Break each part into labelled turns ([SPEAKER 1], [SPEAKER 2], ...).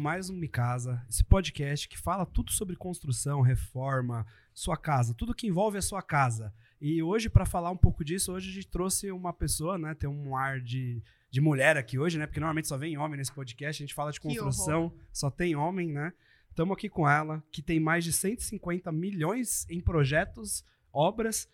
[SPEAKER 1] mais um Mi Casa, esse podcast que fala tudo sobre construção, reforma, sua casa, tudo que envolve a sua casa. E hoje, para falar um pouco disso, hoje a gente trouxe uma pessoa, né? Tem um ar de, de mulher aqui hoje, né? Porque normalmente só vem homem nesse podcast, a gente fala de construção, só tem homem, né? Estamos aqui com ela, que tem mais de 150 milhões em projetos, obras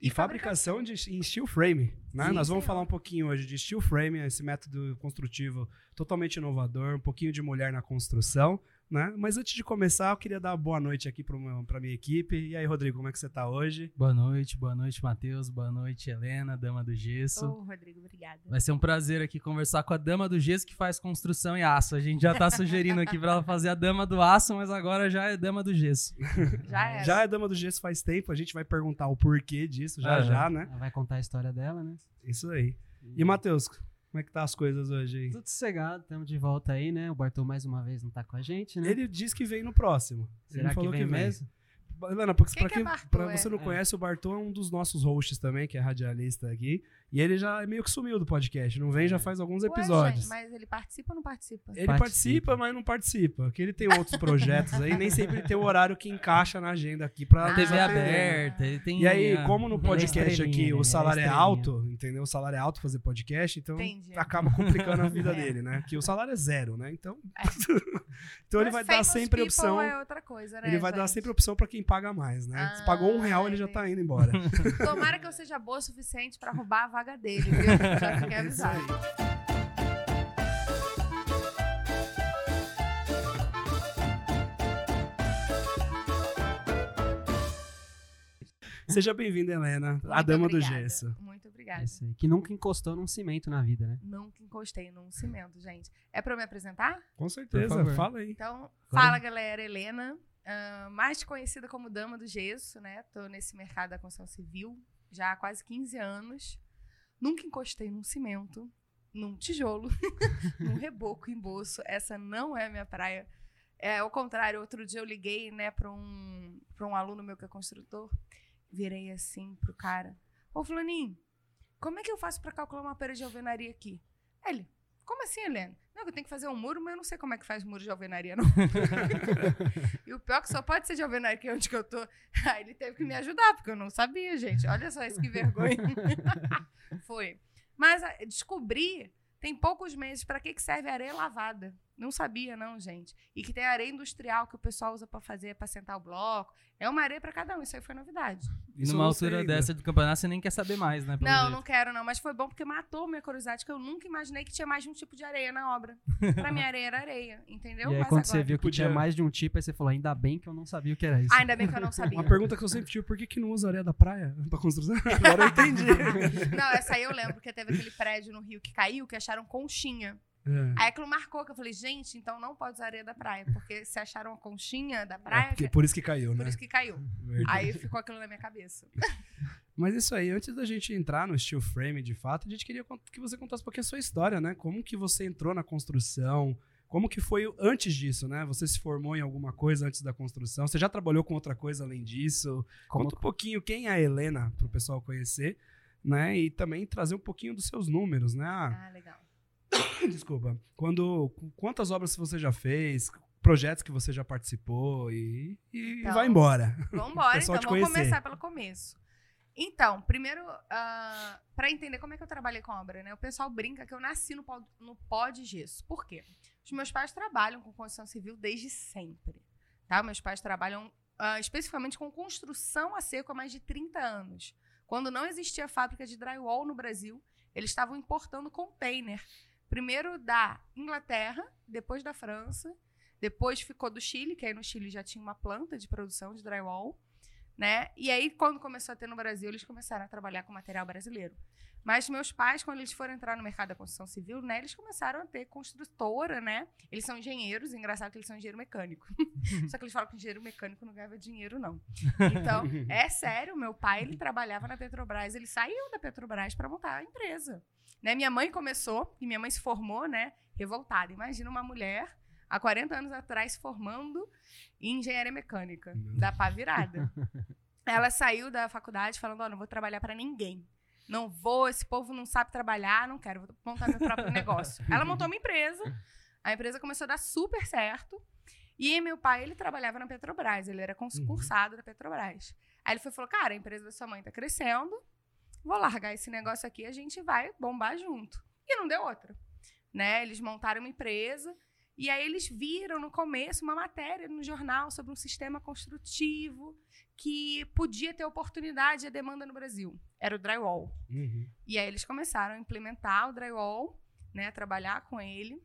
[SPEAKER 1] e, fabricação de, em steel frame. Né?
[SPEAKER 2] Sim,
[SPEAKER 1] Nós vamos
[SPEAKER 2] senhor.
[SPEAKER 1] falar um pouquinho hoje de steel frame, esse método construtivo totalmente inovador, um pouquinho de mulher na construção. Né? Mas antes de começar, eu queria dar uma boa noite aqui para minha equipe. E aí, Rodrigo, como é que você está hoje?
[SPEAKER 3] Boa noite, boa noite, Matheus. Boa noite, Helena, dama do gesso.
[SPEAKER 2] Ô, Rodrigo, obrigada.
[SPEAKER 3] Vai ser um prazer aqui conversar com a dama do gesso que faz construção e aço. A gente já tá sugerindo aqui pra ela fazer a dama do aço, mas agora já é dama do gesso.
[SPEAKER 2] Já era.
[SPEAKER 1] Já é dama do gesso faz tempo, a gente vai perguntar o porquê disso já
[SPEAKER 3] Ah,
[SPEAKER 1] já, né?
[SPEAKER 4] Ela vai contar a história dela, né?
[SPEAKER 1] Isso aí. E, Matheus, como é que tá as coisas hoje aí?
[SPEAKER 4] Tudo sossegado, estamos de volta aí, né? O Bartô mais uma vez não tá com a gente, né?
[SPEAKER 1] Ele diz que vem no próximo. Ele
[SPEAKER 4] Será que
[SPEAKER 1] falou
[SPEAKER 4] vem, mesmo?
[SPEAKER 1] Helena, porque
[SPEAKER 2] Quem
[SPEAKER 1] pra,
[SPEAKER 2] que é Bartô,
[SPEAKER 1] pra
[SPEAKER 2] é?
[SPEAKER 1] você não
[SPEAKER 4] É.
[SPEAKER 1] conhece, o Bartô é um dos nossos hosts também, que é radialista aqui. E ele já meio que sumiu do podcast. Não vem já faz alguns
[SPEAKER 2] Ué,
[SPEAKER 1] episódios.
[SPEAKER 2] gente, mas ele participa ou não participa?
[SPEAKER 1] Ele participa.
[SPEAKER 4] Participa.
[SPEAKER 1] mas não participa. Porque ele tem outros projetos aí, nem sempre ele tem o horário que encaixa na agenda aqui pra
[SPEAKER 2] Ah,
[SPEAKER 3] A TV
[SPEAKER 1] atender.
[SPEAKER 3] aberta, ele tem.
[SPEAKER 1] E aí,
[SPEAKER 3] ah,
[SPEAKER 1] como no
[SPEAKER 4] ele é
[SPEAKER 1] podcast aqui o
[SPEAKER 4] ele é
[SPEAKER 1] salário é alto, entendeu? O salário é alto fazer podcast, então
[SPEAKER 2] Entendi.
[SPEAKER 1] acaba complicando a vida
[SPEAKER 2] É.
[SPEAKER 1] dele, né? Que o salário é zero, né? Então,
[SPEAKER 2] É.
[SPEAKER 1] então ele
[SPEAKER 2] Mas
[SPEAKER 1] vai dar sempre opção.
[SPEAKER 2] É outra coisa, né,
[SPEAKER 1] Ele vai dar
[SPEAKER 2] gente?
[SPEAKER 1] sempre opção pra quem paga mais, né? Se
[SPEAKER 2] Ah,
[SPEAKER 1] pagou um real, ele já tá indo embora.
[SPEAKER 2] Tomara que eu seja boa o suficiente pra roubar a vaga dele, viu? Já fiquei
[SPEAKER 1] Isso
[SPEAKER 2] avisado.
[SPEAKER 1] Seja bem-vinda, Helena, a
[SPEAKER 2] Muito
[SPEAKER 1] dama do
[SPEAKER 2] obrigada.
[SPEAKER 1] gesso.
[SPEAKER 2] Muito obrigada.
[SPEAKER 4] Que nunca encostou num cimento na vida, né?
[SPEAKER 2] Nunca encostei num cimento, gente. É pra eu me apresentar?
[SPEAKER 1] Com certeza, fala aí.
[SPEAKER 2] Então, fala galera, Helena, ah, mais conhecida como Dama do Gesso, né? Tô nesse mercado da construção civil já há quase 15 anos. Nunca encostei num cimento, num tijolo, num reboco em bolso. Essa não é a minha praia. É, ao contrário, outro dia eu liguei, né, para um, pra um aluno meu que é construtor, virei assim pro cara. Ô, Fulaninho, como é que eu faço para calcular uma parede de alvenaria aqui? Ele, como assim, Helena? Não, eu tenho que fazer um muro, mas eu não sei como é que faz muro de alvenaria, não. e o pior é que só pode ser de alvenaria, que é onde que eu tô. Aí ele teve que me ajudar, porque eu não sabia, gente. Olha só isso que vergonha. Foi. Mas ah, descobri, tem poucos meses, para que, que serve areia lavada. Não sabia, não, gente. E que tem areia industrial que o pessoal usa para fazer, para sentar o bloco. É uma areia para cada um. Isso aí foi novidade.
[SPEAKER 3] E
[SPEAKER 1] Isso
[SPEAKER 3] numa
[SPEAKER 1] não sei
[SPEAKER 3] altura
[SPEAKER 1] ainda.
[SPEAKER 3] dessa do campeonato, você nem quer saber mais, né?
[SPEAKER 2] Não,
[SPEAKER 3] jeito.
[SPEAKER 2] não quero, não. Mas foi bom porque matou minha curiosidade, que eu nunca imaginei que tinha mais de um tipo de areia na obra. Pra mim, areia era areia, entendeu?
[SPEAKER 4] e aí,
[SPEAKER 2] Mas
[SPEAKER 4] quando você
[SPEAKER 2] agora-
[SPEAKER 4] viu que
[SPEAKER 1] Podia-
[SPEAKER 4] tinha mais de um tipo, aí você falou, ainda bem que eu não sabia o que era isso.
[SPEAKER 2] Ah, ainda bem que eu não sabia.
[SPEAKER 1] Uma pergunta que eu sempre tive, por que, que não usa areia da praia pra construção? Agora eu entendi.
[SPEAKER 2] Não, essa aí eu lembro, porque teve aquele prédio no Rio que caiu, que acharam conchinha.
[SPEAKER 1] É.
[SPEAKER 2] Aí aquilo marcou, que eu falei, gente, então não pode usar areia da praia, porque se acharam a conchinha da
[SPEAKER 1] É,
[SPEAKER 2] praia,
[SPEAKER 1] porque- por isso que caiu, né?
[SPEAKER 2] por isso que caiu.
[SPEAKER 1] Verdade.
[SPEAKER 2] Aí ficou aquilo na minha cabeça.
[SPEAKER 1] Mas isso aí, antes da gente entrar no steel frame de fato, a gente queria que você contasse um pouquinho a sua história, né? Como que você entrou na construção? Como que foi antes disso, né? Você se formou em alguma coisa antes da construção? Você já trabalhou com outra coisa além disso?
[SPEAKER 4] Como-
[SPEAKER 1] Conta um pouquinho quem é a Helena, para o pessoal conhecer, né? E também trazer um pouquinho dos seus números, né? Ah,
[SPEAKER 2] Ah, legal.
[SPEAKER 1] desculpa. Quando, quantas obras você já fez? Projetos que você já participou e, e
[SPEAKER 2] Então,
[SPEAKER 1] vai embora.
[SPEAKER 2] Vambora,
[SPEAKER 1] Pessoal
[SPEAKER 2] então
[SPEAKER 1] te
[SPEAKER 2] vamos
[SPEAKER 1] conhecer.
[SPEAKER 2] começar pelo começo. Então, primeiro, ah, pra entender como é que eu trabalhei com obra, né? O pessoal brinca que eu nasci no pó, no pó de gesso. Por quê? Os meus pais trabalham com construção civil desde sempre. Tá? Meus pais trabalham ah, especificamente com construção a seco há mais de 30 anos. Quando não existia fábrica de drywall no Brasil, eles estavam importando container. Primeiro da Inglaterra, depois da França, depois ficou do Chile, que aí no Chile já tinha uma planta de produção de drywall, né? E aí, quando começou a ter no Brasil, eles começaram a trabalhar com material brasileiro. Mas meus pais, quando eles foram entrar no mercado da construção civil, né, eles começaram a ter construtora, né? Eles são engenheiros, engraçado que eles são engenheiro mecânico. Só que eles falam que engenheiro mecânico não ganhava dinheiro, não. Então, é sério, meu pai, ele trabalhava na Petrobras, ele saiu da Petrobras para montar a empresa. Né? Minha mãe começou, e minha mãe se formou, né, revoltada. Imagina uma mulher há 40 anos atrás se formando em engenharia mecânica, da pá virada. Ela saiu da faculdade falando: Ó, não vou trabalhar para ninguém. Não vou, esse povo não sabe trabalhar, não quero, vou montar meu próprio negócio. Ela montou uma empresa. A empresa começou a dar super certo. E meu pai, ele trabalhava na Petrobras, ele era concursado da Petrobras. Aí ele foi, falou: Cara, a empresa da sua mãe tá crescendo, vou largar esse negócio aqui, a gente vai bombar junto. E não deu outra. Né? Eles montaram uma empresa. E aí eles viram no começo uma matéria no jornal sobre um sistema construtivo que podia ter oportunidade e demanda no Brasil. Era o drywall.
[SPEAKER 1] Uhum.
[SPEAKER 2] E aí eles começaram a implementar o drywall, né, trabalhar com ele.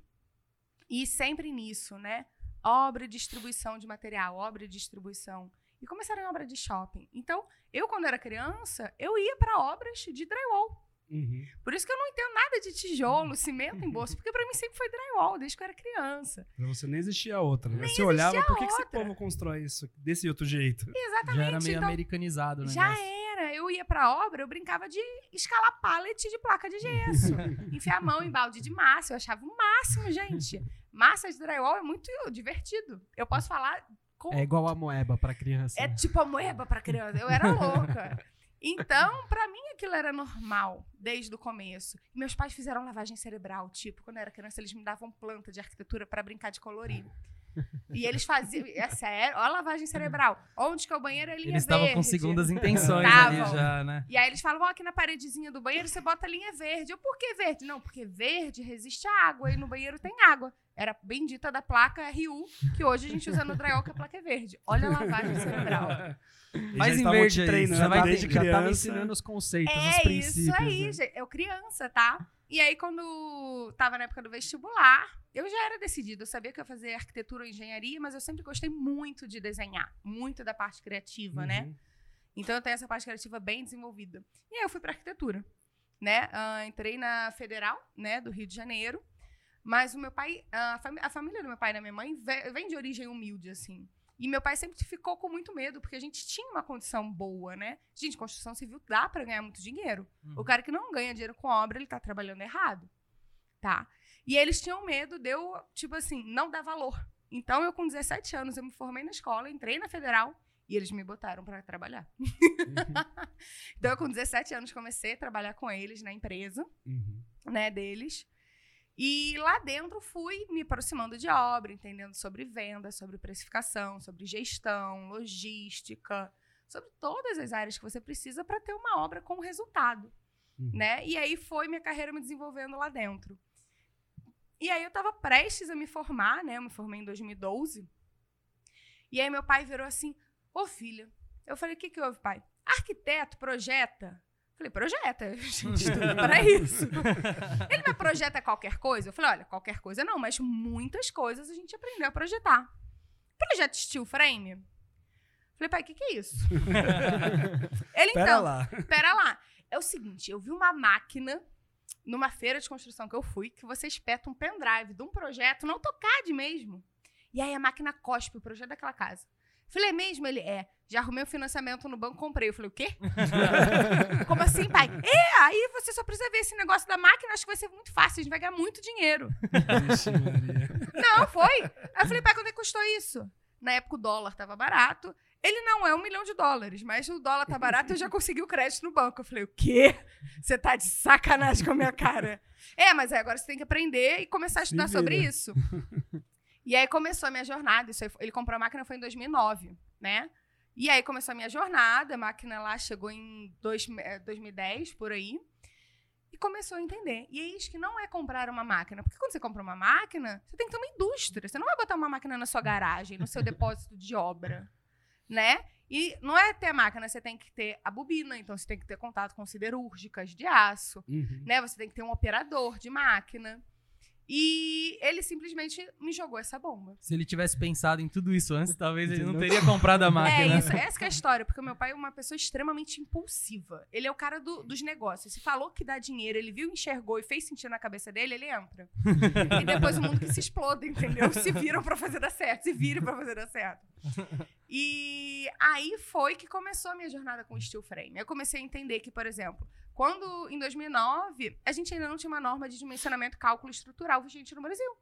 [SPEAKER 2] E sempre nisso, né? Obra e distribuição de material, obra e distribuição. E começaram em obra de shopping. Então, eu quando era criança, eu ia para obras de drywall.
[SPEAKER 1] Uhum.
[SPEAKER 2] Por isso que eu não entendo nada de tijolo, cimento em bolsa, porque para mim sempre foi drywall, desde que eu era criança.
[SPEAKER 1] Pra você nem existia outra, né?
[SPEAKER 2] Nem
[SPEAKER 1] Você olhava, por que, que esse povo constrói isso desse outro jeito?
[SPEAKER 2] Exatamente.
[SPEAKER 3] Já era meio
[SPEAKER 2] então,
[SPEAKER 3] americanizado, né?
[SPEAKER 2] Já era. Eu ia pra obra, eu brincava de escalar pallet de placa de gesso. Enfiar a mão em balde de massa. Eu achava o máximo, gente. Massa de drywall é muito divertido. Eu posso falar com.
[SPEAKER 4] É igual a moeba pra criança.
[SPEAKER 2] É tipo a moeba pra criança. Eu era louca. Então, pra mim, aquilo era normal desde o começo. Meus pais fizeram lavagem cerebral. Tipo, quando eu era criança, eles me davam planta de arquitetura pra brincar de colorir. E eles faziam. É sério, ó a lavagem cerebral. Onde que é o banheiro é linha
[SPEAKER 3] Eles estavam com
[SPEAKER 2] verde.
[SPEAKER 3] segundas intenções ali já, né?
[SPEAKER 2] E aí eles falam, ó, aqui na paredezinha do banheiro você bota a linha verde. Eu, por que verde? Não, porque verde resiste à água e no banheiro tem água. Era bendita da placa RU, que hoje a gente usa no drywall, que a placa é verde. Olha a lavagem cerebral.
[SPEAKER 1] Eles já
[SPEAKER 3] em verde
[SPEAKER 1] treinando
[SPEAKER 3] já vai
[SPEAKER 1] desde
[SPEAKER 3] ter-
[SPEAKER 4] já tava
[SPEAKER 1] criança.
[SPEAKER 4] ensinando os conceitos, os
[SPEAKER 2] É
[SPEAKER 4] princípios.
[SPEAKER 2] isso aí,
[SPEAKER 4] né?
[SPEAKER 2] gente. Eu criança, tá? E aí, quando tava na época do vestibular, eu já era decidida. Eu sabia que eu ia fazer arquitetura ou engenharia, mas eu sempre gostei muito de desenhar. Muito da parte criativa, né?
[SPEAKER 1] Uhum.
[SPEAKER 2] Então eu tenho essa parte criativa bem desenvolvida. E aí eu fui para arquitetura, né? Ah, entrei na Federal, né, do Rio de Janeiro. Mas o meu pai, a, fami- a família do meu pai e da minha mãe ve- vem de origem humilde, assim. E meu pai sempre ficou com muito medo, porque a gente tinha uma condição boa, né? Gente, construção civil dá para ganhar muito dinheiro. O cara que não ganha dinheiro com obra, ele tá trabalhando errado. Tá? E eles tinham medo de eu, tipo assim, não dar valor. Então, eu com 17 anos, eu me formei na escola, entrei na federal e eles me botaram para trabalhar. então, eu com 17 anos comecei a trabalhar com eles na empresa,
[SPEAKER 1] Uhum.
[SPEAKER 2] né, deles. E lá dentro fui me aproximando de obra, entendendo sobre venda, sobre precificação, sobre gestão, logística, sobre todas as áreas que você precisa para ter uma obra com resultado
[SPEAKER 1] Uhum.
[SPEAKER 2] né? E aí foi minha carreira me desenvolvendo lá dentro. E aí eu estava prestes a me formar, né? Eu me formei em 2012. E aí meu pai virou assim: "Ô filha". Eu falei: "O que que houve, pai?" "Arquiteto projeta". Falei: "Projeta, gente estuda para isso". Ele me projeta qualquer coisa? Eu falei: "Olha, qualquer coisa não, mas muitas coisas a gente aprendeu a projetar". Projeto steel frame? Falei: "Pai, o que que é isso?" Ele
[SPEAKER 1] Pera
[SPEAKER 2] então,
[SPEAKER 1] lá.
[SPEAKER 2] Pera lá. É o seguinte, eu vi uma máquina numa feira de construção que eu fui, que você espeta um pendrive de um projeto, no AutoCAD mesmo. E aí a máquina cospe o projeto daquela casa. Falei, é mesmo? Ele é. Já arrumei o financiamento no banco, comprei. Eu falei, o quê? Como assim, pai? É, aí você só precisa ver esse negócio da máquina, acho que vai ser muito fácil, a gente vai ganhar muito dinheiro.
[SPEAKER 1] Vixe, Maria.
[SPEAKER 2] Não, foi. Aí eu falei, pai, quanto é que custou isso? Na época o dólar tava barato. Ele não é um milhão de dólares, mas o dólar tá barato e eu já consegui o crédito no banco. Eu falei, o quê? Você tá de sacanagem com a minha cara. É, mas aí agora você tem que aprender e começar a
[SPEAKER 1] Se
[SPEAKER 2] estudar sobre
[SPEAKER 1] vira.
[SPEAKER 2] isso. E aí começou a minha jornada. Isso aí ele comprou a máquina foi em 2009, né? E aí começou a minha jornada. A máquina lá chegou em dois, eh, 2010, por aí. E começou a entender. E eis que não é comprar uma máquina. Porque quando você compra uma máquina, você tem que ter uma indústria. Você não vai botar uma máquina na sua garagem, no seu depósito de obra, né? E não é ter a máquina, você tem que ter a bobina. Então, você tem que ter contato com siderúrgicas de aço
[SPEAKER 1] Uhum.
[SPEAKER 2] né? Você tem que ter um operador de máquina. E ele simplesmente me jogou essa bomba.
[SPEAKER 3] Se ele tivesse pensado em tudo isso antes, talvez ele não teria comprado a máquina.
[SPEAKER 2] É isso, essa que é a história, porque o meu pai é uma pessoa extremamente impulsiva. Ele é o cara do- dos negócios. Se falou que dá dinheiro, ele viu, enxergou e fez sentido na cabeça dele, ele entra. e depois o mundo que se exploda, entendeu? Se viram pra fazer dar certo, se viram pra fazer dar certo. E aí foi que começou a minha jornada com o steel frame. Eu comecei a entender que, por exemplo, quando em 2009 a gente ainda não tinha uma norma de dimensionamento cálculo estrutural vigente no Brasil.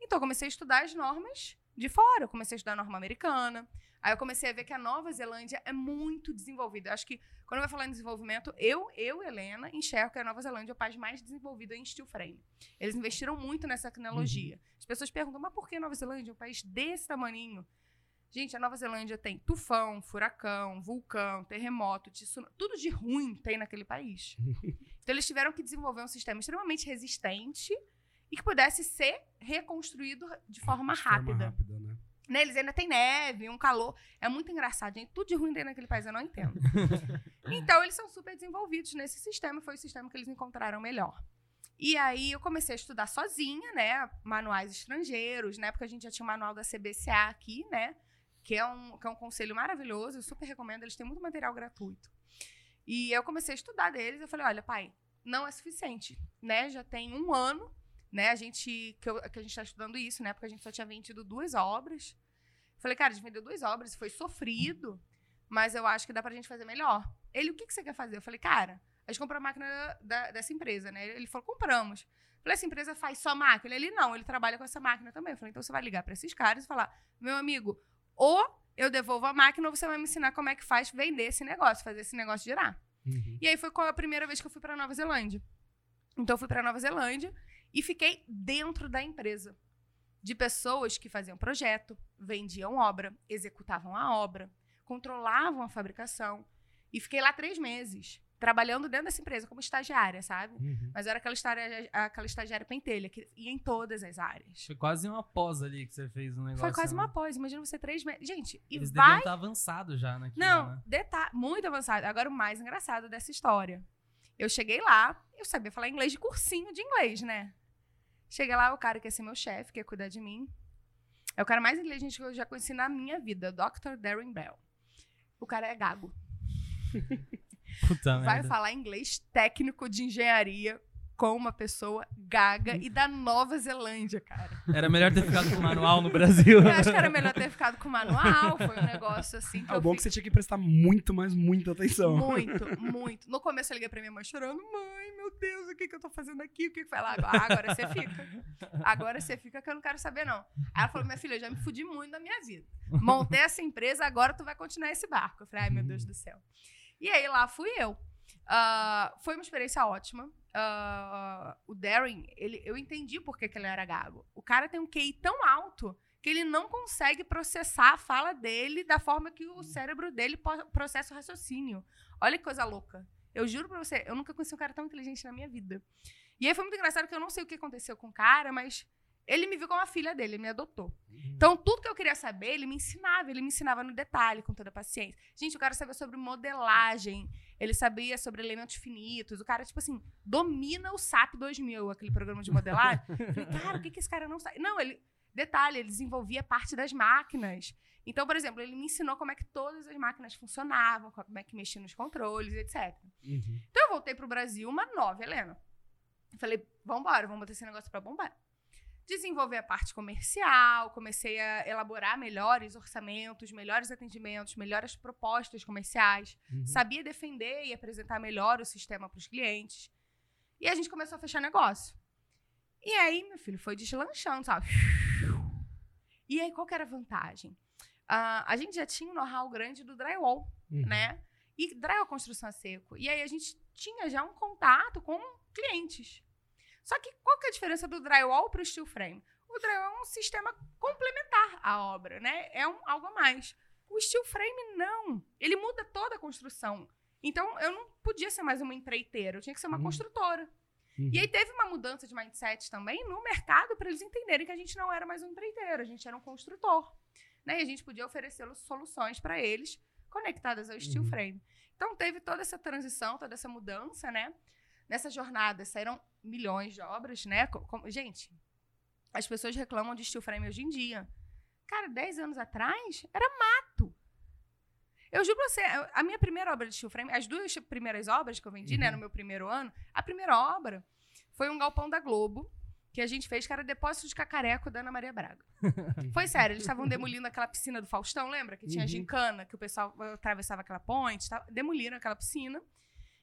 [SPEAKER 2] Então eu comecei a estudar as normas de fora. Eu comecei a estudar norma americana. Aí eu comecei a ver que a Nova Zelândia é muito desenvolvida. Eu acho que quando vai falar em desenvolvimento, eu, eu, Helena, enxergo que a Nova Zelândia é o país mais desenvolvido em steel frame. Eles investiram muito nessa tecnologia. As pessoas perguntam, mas por que a Nova Zelândia, um país desse tamaninho? Gente, a Nova Zelândia tem tufão, furacão, vulcão, terremoto, tsunami, tudo de ruim tem naquele país. então eles tiveram que desenvolver um sistema extremamente resistente e que pudesse ser reconstruído de forma
[SPEAKER 1] De forma
[SPEAKER 2] rápida.
[SPEAKER 1] rápida, né?
[SPEAKER 2] Né, Eles ainda têm neve, um calor. É muito engraçado, gente. Tudo de ruim tem naquele país, eu não entendo. então, eles são super desenvolvidos nesse sistema. Foi o sistema que eles encontraram melhor. E aí, eu comecei a estudar sozinha, né? Manuais estrangeiros. Na época, a gente já tinha o manual da CBCA aqui, né? Que é um, que é um conselho maravilhoso. Eu super recomendo. Eles têm muito material gratuito. E eu comecei a estudar deles. Eu falei, olha, pai, não é suficiente, né? Já tem um ano né? A gente que, eu- que a gente está estudando isso, né? Porque a gente só tinha vendido duas obras. Falei, cara, a gente vendeu duas obras, foi sofrido, mas eu acho que dá pra gente fazer melhor. Ele, o que, que você quer fazer? Eu falei, cara, a gente comprou a máquina da- dessa empresa, né? Ele falou, compramos. Falei, essa empresa faz só máquina? Ele, não, ele trabalha com essa máquina também. Eu falei, então você vai ligar pra esses caras e falar, meu amigo, ou eu devolvo a máquina ou você vai me ensinar como é que faz vender esse negócio, fazer esse negócio girar.
[SPEAKER 1] Uhum.
[SPEAKER 2] E aí foi a primeira vez que eu fui para Nova Zelândia. Então eu fui para Nova Zelândia e fiquei dentro da empresa. De pessoas que faziam projeto, vendiam obra, executavam a obra, controlavam a fabricação. E fiquei lá três meses, trabalhando dentro dessa empresa como estagiária, sabe?
[SPEAKER 1] Uhum.
[SPEAKER 2] Mas eu era aquela estagiária, aquela estagiária pentelha, que ia em todas as áreas.
[SPEAKER 3] Foi quase uma pós ali que você fez no negócio.
[SPEAKER 2] Foi quase
[SPEAKER 3] né?
[SPEAKER 2] uma pós. Imagina você três meses. Gente, e
[SPEAKER 3] Eles
[SPEAKER 2] vai
[SPEAKER 3] deviam estar avançados já naquilo,
[SPEAKER 2] Não,
[SPEAKER 3] né?
[SPEAKER 2] detalhe, muito avançado. Agora, o mais engraçado dessa história. Eu cheguei lá, eu sabia falar inglês de cursinho de inglês, né? Cheguei lá, o cara que ia ser meu chefe, que ia cuidar de mim. É o cara mais inteligente que eu já conheci na minha vida, Dr. Darren Bell. O cara é gago.
[SPEAKER 3] Puta
[SPEAKER 2] Vai
[SPEAKER 3] merda.
[SPEAKER 2] falar inglês técnico de engenharia com uma pessoa gaga e da Nova Zelândia, cara.
[SPEAKER 3] Era melhor ter ficado com o manual no Brasil.
[SPEAKER 2] Eu acho que era melhor ter ficado com manual, foi um negócio assim que
[SPEAKER 1] É o
[SPEAKER 2] eu
[SPEAKER 1] bom que você tinha que prestar muito, mas muita atenção.
[SPEAKER 2] Muito, muito. No começo eu liguei pra minha mãe chorando. Mãe, meu Deus, o que, que eu tô fazendo aqui? O que que foi lá? Ah, agora você fica. Agora você fica que eu não quero saber, não. Aí ela falou, minha filha, eu já me fudi muito da minha vida. Montei essa empresa, agora tu vai continuar esse barco. Eu falei, ai, meu Deus do céu. E aí lá fui eu. Ah, foi uma experiência ótima. Ah, o Darren, ele, eu entendi por que, que ele era gago. O cara tem um QI tão alto que ele não consegue processar a fala dele da forma que o cérebro dele processa o raciocínio. Olha que coisa louca. Eu juro pra você, eu nunca conheci um cara tão inteligente na minha vida. E aí foi muito engraçado que eu não sei o que aconteceu com o cara, mas ele me viu como a filha dele, ele me adotou. Então, tudo que eu queria saber, ele me ensinava. Ele me ensinava no detalhe, com toda a paciência. Gente, o cara sabia sobre modelagem, ele sabia sobre elementos finitos. O cara, tipo assim, domina o SAP 2000, aquele programa de modelagem. Falei, cara, o que, que esse cara não sabe? Não, ele. Detalhe, ele desenvolvia parte das máquinas. Então, por exemplo, ele me ensinou como é que todas as máquinas funcionavam, como é que mexia nos controles, etc.
[SPEAKER 1] Uhum.
[SPEAKER 2] Então eu voltei pro Brasil uma nova Helena. Falei, vambora, vamos botar esse negócio pra bombar. Desenvolver a parte comercial, comecei a elaborar melhores orçamentos, melhores atendimentos, melhores propostas comerciais.
[SPEAKER 1] Uhum.
[SPEAKER 2] Sabia defender e apresentar melhor o sistema para os clientes. E a gente começou a fechar negócio. E aí, meu filho, foi deslanchando, sabe? E aí, qual que era a vantagem? Ah, a gente já tinha um know-how grande do drywall
[SPEAKER 1] Uhum.
[SPEAKER 2] né? E drywall construção a seco. E aí a gente tinha já um contato com clientes. Só que qual que é a diferença do drywall para o steel frame? O drywall é um sistema complementar à obra, né? É um, algo a mais. O steel frame não. Ele muda toda a construção. Então eu não podia ser mais uma empreiteira, eu tinha que ser uma
[SPEAKER 1] Hum.
[SPEAKER 2] construtora.
[SPEAKER 1] Uhum.
[SPEAKER 2] E aí teve uma mudança de mindset também no mercado para eles entenderem que a gente não era mais um empreiteiro, a gente era um construtor. Né? E a gente podia oferecer soluções para eles conectadas ao steel
[SPEAKER 1] Uhum.
[SPEAKER 2] frame. Então teve toda essa transição, toda essa mudança, né? Nessa jornada saíram milhões de obras, né? Co- como- gente, as pessoas reclamam de steel frame hoje em dia. Cara, 10 anos atrás era mato. Eu juro pra você, a- minha primeira obra de steel frame, as duas primeiras obras que eu vendi, né,
[SPEAKER 1] Uhum.
[SPEAKER 2] no meu primeiro ano, a primeira obra foi um galpão da Globo que a gente fez, que era depósito de cacareco da Ana Maria Braga. Foi sério, eles estavam demolindo aquela piscina do Faustão, lembra? Que tinha
[SPEAKER 1] Uhum.
[SPEAKER 2] gincana, que o pessoal atravessava aquela ponte, tá? demoliram aquela piscina.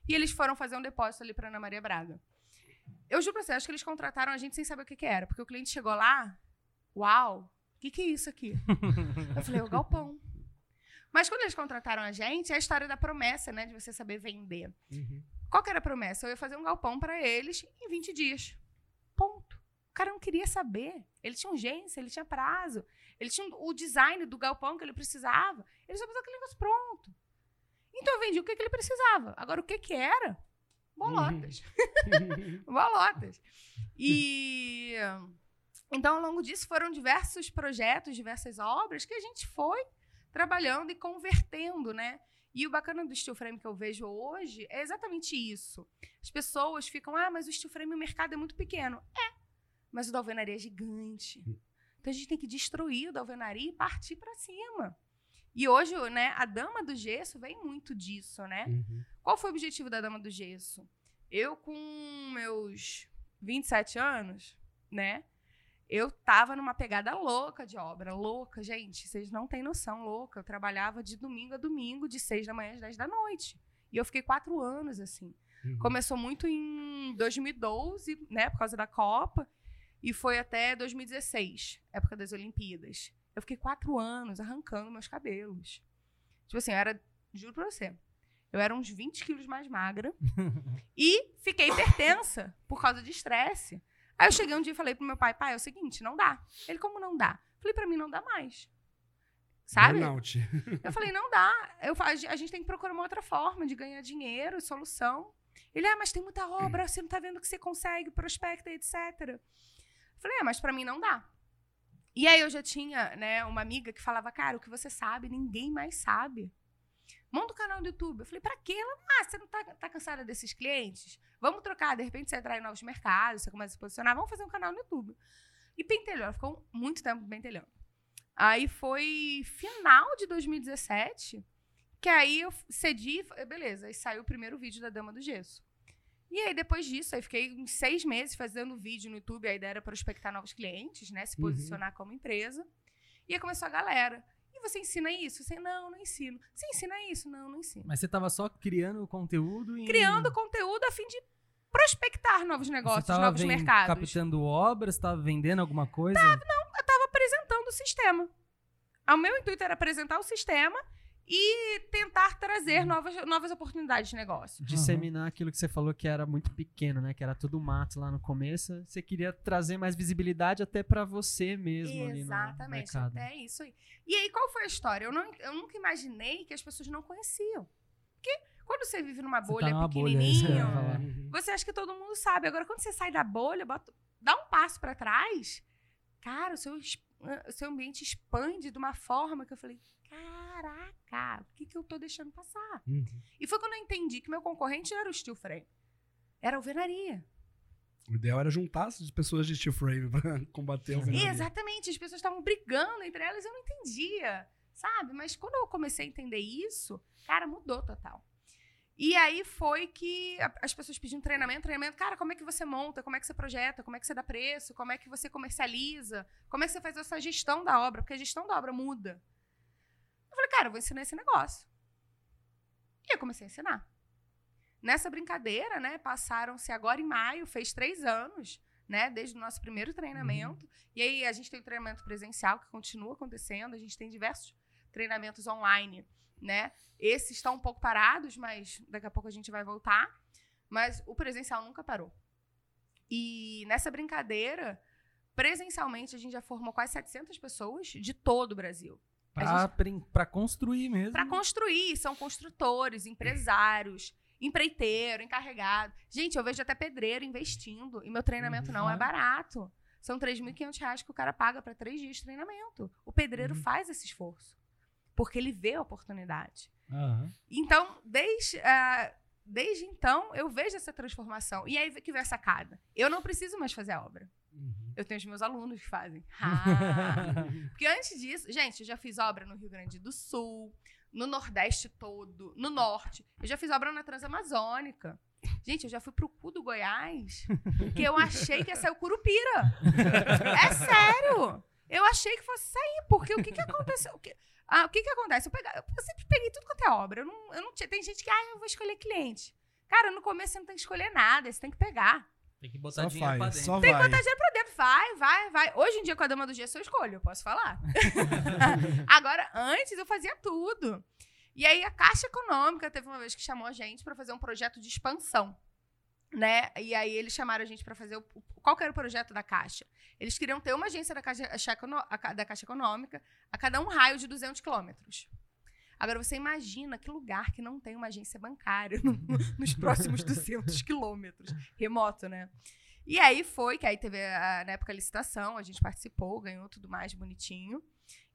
[SPEAKER 2] E eles foram fazer um depósito ali pra Ana Maria Braga. Eu juro pra você, acho que eles contrataram a gente sem saber o que, que era, porque o cliente chegou lá, uau, O que, que é isso aqui? eu falei, o galpão. Mas quando eles contrataram a gente, é a história da promessa, né? De você saber vender.
[SPEAKER 1] Uhum.
[SPEAKER 2] Qual que era a promessa? Eu ia fazer um galpão para eles em 20 dias. Ponto. O cara não queria saber. Ele tinha urgência, ele tinha prazo. Ele tinha o design do galpão que ele precisava. Ele só precisava aquele negócio pronto. Então eu vendi o que, que ele precisava. Agora, o que, que era? Bolotas. Bolotas. E. Então, ao longo disso, foram diversos projetos, diversas obras que a gente foi trabalhando e convertendo, né? E o bacana do steel frame que eu vejo hoje é exatamente isso. As pessoas ficam, ah, mas o steel frame, o mercado é muito pequeno. É, mas o da alvenaria é gigante. Então a gente tem que destruir o da alvenaria e partir para cima. E hoje, né, a dama do gesso vem muito disso, né?
[SPEAKER 1] Uhum.
[SPEAKER 2] Qual foi o objetivo da dama do gesso? Eu, com meus 27 anos, né? Eu tava numa pegada louca de obra, louca, gente. Vocês não têm noção, louca. Eu trabalhava de domingo a domingo, de 6 da manhã às 10 da noite. E eu fiquei quatro anos assim.
[SPEAKER 1] Uhum.
[SPEAKER 2] Começou muito em 2012, né, por causa da Copa, e foi até 2016, época das Olimpíadas. Eu fiquei quatro anos arrancando meus cabelos. Tipo assim, eu era, juro pra você, eu era uns 20 quilos mais magra e fiquei hipertensa por causa de estresse. Aí eu cheguei um dia e falei pro meu pai, pai, é o seguinte, não dá. Ele, como não dá? Falei, pra mim não dá mais. Sabe?
[SPEAKER 1] Burnout.
[SPEAKER 2] Eu falei, não dá. Eu, a gente tem que procurar uma outra forma de ganhar dinheiro, solução. Ele, ah, mas tem muita obra, você não tá vendo que você consegue, prospecta, etc. Eu falei, é, mas pra mim não dá. E aí eu já tinha, né, uma amiga que falava, cara, o que você sabe, ninguém mais sabe. Monta um canal no YouTube. Eu falei, pra quê? Ela, ah, você não tá, tá cansada desses clientes? Vamos trocar, de repente você em novos mercados, você começa a se posicionar, vamos fazer um canal no YouTube. E pentelhou, ela ficou muito tempo pentelhando. Aí foi final de 2017 que aí eu cedi, beleza, aí saiu o primeiro vídeo da Dama do Gesso. E aí, depois disso, aí fiquei uns seis meses fazendo vídeo no YouTube. A ideia era prospectar novos clientes, né? Se
[SPEAKER 1] Uhum.
[SPEAKER 2] posicionar como empresa. E aí começou a galera. E você ensina isso? Você, não, não ensino. Você ensina isso? Não, não ensino.
[SPEAKER 3] Mas você tava só criando conteúdo e.
[SPEAKER 2] Criando conteúdo a fim de prospectar novos negócios,
[SPEAKER 3] tava
[SPEAKER 2] novos
[SPEAKER 3] ven-
[SPEAKER 2] mercados.
[SPEAKER 3] captando obras, você tava vendendo alguma coisa?
[SPEAKER 2] Eu tava apresentando o sistema. O meu intuito era apresentar o sistema e tentar trazer novas, novas oportunidades de negócio.
[SPEAKER 4] Disseminar aquilo que você falou que era muito pequeno, né? Que era tudo mato lá no começo. Você queria trazer mais visibilidade até pra você mesmo ali no
[SPEAKER 2] Exatamente,
[SPEAKER 4] mercado.
[SPEAKER 2] até isso aí. E aí, qual foi a história? Eu, não, eu nunca imaginei que as pessoas não conheciam. Porque quando você vive numa
[SPEAKER 3] Você tá
[SPEAKER 2] bolha
[SPEAKER 3] numa é
[SPEAKER 2] pequenininho,
[SPEAKER 3] falar.
[SPEAKER 1] Uhum.
[SPEAKER 2] você acha que todo mundo sabe. Agora, quando você sai da bolha, bota- dá um passo pra trás, cara, o seu, o seu ambiente expande de uma forma que eu falei, caraca, o que, que eu tô deixando passar?
[SPEAKER 1] Uhum.
[SPEAKER 2] E foi quando eu entendi que meu concorrente não era o steel frame. Era a alvenaria.
[SPEAKER 1] O ideal era juntar as pessoas de steel frame pra combater a alvenaria.
[SPEAKER 2] Exatamente, as pessoas estavam brigando entre elas e eu não entendia, sabe? Mas quando eu comecei a entender isso, cara, mudou total. E aí foi que as pessoas pediam treinamento, treinamento. Cara, como é que você monta? Como é que você projeta? Como é que você dá preço? Como é que você comercializa? Como é que você faz essa gestão da obra? Porque a gestão da obra muda. Eu falei, cara, eu vou ensinar esse negócio. E eu comecei a ensinar. Nessa brincadeira, né, passaram-se agora em maio, fez três anos, né, desde o nosso primeiro treinamento. E aí a gente tem o treinamento presencial que continua acontecendo, a gente tem diversos treinamentos online, né? Esses estão um pouco parados, mas daqui a pouco a gente vai voltar. Mas o presencial nunca parou. E nessa brincadeira, presencialmente a gente já formou quase 700 pessoas de todo o Brasil.
[SPEAKER 3] Pra construir mesmo.
[SPEAKER 2] Para construir, são construtores, empresários, empreiteiro, encarregado. Gente, eu vejo até pedreiro investindo e meu treinamento não é
[SPEAKER 3] Uhum.
[SPEAKER 2] barato. São 3.500 reais que o cara paga para três dias de treinamento. O pedreiro
[SPEAKER 3] Uhum.
[SPEAKER 2] faz esse esforço porque ele vê a oportunidade.
[SPEAKER 3] Aham.
[SPEAKER 2] Então, desde, ah, desde então, eu vejo essa transformação. E aí que vem a sacada. Eu não preciso mais fazer a obra.
[SPEAKER 1] Uhum.
[SPEAKER 2] Eu tenho os meus alunos que fazem. Ah. Porque antes disso, gente, eu já fiz obra no Rio Grande do Sul, no Nordeste todo, no Norte. Eu já fiz obra na Transamazônica. Gente, eu já fui pro cu do Goiás, que eu achei que ia ser o Curupira. É sério! Eu achei que fosse sair, porque o que que aconteceu? O que, ah, o que que acontece? Eu, pega- eu sempre peguei tudo quanto é obra. Eu não, eu não tinha, tem gente que, ah, eu vou escolher cliente. Cara, no começo você não tem que escolher nada, você tem que pegar.
[SPEAKER 3] Tem que botar
[SPEAKER 1] Só
[SPEAKER 3] dinheiro pra dentro.
[SPEAKER 1] só
[SPEAKER 2] Tem que
[SPEAKER 1] vai.
[SPEAKER 2] botar dinheiro pra dentro. Vai, vai, vai. Hoje em dia, com a dama do gesso, eu escolho, eu posso falar. Agora, antes, eu fazia tudo. E aí, a Caixa Econômica teve uma vez que chamou a gente para fazer um projeto de expansão. Né? E aí, eles chamaram a gente para fazer. O, qual que era o projeto da Caixa? Eles queriam ter uma agência da Caixa, da Caixa Econômica a cada um raio de 200 quilômetros. Agora, você imagina que lugar que não tem uma agência bancária no- nos próximos 200 quilômetros. Remoto, né? E aí foi, que aí teve a- na época a licitação, a gente participou, ganhou tudo mais bonitinho.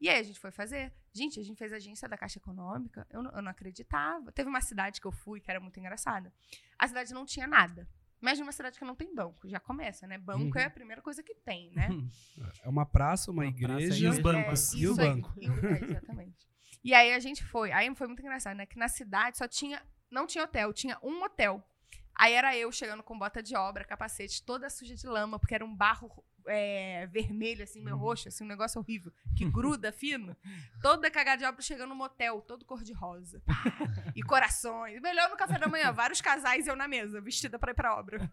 [SPEAKER 2] E aí a gente foi fazer. Gente, a gente fez a agência da Caixa Econômica, eu não, eu não acreditava. Teve uma cidade que eu fui que era muito engraçada. A cidade não tinha nada. Imagina uma cidade que não tem banco, já começa, né? Banco
[SPEAKER 1] Uhum.
[SPEAKER 2] é a primeira coisa que tem, né?
[SPEAKER 1] É uma praça, uma,
[SPEAKER 3] Uma praça
[SPEAKER 1] igreja.
[SPEAKER 3] e os bancos.
[SPEAKER 2] É,
[SPEAKER 1] E o
[SPEAKER 2] aí.
[SPEAKER 1] banco.
[SPEAKER 2] E o- é, exatamente. E aí a gente foi. Aí foi muito engraçado, né? Que na cidade só tinha. Não tinha hotel, tinha um hotel. Aí era eu chegando com bota de obra, capacete, toda suja de lama, porque era um barro é, vermelho, assim, meio
[SPEAKER 1] Uhum.
[SPEAKER 2] roxo, assim, um negócio horrível, que gruda fino. Toda cagada de obra chegando no motel, todo cor-de-rosa. E corações. Melhor no café da manhã, vários casais e eu na mesa, vestida pra ir pra obra.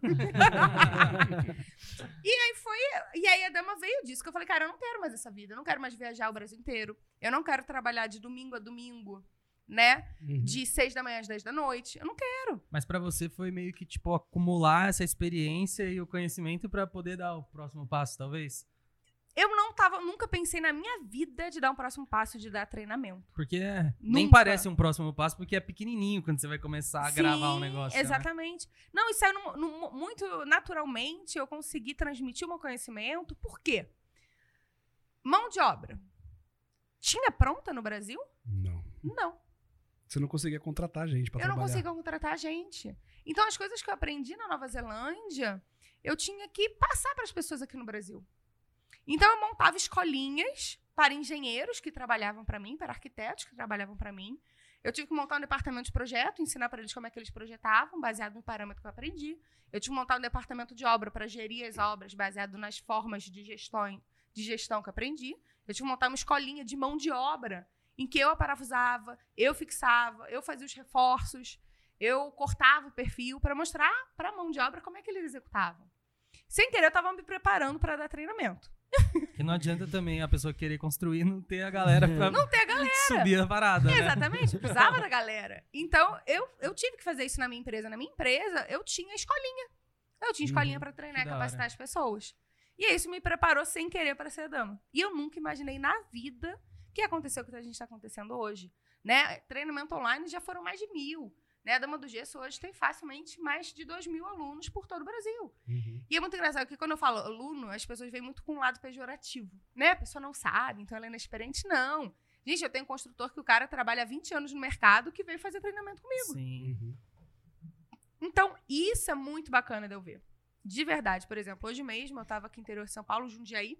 [SPEAKER 2] e aí foi. E aí a dama veio disso, que eu falei, cara, eu não quero mais essa vida, eu não quero mais viajar o Brasil inteiro. Eu não quero trabalhar de domingo a domingo, né?
[SPEAKER 1] Uhum.
[SPEAKER 2] De seis da manhã às dez da noite. Eu não quero.
[SPEAKER 3] Mas pra você foi meio que, tipo, acumular essa experiência e o conhecimento pra poder dar o próximo passo, talvez?
[SPEAKER 2] Eu não tava, nunca pensei na minha vida de dar um próximo passo de dar treinamento.
[SPEAKER 3] Porque é, nem parece um próximo passo, porque é pequenininho quando você vai começar a gravar um
[SPEAKER 2] Sim,
[SPEAKER 3] negócio. né?
[SPEAKER 2] Exatamente. Não, isso saiu num- num- muito naturalmente. Eu consegui transmitir o meu conhecimento. Por quê? Mão de obra. Tinha pronta no Brasil?
[SPEAKER 1] Não.
[SPEAKER 2] Não.
[SPEAKER 1] Você não conseguia contratar gente pra
[SPEAKER 2] eu não
[SPEAKER 1] trabalhar.
[SPEAKER 2] conseguia contratar gente. Então, as coisas que eu aprendi na Nova Zelândia, eu tinha que passar para as pessoas aqui no Brasil. Então, eu montava escolinhas para engenheiros que trabalhavam para mim, para arquitetos que trabalhavam para mim. Eu tive que montar um departamento de projeto, ensinar para eles como é que eles projetavam, baseado no parâmetro que eu aprendi. Eu tive que montar um departamento de obra para gerir as obras, baseado nas formas de gestão, de gestão que eu aprendi. Eu tive que montar uma escolinha de mão de obra, em que eu aparafusava, eu fixava, eu fazia os reforços, eu cortava o perfil para mostrar para a mão de obra como é que eles executavam. Sem querer, eu estava me preparando para dar treinamento.
[SPEAKER 3] Que não adianta também a pessoa querer construir e não ter a galera pra
[SPEAKER 2] Não ter a galera.
[SPEAKER 3] subir a parada, né?
[SPEAKER 2] Exatamente, precisava da galera. Então, eu, eu tive que fazer isso na minha empresa. Na minha empresa, eu tinha escolinha. Eu tinha escolinha
[SPEAKER 1] Uhum,
[SPEAKER 2] para treinar e capacitar as pessoas. E isso me preparou sem querer para ser dama. E eu nunca imaginei na vida que aconteceu o que a gente está acontecendo hoje. Né? Treinamento online já foram mais de mil. Né? A Dama do Gesso hoje tem facilmente mais de dois mil alunos por todo o Brasil.
[SPEAKER 1] Uhum.
[SPEAKER 2] E é muito engraçado porque quando eu falo aluno, as pessoas veem muito com um lado pejorativo. Né? A pessoa não sabe, então ela é inexperiente. Não. Gente, eu tenho um construtor que o cara trabalha há 20 anos no mercado que veio fazer treinamento comigo.
[SPEAKER 3] Sim.
[SPEAKER 1] Uhum.
[SPEAKER 2] Então, isso é muito bacana de eu ver. De verdade. Por exemplo, hoje mesmo eu estava aqui no interior de São Paulo, Jundiaí.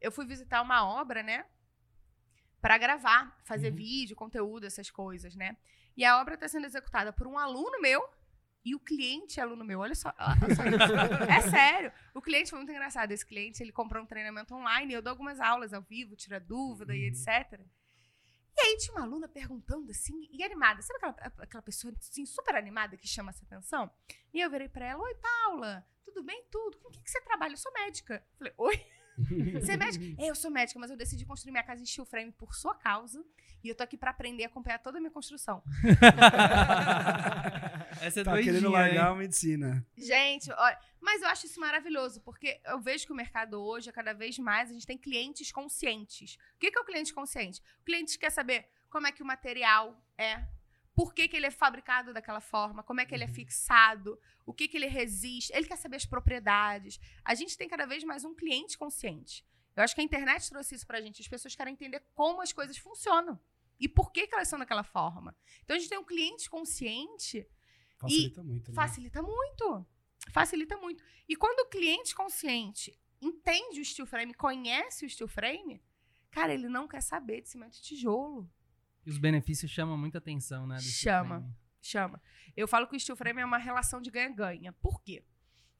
[SPEAKER 2] Eu fui visitar uma obra, né? Para gravar, fazer
[SPEAKER 1] Uhum.
[SPEAKER 2] vídeo, conteúdo, essas coisas, né? E a obra está sendo executada por um aluno meu e o cliente é aluno meu. Olha só, olha só isso. É sério. O cliente foi muito engraçado. Esse cliente, ele comprou um treinamento online e eu dou algumas aulas ao vivo, tira dúvida e
[SPEAKER 1] Uhum.
[SPEAKER 2] etc. E aí tinha uma aluna perguntando assim, e animada. Sabe aquela, aquela pessoa assim, super animada que chama essa atenção? E eu virei pra ela, oi, Paula, tudo bem? Tudo. Com o que, que você trabalha? Eu sou médica. Falei, oi? Você é médica? Eu sou médica, mas eu decidi construir minha casa em steel frame por sua causa. E eu tô aqui pra aprender a acompanhar toda a minha construção.
[SPEAKER 3] Essa é
[SPEAKER 1] tá
[SPEAKER 3] doidinha,
[SPEAKER 1] querendo
[SPEAKER 3] hein?
[SPEAKER 1] largar a medicina.
[SPEAKER 2] Gente, olha, mas eu acho isso maravilhoso, porque eu vejo que o mercado hoje, é cada vez mais, a gente tem clientes conscientes. O que que é o cliente consciente? O cliente quer saber como é que o material é, por que, que ele é fabricado daquela forma, como é que ele é
[SPEAKER 1] Uhum.
[SPEAKER 2] fixado, o que, que ele resiste, ele quer saber as propriedades. A gente tem cada vez mais um cliente consciente. Eu acho que a internet trouxe isso pra gente. As pessoas querem entender como as coisas funcionam e por que, que elas são daquela forma. Então a gente tem um cliente consciente
[SPEAKER 1] Facilita muito, né?
[SPEAKER 2] Facilita muito. Facilita muito. E quando o cliente consciente entende o steel frame, conhece o steel frame, cara, ele não quer saber de cimento e tijolo.
[SPEAKER 3] E os benefícios chamam muita atenção, né? do
[SPEAKER 2] Chama.
[SPEAKER 3] frame.
[SPEAKER 2] Chama. Eu falo que o steel frame é uma relação de ganha-ganha. Por quê?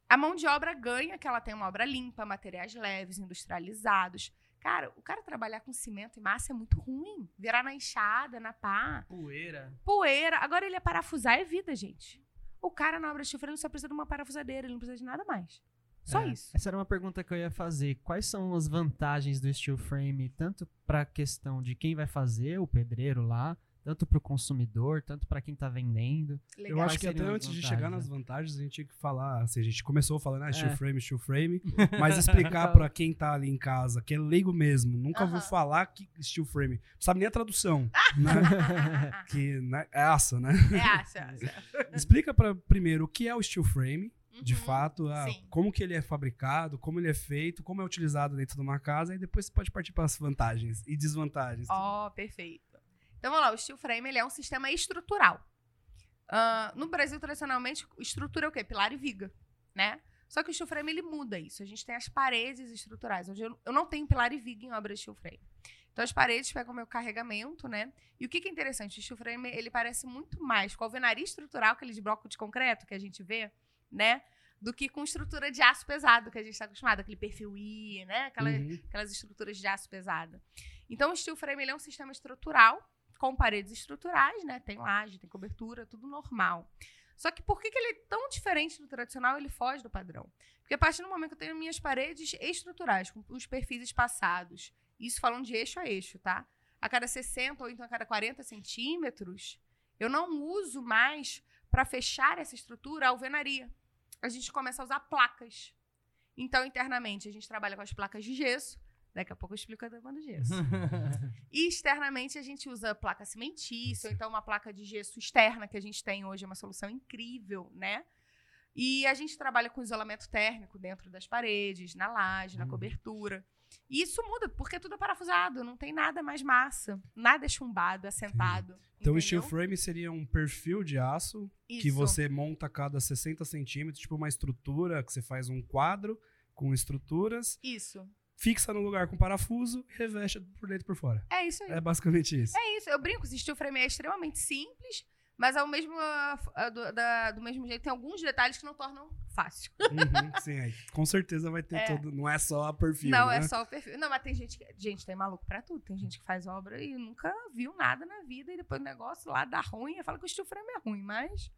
[SPEAKER 2] A mão de obra ganha que ela tem uma obra limpa, materiais leves, industrializados. Cara, o cara trabalhar com cimento e massa é muito ruim. Virar na enxada, na pá.
[SPEAKER 3] Poeira.
[SPEAKER 2] poeira. Agora ele é parafusar é vida, gente. O cara na obra de steel frame só precisa de uma parafusadeira, ele não precisa de nada mais. Só
[SPEAKER 4] É,
[SPEAKER 2] isso.
[SPEAKER 4] Essa era uma pergunta que eu ia fazer. Quais são as vantagens do steel frame, tanto para a questão de quem vai fazer, o pedreiro lá, tanto para o consumidor, tanto para quem está vendendo?
[SPEAKER 1] Eu
[SPEAKER 2] Legal.
[SPEAKER 1] acho
[SPEAKER 4] Quais
[SPEAKER 1] que até antes de chegar
[SPEAKER 4] né?
[SPEAKER 1] nas vantagens, a gente tinha que falar. Assim, a gente começou falando, ah, steel
[SPEAKER 4] É.
[SPEAKER 1] frame, steel frame. Mas explicar pra quem tá ali em casa, que é leigo mesmo, nunca ouviu
[SPEAKER 2] Aham.
[SPEAKER 1] falar que steel frame. Não sabe nem a tradução. né? que né, é aço, né?
[SPEAKER 2] É, acha, acha.
[SPEAKER 1] Explica para primeiro o que é o steel frame, de
[SPEAKER 2] Uhum.
[SPEAKER 1] fato, ah,
[SPEAKER 2] sim.
[SPEAKER 1] como que ele é fabricado, como ele é feito, como é utilizado dentro de uma casa, e depois você pode partir para as vantagens e desvantagens.
[SPEAKER 2] Ó, perfeito. Então vamos lá, o steel frame ele é um sistema estrutural. Ah, no Brasil, tradicionalmente, estrutura é o quê? Pilar e viga, né? Só que o steel frame ele muda isso. A gente tem as paredes estruturais. Hoje eu, eu não tenho pilar e viga em obra de steel frame. Então as paredes pegam o meu carregamento, né? E o que, que é interessante? O steel frame ele parece muito mais com a alvenaria estrutural, aquele de bloco de concreto que a gente vê, né? Do que com estrutura de aço pesado que a gente está acostumado, aquele perfil I, né? Aquela,
[SPEAKER 1] Uhum.
[SPEAKER 2] aquelas estruturas de aço pesada. Então, o steel frame é um sistema estrutural com paredes estruturais, né? Tem laje, tem cobertura, tudo normal. Só que por que, que ele é tão diferente do tradicional? Ele foge do padrão. Porque a partir do momento que eu tenho minhas paredes estruturais, com os perfis espaçados, isso falando de eixo a eixo, tá? A cada 60 ou então a cada 40 centímetros, eu não uso mais para fechar essa estrutura a alvenaria. A gente começa a usar placas. Então, internamente, a gente trabalha com as placas de gesso. Daqui a pouco eu explico a dama do gesso. E externamente a gente usa placa cimentícia, ou então uma placa de gesso externa que a gente tem hoje, é uma solução incrível, né? E a gente trabalha com isolamento térmico dentro das paredes, na laje, na
[SPEAKER 1] Uhum.
[SPEAKER 2] cobertura. E isso muda, porque tudo é parafusado, não tem nada mais massa, nada é chumbado, assentado.
[SPEAKER 1] Então, o
[SPEAKER 2] entendeu?
[SPEAKER 1] steel frame seria um perfil de aço que
[SPEAKER 2] Isso.
[SPEAKER 1] você monta a cada 60 centímetros, tipo uma estrutura, que você faz um quadro com estruturas,
[SPEAKER 2] Isso.
[SPEAKER 1] fixa no lugar com parafuso e reveste por dentro e por fora.
[SPEAKER 2] É isso aí.
[SPEAKER 1] É basicamente isso.
[SPEAKER 2] É isso, eu brinco, o steel frame é extremamente simples, mas ao mesmo, ah, ah, do, da- do mesmo jeito tem alguns detalhes que não tornam fácil.
[SPEAKER 1] Uhum, sim, aí. Com certeza vai ter
[SPEAKER 2] É.
[SPEAKER 1] todo. Não é só a perfil.
[SPEAKER 2] não,
[SPEAKER 1] né?
[SPEAKER 2] é só o perfil. Não, mas tem gente que. Gente, tem maluco pra tudo. Tem gente que faz obra e nunca viu nada na vida e depois o negócio lá dá ruim e fala que o steel frame é ruim, mas.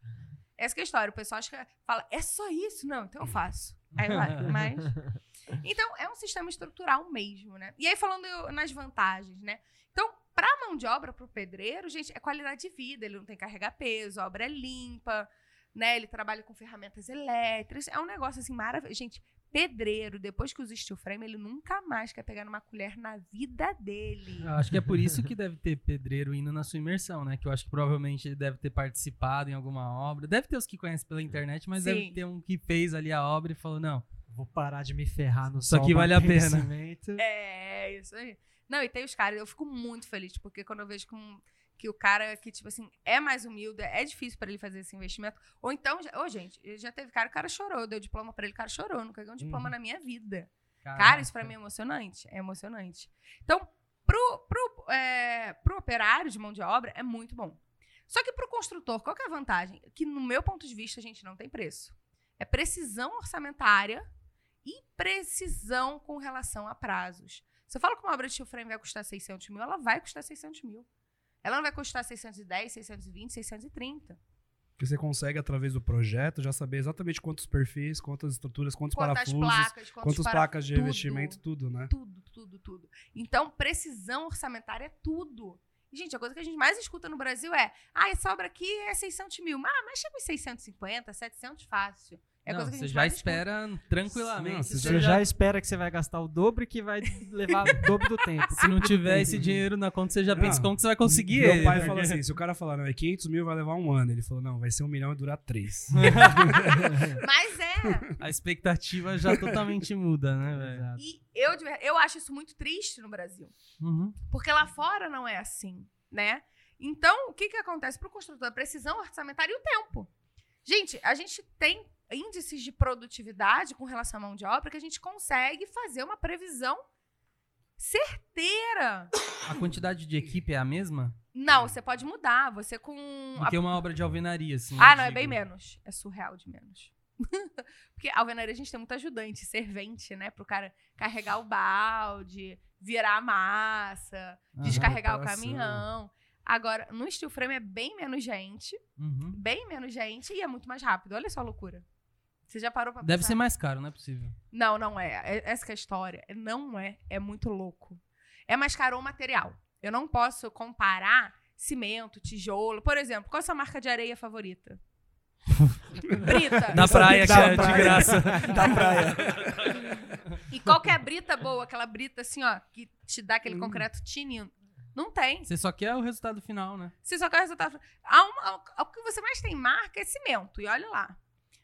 [SPEAKER 2] Essa é a história. O pessoal acha que fala, é só isso? Não, então eu faço. Aí vai, mas. Então, é um sistema estrutural mesmo, né? E aí, falando nas vantagens, né? Então, pra mão de obra, pro pedreiro, gente, é qualidade de vida. Ele não tem que carregar peso, a obra é limpa, né? Ele trabalha com ferramentas elétricas. É um negócio, assim, maravilhoso. Gente, pedreiro, depois que usa steel frame, ele nunca mais quer pegar numa colher na vida dele.
[SPEAKER 3] Eu acho que é por isso que deve ter pedreiro indo na sua imersão, né? Que eu acho que provavelmente ele deve ter participado em alguma obra. Deve ter os que conhecem pela internet, mas
[SPEAKER 2] Sim.
[SPEAKER 3] deve ter um que fez ali a obra e falou: não,
[SPEAKER 4] Vou parar de me ferrar no
[SPEAKER 3] Isso
[SPEAKER 4] sol
[SPEAKER 3] aqui vale a pena.
[SPEAKER 4] cimento.
[SPEAKER 2] É, isso aí. Não, e tem os caras, eu fico muito feliz, porque quando eu vejo que, um- que o cara que, tipo assim, é mais humilde, é difícil pra ele fazer esse investimento. Ou então, ô, gente, já teve cara, o cara chorou, deu diploma pra ele, o cara chorou, nunca ganhei um diploma
[SPEAKER 1] Uhum.
[SPEAKER 2] na minha vida.
[SPEAKER 3] caraca.
[SPEAKER 2] Cara, isso pra mim é emocionante. É emocionante. Então, pro, pro, é, pro operário de mão de obra, é muito bom. Só que pro construtor, qual que é a vantagem? Que, no meu ponto de vista, a gente não tem preço. É precisão orçamentária e precisão com relação a prazos. Se eu falo que uma obra de steel frame vai custar 600 mil, ela vai custar 600 mil. Ela não vai custar 610, 620, 630.
[SPEAKER 1] Porque você consegue, através do projeto, já saber exatamente quantos perfis, quantas estruturas, quantos
[SPEAKER 2] Quantas
[SPEAKER 1] parafusos,
[SPEAKER 2] placas, quantos
[SPEAKER 1] quantas placas de
[SPEAKER 2] tudo.
[SPEAKER 1] revestimento, tudo, né?
[SPEAKER 2] Tudo, tudo, tudo. Então, precisão orçamentária é tudo. E, gente, a coisa que a gente mais escuta no Brasil é: ah, essa obra aqui é 600 mil. Ah, mas chega em 650, 700 fácil. É
[SPEAKER 3] Não,
[SPEAKER 2] coisa que a
[SPEAKER 3] você
[SPEAKER 2] gente
[SPEAKER 3] já
[SPEAKER 2] mais escuta.
[SPEAKER 3] espera tranquilamente.
[SPEAKER 1] Não, você
[SPEAKER 4] Você já espera que você vai gastar o dobro e que vai levar o dobro do tempo.
[SPEAKER 3] Se não tiver esse dinheiro na conta, você já pensa
[SPEAKER 1] Não.
[SPEAKER 3] como que você vai conseguir
[SPEAKER 1] Meu
[SPEAKER 3] ele.
[SPEAKER 1] pai
[SPEAKER 3] porque-
[SPEAKER 1] fala assim: se o cara falar, não, é 500 mil, vai levar um ano. Ele falou, não, vai ser um milhão e durar três.
[SPEAKER 2] Mas é.
[SPEAKER 3] A expectativa já totalmente muda, né, velho?
[SPEAKER 4] Exato.
[SPEAKER 2] E eu, eu acho isso muito triste no Brasil.
[SPEAKER 3] Uhum.
[SPEAKER 2] Porque lá fora não é assim, né? Então, o que, que acontece para o construtor? A precisão orçamentária e o tempo. Gente, a gente tem índices de produtividade com relação à mão de obra que a gente consegue fazer uma previsão certeira.
[SPEAKER 3] A quantidade de equipe é a mesma?
[SPEAKER 2] Não, você pode mudar. Você com.
[SPEAKER 3] Do que uma obra de alvenaria, assim.
[SPEAKER 2] Ah, não, é
[SPEAKER 3] digo.
[SPEAKER 2] bem menos. É surreal de menos. Porque a alvenaria a gente tem muito ajudante, servente, né? Pro cara carregar o balde, virar a massa, descarregar o caminhão. Agora, no steel frame é bem menos gente,
[SPEAKER 3] Uhum.
[SPEAKER 2] bem menos gente e é muito mais rápido. Olha só a loucura. Você já parou pra
[SPEAKER 3] Deve
[SPEAKER 2] pensar?
[SPEAKER 3] ser mais caro, não é possível.
[SPEAKER 2] Não, não é. É- Essa que é a história. Não é. É muito louco. É mais caro o material. Eu não posso comparar cimento, tijolo. Por exemplo, qual é a sua marca de areia favorita? Brita.
[SPEAKER 3] Na praia, que é de graça.
[SPEAKER 1] Da praia.
[SPEAKER 2] E qual que é a brita boa? Aquela brita assim, ó, que te dá
[SPEAKER 1] Hum.
[SPEAKER 2] aquele concreto tinindo. Não tem.
[SPEAKER 3] Você só quer o resultado final, né?
[SPEAKER 2] Você só quer o resultado. Há- o que você mais tem marca é cimento, e olha lá.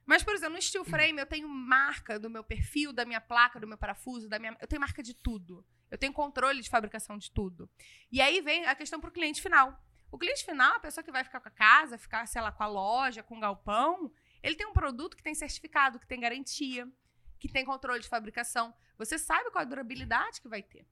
[SPEAKER 2] Mas, por exemplo, no steel frame eu tenho marca do meu perfil, da minha placa, do meu parafuso, da minha. Eu tenho marca de tudo. Eu tenho controle de fabricação de tudo. E aí vem a questão pro cliente final. O cliente final, a pessoa que vai ficar com a casa, ficar, sei lá, com a loja, com o galpão, ele tem um produto que tem certificado, que tem garantia, que tem controle de fabricação. Você sabe qual a durabilidade que vai ter.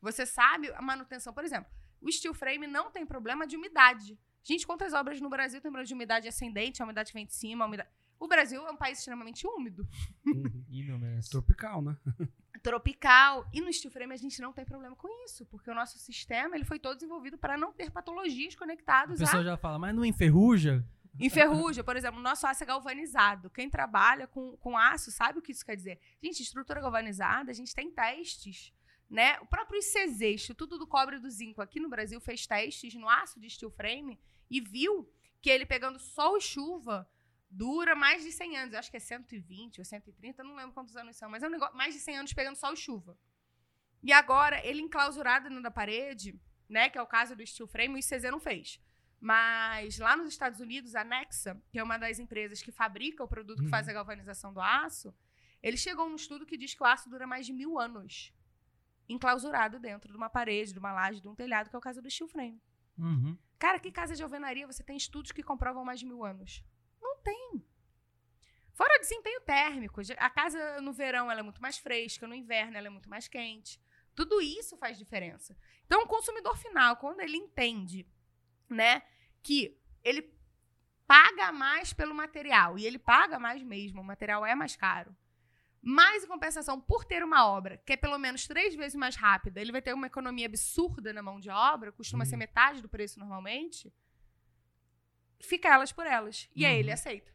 [SPEAKER 2] Você sabe a manutenção. Por exemplo, o steel frame não tem problema de umidade. Gente, quantas obras no Brasil tem problema de umidade ascendente, a umidade que vem de cima, a umidade... O Brasil é um país extremamente úmido,
[SPEAKER 1] Uhum.
[SPEAKER 4] Inúmeras.
[SPEAKER 1] Tropical, né?
[SPEAKER 2] tropical, e no steel frame a gente não tem problema com isso, porque o nosso sistema ele foi todo desenvolvido para não ter patologias
[SPEAKER 3] A
[SPEAKER 2] conectadas
[SPEAKER 3] pessoa
[SPEAKER 2] a
[SPEAKER 3] já fala, mas não enferruja?
[SPEAKER 2] enferruja, por exemplo, o nosso aço é galvanizado. Quem trabalha com, com aço sabe o que isso quer dizer. Gente, estrutura galvanizada, a gente tem testes, né? O próprio ICZ, Instituto do Cobre e do Zinco, aqui no Brasil, fez testes no aço de steel frame e viu que ele pegando sol e chuva dura mais de 100 anos. Eu acho que é 120 ou 130, eu não lembro quantos anos são, mas é um negócio mais de 100 anos pegando sol e chuva. E agora, ele enclausurado dentro da parede, né, que é o caso do steel frame, o ICZ não fez. Mas lá nos Estados Unidos, a Nexa, que é uma das empresas que fabrica o produto que
[SPEAKER 1] Uhum.
[SPEAKER 2] faz a galvanização do aço, ele chegou num estudo que diz que o aço dura mais de mil anos enclausurado dentro de uma parede, de uma laje, de um telhado, que é o caso do steel frame.
[SPEAKER 3] Uhum.
[SPEAKER 2] Cara, que casa de alvenaria você tem estudos que comprovam mais de mil anos? Tem. Fora o desempenho térmico. A casa no verão ela é muito mais fresca, no inverno ela é muito mais quente. Tudo isso faz diferença. Então, o consumidor final, quando ele entende, né, que ele paga mais pelo material, e ele paga mais mesmo, o material é mais caro. Mas, em compensação, por ter uma obra que é pelo menos três vezes mais rápida, ele vai ter uma economia absurda na mão de obra, costuma ser metade do preço normalmente, fica elas por elas. E aí
[SPEAKER 3] Uhum.
[SPEAKER 2] ele aceita.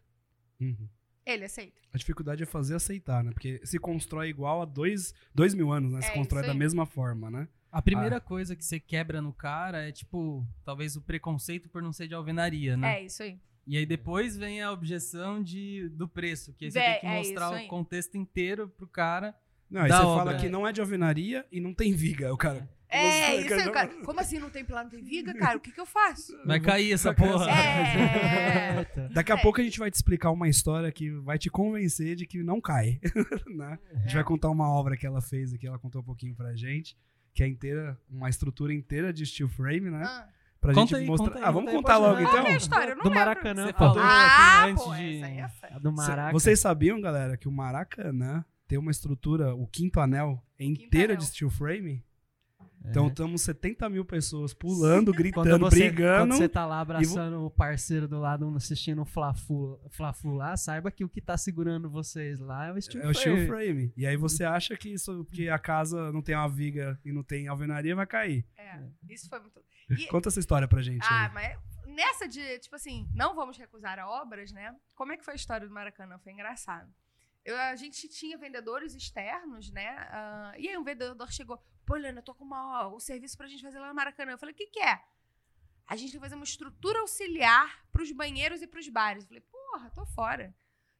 [SPEAKER 1] Uhum.
[SPEAKER 2] Ele aceita.
[SPEAKER 1] A dificuldade é fazer aceitar, né? Porque se constrói igual a dois, dois mil anos, né? Se
[SPEAKER 2] É,
[SPEAKER 1] constrói da
[SPEAKER 2] aí.
[SPEAKER 1] mesma forma, né?
[SPEAKER 3] A primeira coisa que você quebra no cara é, tipo, talvez o preconceito por não ser de alvenaria, né?
[SPEAKER 2] É isso aí.
[SPEAKER 3] E aí depois vem a objeção de, do preço, que aí você
[SPEAKER 2] Vé,
[SPEAKER 3] tem que
[SPEAKER 2] é
[SPEAKER 3] mostrar
[SPEAKER 2] isso
[SPEAKER 3] o
[SPEAKER 2] aí.
[SPEAKER 3] contexto inteiro pro cara.
[SPEAKER 1] Não, aí
[SPEAKER 3] Da
[SPEAKER 1] você
[SPEAKER 3] obra.
[SPEAKER 1] fala que não é de alvenaria e não tem viga. O cara.
[SPEAKER 2] É, isso aí, cara. Como assim não tem pilar, não tem viga, cara? O que, que eu faço?
[SPEAKER 3] Vai cair essa porra.
[SPEAKER 2] É.
[SPEAKER 1] Daqui a
[SPEAKER 2] É.
[SPEAKER 1] pouco a gente vai te explicar uma história que vai te convencer de que não cai. né? A gente vai contar uma obra que ela fez aqui, ela contou um pouquinho pra gente, que é inteira, uma estrutura inteira de steel frame, né?
[SPEAKER 2] Ah,
[SPEAKER 1] Pra
[SPEAKER 3] Conta
[SPEAKER 1] gente
[SPEAKER 3] aí,
[SPEAKER 1] mostrar.
[SPEAKER 3] conta aí,
[SPEAKER 1] ah, vamos
[SPEAKER 3] conta aí,
[SPEAKER 1] contar logo.
[SPEAKER 2] Qual
[SPEAKER 1] então?
[SPEAKER 2] que é a história? Eu não
[SPEAKER 4] Do
[SPEAKER 2] lembro.
[SPEAKER 4] Maracanã,
[SPEAKER 3] Você falou
[SPEAKER 2] Ah,
[SPEAKER 3] aqui
[SPEAKER 2] pô,
[SPEAKER 3] de...
[SPEAKER 2] essa aí é fé.
[SPEAKER 4] A do Maraca.
[SPEAKER 1] Vocês sabiam, galera, que o Maracanã tem uma estrutura, o quinto anel, é
[SPEAKER 2] Quinto
[SPEAKER 1] inteira
[SPEAKER 2] anel.
[SPEAKER 1] de steel frame?
[SPEAKER 4] É.
[SPEAKER 1] Então estamos 70 mil pessoas pulando,
[SPEAKER 4] Quando
[SPEAKER 1] gritando,
[SPEAKER 4] você,
[SPEAKER 1] brigando.
[SPEAKER 4] quando você tá lá abraçando o parceiro do lado, assistindo o Fla-Flu Fla-Flu lá, saiba que o que tá segurando vocês lá é o steel
[SPEAKER 1] É o steel
[SPEAKER 4] frame.
[SPEAKER 1] frame. E aí você acha que isso, que a casa não tem uma viga e não tem alvenaria, vai cair.
[SPEAKER 2] É, isso foi muito. E-
[SPEAKER 1] Conta essa história pra gente.
[SPEAKER 2] Ah,
[SPEAKER 1] aí.
[SPEAKER 2] mas nessa de, tipo assim, não vamos recusar a obras, né? Como é que foi a história do Maracanã? Foi engraçado. Eu- a gente tinha vendedores externos, né? Ah, e aí um vendedor chegou, pô, Helena, eu tô com uma, um serviço pra gente fazer lá no Maracanã. Eu falei, o que que é? A gente que fazer uma estrutura auxiliar pros banheiros e pros bares. Eu falei, porra, tô fora.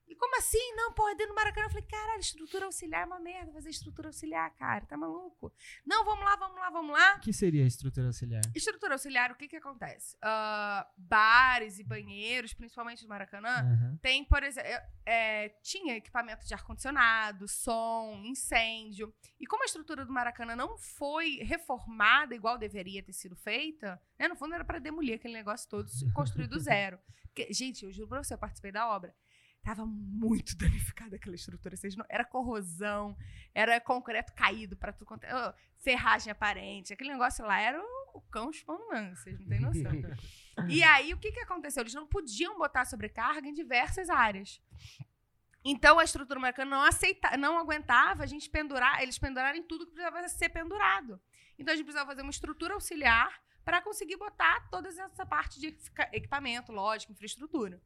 [SPEAKER 2] E como assim? Não, porra, dentro do Maracanã. Eu falei, caralho, estrutura auxiliar é uma merda fazer estrutura auxiliar, cara. Tá maluco? Não, vamos lá, vamos lá, vamos lá.
[SPEAKER 4] O que seria a estrutura auxiliar?
[SPEAKER 2] Estrutura auxiliar, o que que acontece? Ah, bares e banheiros, principalmente do Maracanã,
[SPEAKER 4] Aham.
[SPEAKER 2] tem, por exemplo, é, tinha equipamento de ar-condicionado, som, incêndio. E como a estrutura do Maracanã não foi reformada igual deveria ter sido feita, né? No fundo era para demolir aquele negócio todo, construir do zero. Porque, gente, eu juro pra você, eu participei da obra. Tava muito danificada aquela estrutura. Vocês não, era corrosão, era concreto caído para tudo quanto é- oh, ferragem aparente. Aquele negócio lá era o, o cão chupando manga, vocês não têm noção. E aí, o que, que aconteceu? Eles não podiam botar sobrecarga em diversas áreas. Então, a estrutura americana não, aceita, não aguentava a gente pendurar, eles pendurarem tudo que precisava ser pendurado. Então, a gente precisava fazer uma estrutura auxiliar para conseguir botar toda essa parte de equipa- equipamento, lógico, infraestrutura.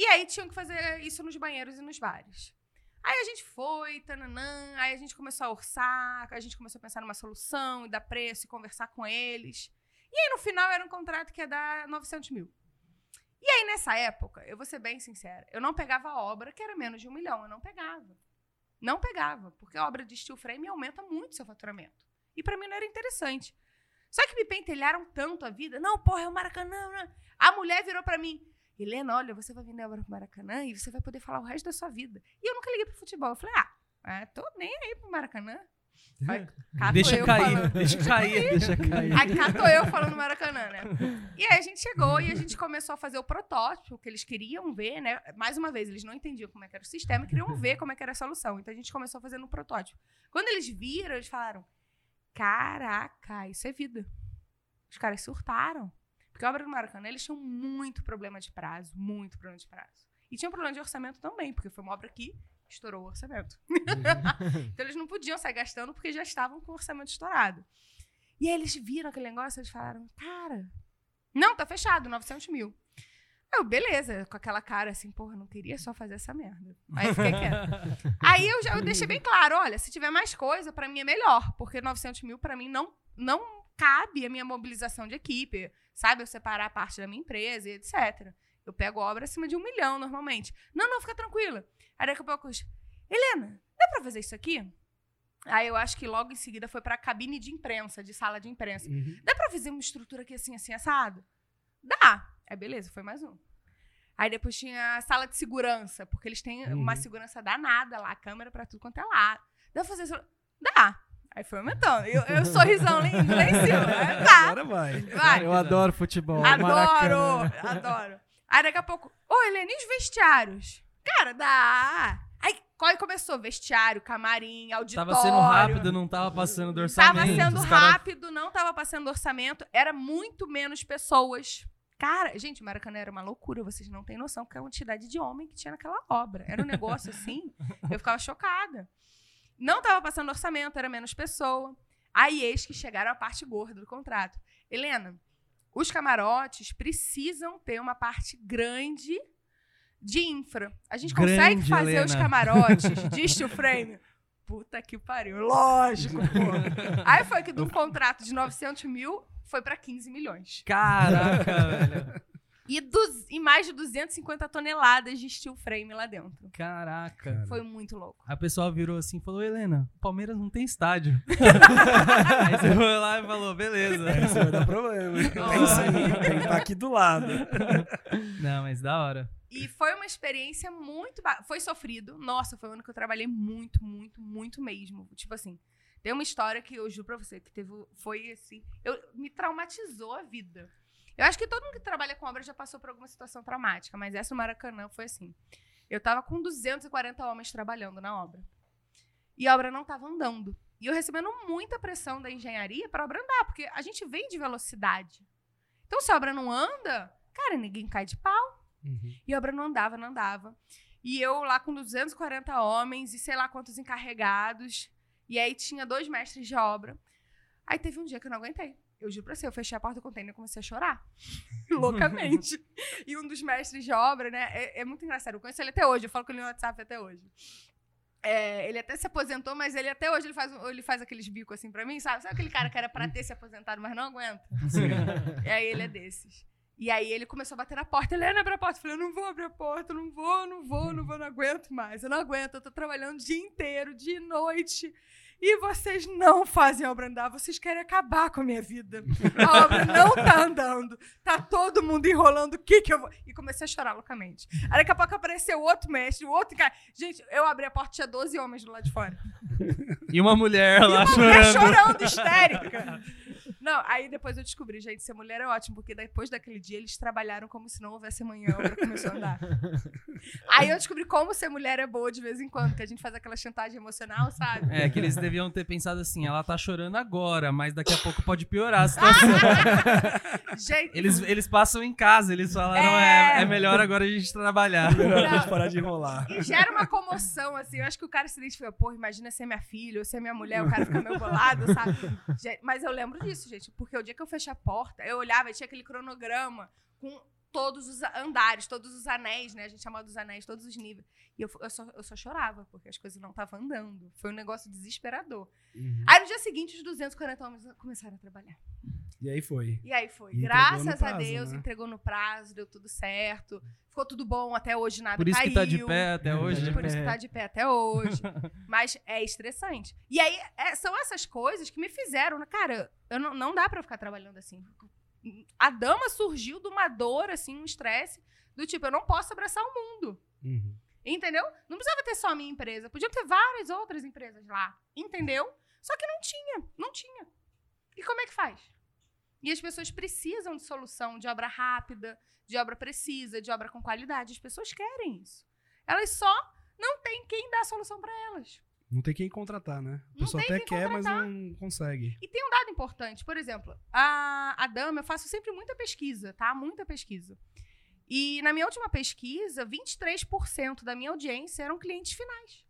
[SPEAKER 2] E aí tinham que fazer isso nos banheiros e nos bares. Aí a gente foi, tananã, aí a gente começou a orçar, a gente começou a pensar numa solução, e dar preço, e conversar com eles. E aí, no final, era um contrato que ia dar 900 mil. E aí, nessa época, eu vou ser bem sincera, eu não pegava obra que era menos de um milhão, eu não pegava. Não pegava, porque a obra de steel frame aumenta muito seu faturamento. E pra mim não era interessante. Só que me pentelharam tanto a vida. Não, porra, é o Maracanã. né? A mulher virou pra mim. Helena, olha, você vai vender a obra pro Maracanã e você vai poder falar o resto da sua vida. E eu nunca liguei pro futebol. Eu falei, ah, é, tô nem aí pro Maracanã. Vai, cato
[SPEAKER 3] Deixa
[SPEAKER 2] eu
[SPEAKER 3] cair,
[SPEAKER 2] falando.
[SPEAKER 3] deixa cair.
[SPEAKER 4] Deixa cair.
[SPEAKER 2] Aí cá tô eu falando Maracanã, né? E aí a gente chegou e a gente começou a fazer o protótipo que eles queriam ver, né? Mais uma vez, eles não entendiam como é que era o sistema, queriam ver como é que era a solução. Então a gente começou a fazer no protótipo. Quando eles viram, eles falaram: Caraca, isso é vida. Os caras surtaram. Porque a obra do Maracanã, eles tinham muito problema de prazo, muito problema de prazo. E tinha um problema de orçamento também, porque foi uma obra que estourou o orçamento. então eles não podiam sair gastando porque já estavam com o orçamento estourado. E aí eles viram aquele negócio e eles falaram, cara, não, tá fechado, 900 mil. Eu, beleza, com aquela cara assim, porra, não queria só fazer essa merda. Aí fiquei quieta. Aí eu já eu deixei bem claro, olha, se tiver mais coisa, pra mim é melhor, porque 900 mil pra mim não, não cabe a minha mobilização de equipe, sabe? Eu separar a parte da minha empresa e etc. Eu pego obra acima de um milhão normalmente. Não, não, fica tranquila. Aí daqui a pouco, eu, Helena, dá pra fazer isso aqui? Aí eu acho que logo em seguida foi pra cabine de imprensa, de sala de imprensa.
[SPEAKER 1] Uhum.
[SPEAKER 2] Dá pra fazer uma estrutura aqui assim, assim, assado? Dá. Aí beleza, foi mais um. Aí depois tinha a sala de segurança, porque eles têm
[SPEAKER 1] Uhum.
[SPEAKER 2] uma segurança danada lá, câmera pra tudo quanto é lado. Dá pra fazer isso? Dá. Aí foi aumentando. Eu, eu sorrisão lindo lá em cima. Tá.
[SPEAKER 1] Agora vai.
[SPEAKER 2] Vai.
[SPEAKER 4] Eu adoro futebol.
[SPEAKER 2] Adoro,
[SPEAKER 4] Maracanã.
[SPEAKER 2] adoro. Aí daqui a pouco, ô Helene, e os vestiários? Cara, dá. Aí qual começou? Vestiário, camarim, auditório.
[SPEAKER 3] Tava sendo rápido, não tava passando do
[SPEAKER 2] Tava
[SPEAKER 3] orçamento.
[SPEAKER 2] sendo
[SPEAKER 3] os cara-
[SPEAKER 2] rápido, não tava passando orçamento, era muito menos pessoas. Cara, gente, Maracanã era uma loucura, vocês não têm noção que a quantidade de homem que tinha naquela obra. Era um negócio assim, eu ficava chocada. Não tava passando orçamento, era menos pessoa. Aí eis que chegaram a parte gorda do contrato. Helena, os camarotes precisam ter uma parte grande de infra. A gente consegue
[SPEAKER 3] Grande,
[SPEAKER 2] fazer os
[SPEAKER 3] Helena.
[SPEAKER 2] camarotes de steel frame? Puta que pariu. Lógico, pô. Aí foi que de um contrato de 900 mil foi pra 15 milhões.
[SPEAKER 3] Caraca, velho.
[SPEAKER 2] E, duz- e mais de 250 toneladas de steel frame lá dentro.
[SPEAKER 3] Caraca.
[SPEAKER 2] Foi muito louco.
[SPEAKER 3] A pessoa virou assim e falou: Helena, o Palmeiras não tem estádio. Aí você foi lá e falou: beleza.
[SPEAKER 1] Isso vai dar problema. Tem sim, tem que estar aqui do lado.
[SPEAKER 3] Não, mas da hora.
[SPEAKER 2] E foi uma experiência muito. ba- Foi sofrido. Nossa, foi um ano que eu trabalhei muito, muito, muito mesmo. Tipo assim, tem uma história que eu juro pra você que teve. Foi assim. Eu, me traumatizou a vida. Eu acho que todo mundo que trabalha com obra já passou por alguma situação traumática, mas essa no Maracanã foi assim. Eu tava com 240 homens trabalhando na obra. E a obra não tava andando. E eu recebendo muita pressão da engenharia para a obra andar, porque a gente vem de velocidade. Então, se a obra não anda, cara, ninguém cai de pau.
[SPEAKER 1] Uhum.
[SPEAKER 2] E a obra não andava, não andava. E eu lá com 240 homens e sei lá quantos encarregados. E aí tinha dois mestres de obra. Aí teve um dia que eu não aguentei. Eu juro pra você, eu fechei a porta do container e comecei a chorar. Loucamente. e um dos mestres de obra, né? É, é muito engraçado. Eu conheço ele até hoje, eu falo com ele no WhatsApp até hoje. É, ele até se aposentou, mas ele até hoje ele faz, ele faz aqueles bicos assim pra mim, sabe? Sabe aquele cara que era pra ter se aposentado, mas não aguenta? E aí ele é desses. E aí ele começou a bater na porta. Helena, abre a porta. Eu falei, eu não vou abrir a porta, não vou, não vou, não vou, não aguento mais. Eu não aguento, eu tô trabalhando o dia inteiro, dia e noite. E vocês não fazem a obra andar, vocês querem acabar com a minha vida. A obra não tá andando. Tá todo mundo enrolando, o que que eu vou... E comecei a chorar loucamente. Aí daqui a pouco apareceu outro mestre, o outro cara. Gente, eu abri a porta, tinha 12 homens do lado de fora.
[SPEAKER 3] E uma mulher lá
[SPEAKER 2] Mulher
[SPEAKER 3] chorando.
[SPEAKER 2] chorando, histérica. Não, aí depois eu descobri, gente, ser mulher é ótimo, porque depois daquele dia eles trabalharam como se não houvesse amanhã, a começou a andar. Aí eu descobri como ser mulher é boa de vez em quando, que a gente faz aquela chantagem emocional, sabe?
[SPEAKER 3] É, que eles deviam ter pensado assim: ela tá chorando agora, mas daqui a pouco pode piorar a situação.
[SPEAKER 2] Gente,
[SPEAKER 3] Eles, eles passam em casa, eles falaram:
[SPEAKER 2] É.
[SPEAKER 3] é, é melhor agora a gente trabalhar.
[SPEAKER 1] Melhor a gente parar de enrolar.
[SPEAKER 2] e gera uma comoção, assim. Eu acho que o cara se identifica, pô, imagina ser minha filha ou ser minha mulher, o cara fica meio bolado, sabe? Mas eu lembro disso, gente. Porque o dia que eu fechei a porta, eu olhava e tinha aquele cronograma com todos os andares, todos os anéis, né? A gente chamava dos anéis, todos os níveis. E eu, eu, só, eu só chorava, porque as coisas não estavam andando. Foi um negócio desesperador.
[SPEAKER 1] Uhum.
[SPEAKER 2] Aí no dia seguinte, os 240 homens começaram a trabalhar.
[SPEAKER 1] E aí foi.
[SPEAKER 2] E aí foi.
[SPEAKER 1] E
[SPEAKER 2] Graças
[SPEAKER 1] no
[SPEAKER 2] a
[SPEAKER 1] prazo,
[SPEAKER 2] Deus,
[SPEAKER 1] né?
[SPEAKER 2] entregou no prazo, deu tudo certo. Ficou tudo bom, até hoje nada
[SPEAKER 3] Por isso que tá de
[SPEAKER 2] caiu.
[SPEAKER 3] pé até hoje.
[SPEAKER 2] Por isso que tá de pé até hoje. Mas é estressante. E aí, é- são essas coisas que me fizeram. né, Cara, eu não, não dá pra eu ficar trabalhando assim. A dama surgiu de uma dor, assim, um estresse, do tipo, eu não posso abraçar o mundo.
[SPEAKER 1] Uhum.
[SPEAKER 2] Entendeu? Não precisava ter só a minha empresa. Podiam ter várias outras empresas lá. Entendeu? Só que não tinha. Não tinha. E como é que faz? E as pessoas precisam de solução, de obra rápida, de obra precisa, de obra com qualidade. As pessoas querem isso. Elas só não têm quem dá a solução para elas.
[SPEAKER 1] Não tem quem contratar, né? A
[SPEAKER 2] Não
[SPEAKER 1] pessoa
[SPEAKER 2] tem
[SPEAKER 1] até
[SPEAKER 2] quem
[SPEAKER 1] quer, mas não consegue.
[SPEAKER 2] E tem um dado importante, por exemplo, a, a Dama, eu faço sempre muita pesquisa, tá? Muita pesquisa. E na minha última pesquisa, 23% da minha audiência eram clientes finais.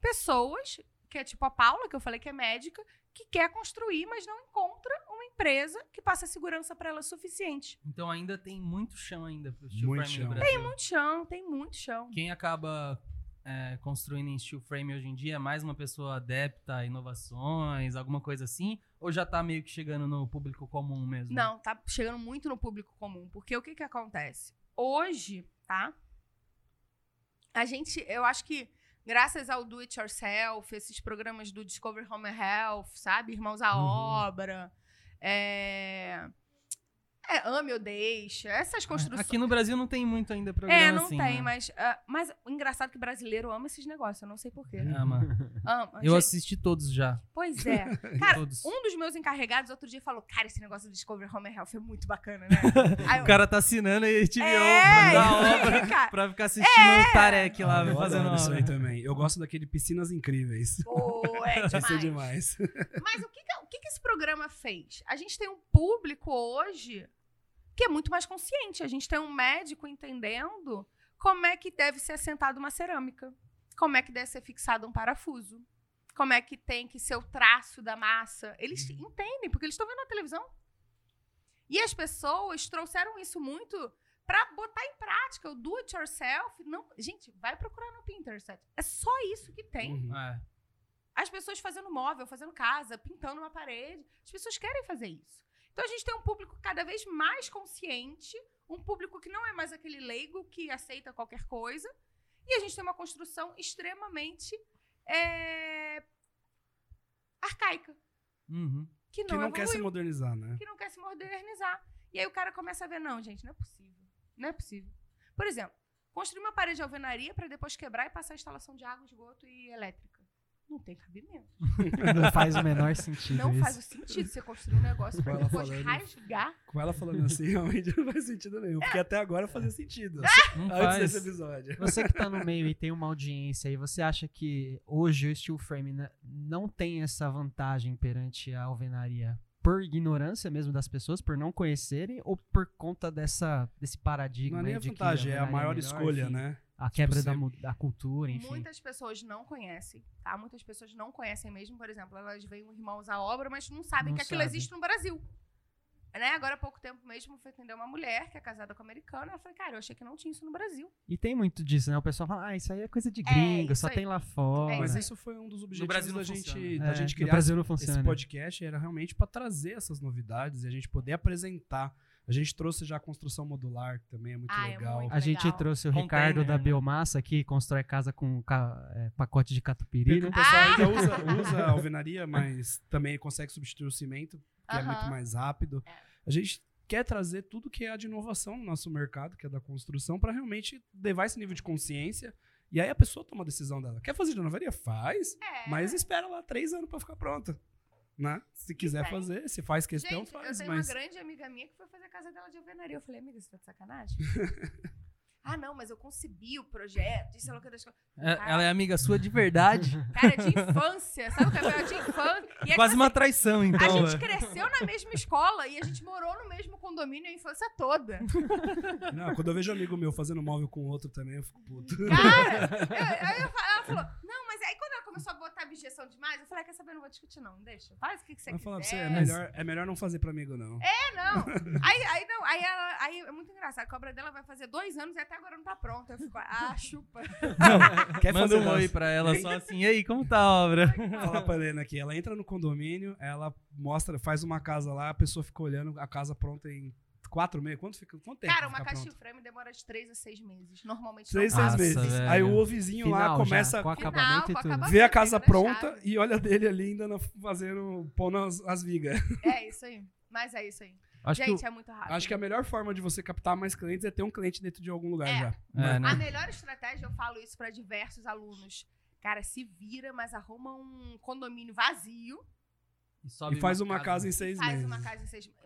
[SPEAKER 2] Pessoas, que é tipo a Paula, que eu falei que é médica, que quer construir, mas não encontra uma empresa que passe a segurança para ela suficiente.
[SPEAKER 3] Então ainda tem muito chão ainda pro steel
[SPEAKER 1] Muito
[SPEAKER 3] frame
[SPEAKER 1] chão.
[SPEAKER 3] no Brasil.
[SPEAKER 2] Tem muito chão, tem muito chão.
[SPEAKER 3] Quem acaba é, construindo em steel frame hoje em dia é mais uma pessoa adepta a inovações, alguma coisa assim? Ou já tá meio que chegando no público comum mesmo?
[SPEAKER 2] Não, tá chegando muito no público comum. Porque o que que acontece? Hoje, tá? A gente, eu acho que graças ao Do It Yourself, esses programas do Discover Home and Health, sabe? Irmãos à
[SPEAKER 1] Uhum.
[SPEAKER 2] Obra, é... é... Ame ou Deixa, essas construções...
[SPEAKER 3] Aqui no Brasil não tem muito ainda programa
[SPEAKER 2] É, não
[SPEAKER 3] assim,
[SPEAKER 2] tem,
[SPEAKER 3] né?
[SPEAKER 2] mas, ah, mas o engraçado é que brasileiro ama esses negócios, eu não sei porquê.
[SPEAKER 3] Ama.
[SPEAKER 2] Ama.
[SPEAKER 3] Eu
[SPEAKER 2] Gente,
[SPEAKER 3] assisti todos já.
[SPEAKER 2] Pois é. Cara,
[SPEAKER 3] Todos.
[SPEAKER 2] um dos meus encarregados outro dia falou, cara, esse negócio do Discover Home and Health é muito bacana, né? Aí
[SPEAKER 3] O cara tá assinando e te
[SPEAKER 2] É,
[SPEAKER 3] da obra
[SPEAKER 2] cara.
[SPEAKER 3] pra ficar assistindo o Tarek lá
[SPEAKER 1] Ah, eu
[SPEAKER 3] fazendo
[SPEAKER 1] adoro isso aí também. Eu gosto daquele Piscinas Incríveis.
[SPEAKER 2] Pô, é
[SPEAKER 1] Isso é
[SPEAKER 2] demais.
[SPEAKER 1] demais.
[SPEAKER 2] Mas o, que, que- o que, que esse programa fez? A gente tem um público hoje que é muito mais consciente. A gente tem um médico entendendo como é que deve ser assentada uma cerâmica, como é que deve ser fixado um parafuso, como é que tem que ser o traço da massa. Eles entendem, porque eles estão vendo na televisão. E as pessoas trouxeram isso muito para botar em prática o do it yourself. Não, gente, vai procurar no Pinterest. É só isso que tem.
[SPEAKER 1] Uhum.
[SPEAKER 3] É.
[SPEAKER 2] As pessoas fazendo móvel, fazendo casa, pintando uma parede. As pessoas querem fazer isso. Então a gente tem um público cada vez mais consciente, um público que não é mais aquele leigo que aceita qualquer coisa. E a gente tem uma construção extremamente é, arcaica,
[SPEAKER 3] Uhum.
[SPEAKER 2] que não,
[SPEAKER 1] Que não quer se modernizar, né?
[SPEAKER 2] que não quer se modernizar. E aí o cara começa a ver, não, gente, não é possível. Não é possível. Por exemplo, construir uma parede de alvenaria para depois quebrar e passar a instalação de água, esgoto e elétrica. Não tem cabimento.
[SPEAKER 4] Não faz o menor sentido
[SPEAKER 2] Não
[SPEAKER 4] isso.
[SPEAKER 2] faz o sentido você construir um negócio pra depois
[SPEAKER 1] falando.
[SPEAKER 2] rasgar.
[SPEAKER 1] Com ela falando assim, realmente não faz sentido nenhum. Porque até agora fazia sentido.
[SPEAKER 3] Não
[SPEAKER 1] Antes
[SPEAKER 3] faz.
[SPEAKER 1] desse episódio.
[SPEAKER 4] Você que tá no meio e tem uma audiência e você acha que hoje o steel frame não tem essa vantagem perante a alvenaria por ignorância mesmo das pessoas, por não conhecerem ou por conta dessa desse paradigma
[SPEAKER 1] Não é nem a vantagem, é a
[SPEAKER 4] alvenaria
[SPEAKER 1] maior
[SPEAKER 4] melhor,
[SPEAKER 1] escolha,
[SPEAKER 4] enfim,
[SPEAKER 1] né?
[SPEAKER 4] A quebra
[SPEAKER 1] Tipo,
[SPEAKER 4] da,
[SPEAKER 1] você-
[SPEAKER 4] mu- da cultura, enfim.
[SPEAKER 2] Muitas pessoas não conhecem, tá? Muitas pessoas não conhecem mesmo, por exemplo, elas veem o Irmãos à Obra, mas não sabem
[SPEAKER 4] Não
[SPEAKER 2] que aquilo existe no Brasil. Né? Agora há pouco tempo mesmo, eu fui atender uma mulher que é casada com um americano. Ela falou, cara, eu achei que não tinha isso no Brasil.
[SPEAKER 4] E tem muito disso, né? O pessoal fala, ah, isso aí é coisa de
[SPEAKER 2] É,
[SPEAKER 4] gringo,
[SPEAKER 2] isso
[SPEAKER 4] só
[SPEAKER 2] aí.
[SPEAKER 4] tem lá fora.
[SPEAKER 2] É
[SPEAKER 1] Mas
[SPEAKER 2] isso
[SPEAKER 1] foi um dos objetivos
[SPEAKER 3] Brasil não
[SPEAKER 1] da gente,
[SPEAKER 3] funciona.
[SPEAKER 1] da
[SPEAKER 4] É,
[SPEAKER 1] gente criar esse
[SPEAKER 4] funciona.
[SPEAKER 1] podcast era realmente para trazer essas novidades e a gente poder apresentar. A gente trouxe já a construção modular, que também é muito
[SPEAKER 2] Ah, é
[SPEAKER 1] legal.
[SPEAKER 2] muito
[SPEAKER 4] A gente
[SPEAKER 2] Legal.
[SPEAKER 4] trouxe o
[SPEAKER 3] Container,
[SPEAKER 4] Ricardo da
[SPEAKER 3] né?
[SPEAKER 4] Biomassa que constrói casa com ca- é, pacote de catupiry, né?
[SPEAKER 1] o pessoal
[SPEAKER 2] Ah!
[SPEAKER 1] ainda usa, usa a alvenaria, mas também consegue substituir o cimento, que é
[SPEAKER 2] Aham.
[SPEAKER 1] muito mais rápido. A gente quer trazer tudo que é de inovação no nosso mercado, que é da construção, para realmente levar esse nível de consciência. E aí a pessoa toma a decisão dela. Quer fazer de alvenaria? Faz,
[SPEAKER 2] É.
[SPEAKER 1] mas espera lá três anos para ficar pronta. Né? Se quiser fazer, se faz questão,
[SPEAKER 2] Gente, eu
[SPEAKER 1] faz.
[SPEAKER 2] tenho
[SPEAKER 1] Mas
[SPEAKER 2] uma grande amiga minha que foi fazer a casa dela de alvenaria. Eu falei, amiga, você tá de sacanagem? ah, não, mas eu concebi o projeto, isso é louca das coisas.
[SPEAKER 3] É- Ela é amiga sua de verdade.
[SPEAKER 2] Cara, de infância, sabe o que é? De infância. E é
[SPEAKER 3] Quase
[SPEAKER 2] que,
[SPEAKER 3] uma traição,
[SPEAKER 2] A
[SPEAKER 3] então.
[SPEAKER 2] gente
[SPEAKER 3] é.
[SPEAKER 2] cresceu na mesma escola e a gente morou no mesmo condomínio a infância toda.
[SPEAKER 1] não, quando eu vejo um amigo meu fazendo móvel com outro também, eu fico puto.
[SPEAKER 2] Cara, eu- aí eu fa- ela falou, não, mas aí quando começou pessoa botar objeção demais, eu falei, ah, quer saber, não vou discutir não, deixa. Faz o que, que você
[SPEAKER 1] Eu
[SPEAKER 2] quiser.
[SPEAKER 1] falar pra você, é melhor, é melhor não fazer pra amigo, não.
[SPEAKER 2] É, não. Aí, aí, não, aí, ela, aí é muito engraçado. A cobra dela vai fazer dois anos e até agora não tá pronta. Eu fico, ah, chupa.
[SPEAKER 1] Quer
[SPEAKER 3] Manda
[SPEAKER 1] fazer
[SPEAKER 3] um oi pra ela só assim, e aí, como tá a obra?
[SPEAKER 1] Vou falar pra Helena aqui. Ela entra no condomínio, ela mostra, faz uma casa lá, a pessoa fica olhando a casa pronta em quatro meses. Quanto, fica, quanto tempo?
[SPEAKER 2] Cara, uma caixa
[SPEAKER 1] pronta?
[SPEAKER 2] de frame demora de três a seis meses. Normalmente
[SPEAKER 1] Três, seis meses.
[SPEAKER 3] velho.
[SPEAKER 1] Aí o vizinho lá
[SPEAKER 4] Final já,
[SPEAKER 1] começa
[SPEAKER 4] com
[SPEAKER 1] a
[SPEAKER 2] Final,
[SPEAKER 4] acabamento e
[SPEAKER 2] acabamento.
[SPEAKER 1] ver a casa
[SPEAKER 2] a
[SPEAKER 1] pronta e olha dele ali ainda na- fazendo, pondo as, as vigas.
[SPEAKER 2] É isso aí. Mas é isso aí.
[SPEAKER 3] Acho
[SPEAKER 2] Gente,
[SPEAKER 3] que,
[SPEAKER 2] é muito rápido.
[SPEAKER 1] Acho que a melhor forma de você captar mais clientes é ter um cliente dentro de algum lugar
[SPEAKER 2] É.
[SPEAKER 1] já.
[SPEAKER 3] é,
[SPEAKER 2] A
[SPEAKER 3] né?
[SPEAKER 2] melhor estratégia, eu falo isso pra diversos alunos. Cara, se vira, mas arruma um condomínio vazio
[SPEAKER 3] sobe
[SPEAKER 1] E faz uma casa em
[SPEAKER 2] e
[SPEAKER 1] seis
[SPEAKER 2] faz
[SPEAKER 1] meses.
[SPEAKER 2] uma casa em seis meses.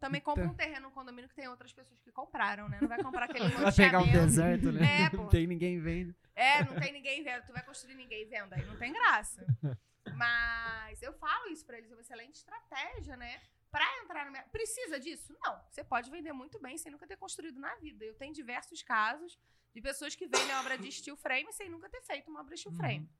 [SPEAKER 2] Também compra
[SPEAKER 1] Então.
[SPEAKER 2] um terreno no condomínio que tem outras pessoas que compraram, né? Não vai comprar aquele
[SPEAKER 4] Vai pegar um deserto, né?
[SPEAKER 2] É.
[SPEAKER 4] Não tem ninguém vendo.
[SPEAKER 2] É, não tem ninguém vendo. Tu vai construir ninguém vendo. Aí não tem graça. Mas eu falo isso pra eles. É uma excelente estratégia, né? Pra entrar no mercado. Precisa disso? Não. Você pode vender muito bem sem nunca ter construído na vida. Eu tenho diversos casos de pessoas que vendem obra de steel frame sem nunca ter feito uma obra de steel
[SPEAKER 3] Uhum.
[SPEAKER 2] frame.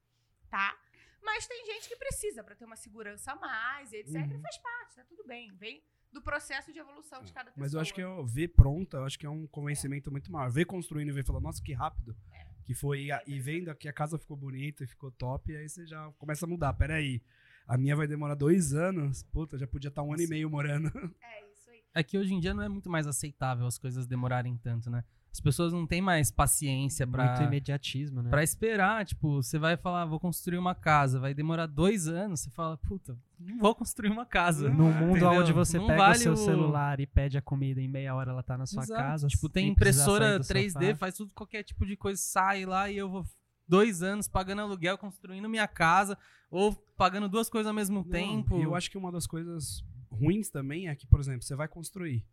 [SPEAKER 2] Tá? Mas tem gente que precisa pra ter uma segurança a mais, e etc. E
[SPEAKER 1] Uhum.
[SPEAKER 2] faz parte, tá tudo bem. Vem do processo de evolução de cada pessoa.
[SPEAKER 1] Mas eu acho que eu ver pronta, eu acho que é um convencimento muito maior. Ver construindo e ver falando, nossa, que rápido. Que foi, e e vendo que a casa ficou bonita e ficou top, e aí você já começa a mudar. Peraí, a minha vai demorar dois anos. Puta, já podia estar um ano e meio morando.
[SPEAKER 2] É isso aí.
[SPEAKER 3] É que hoje em dia não é muito mais aceitável as coisas demorarem tanto, né? As pessoas não têm mais paciência pra,
[SPEAKER 4] Muito imediatismo, né?
[SPEAKER 3] pra esperar. Tipo, você vai falar, vou construir uma casa, vai demorar dois anos. Você fala, puta, não vou construir uma casa.
[SPEAKER 1] Não,
[SPEAKER 4] No mundo
[SPEAKER 3] entendeu?
[SPEAKER 4] onde você
[SPEAKER 3] Não
[SPEAKER 4] pega
[SPEAKER 3] vale
[SPEAKER 4] o seu
[SPEAKER 3] o-
[SPEAKER 4] celular e pede a comida em meia hora ela tá na sua
[SPEAKER 3] Exato.
[SPEAKER 4] casa.
[SPEAKER 3] Tipo, tem impressora
[SPEAKER 4] sair do
[SPEAKER 3] 3D,
[SPEAKER 4] sofá.
[SPEAKER 3] faz tudo, qualquer tipo de coisa, sai lá e eu vou dois anos pagando aluguel, construindo minha casa, ou pagando duas coisas ao mesmo tempo.
[SPEAKER 1] E eu acho que uma das coisas ruins também é que, por exemplo, você vai construir.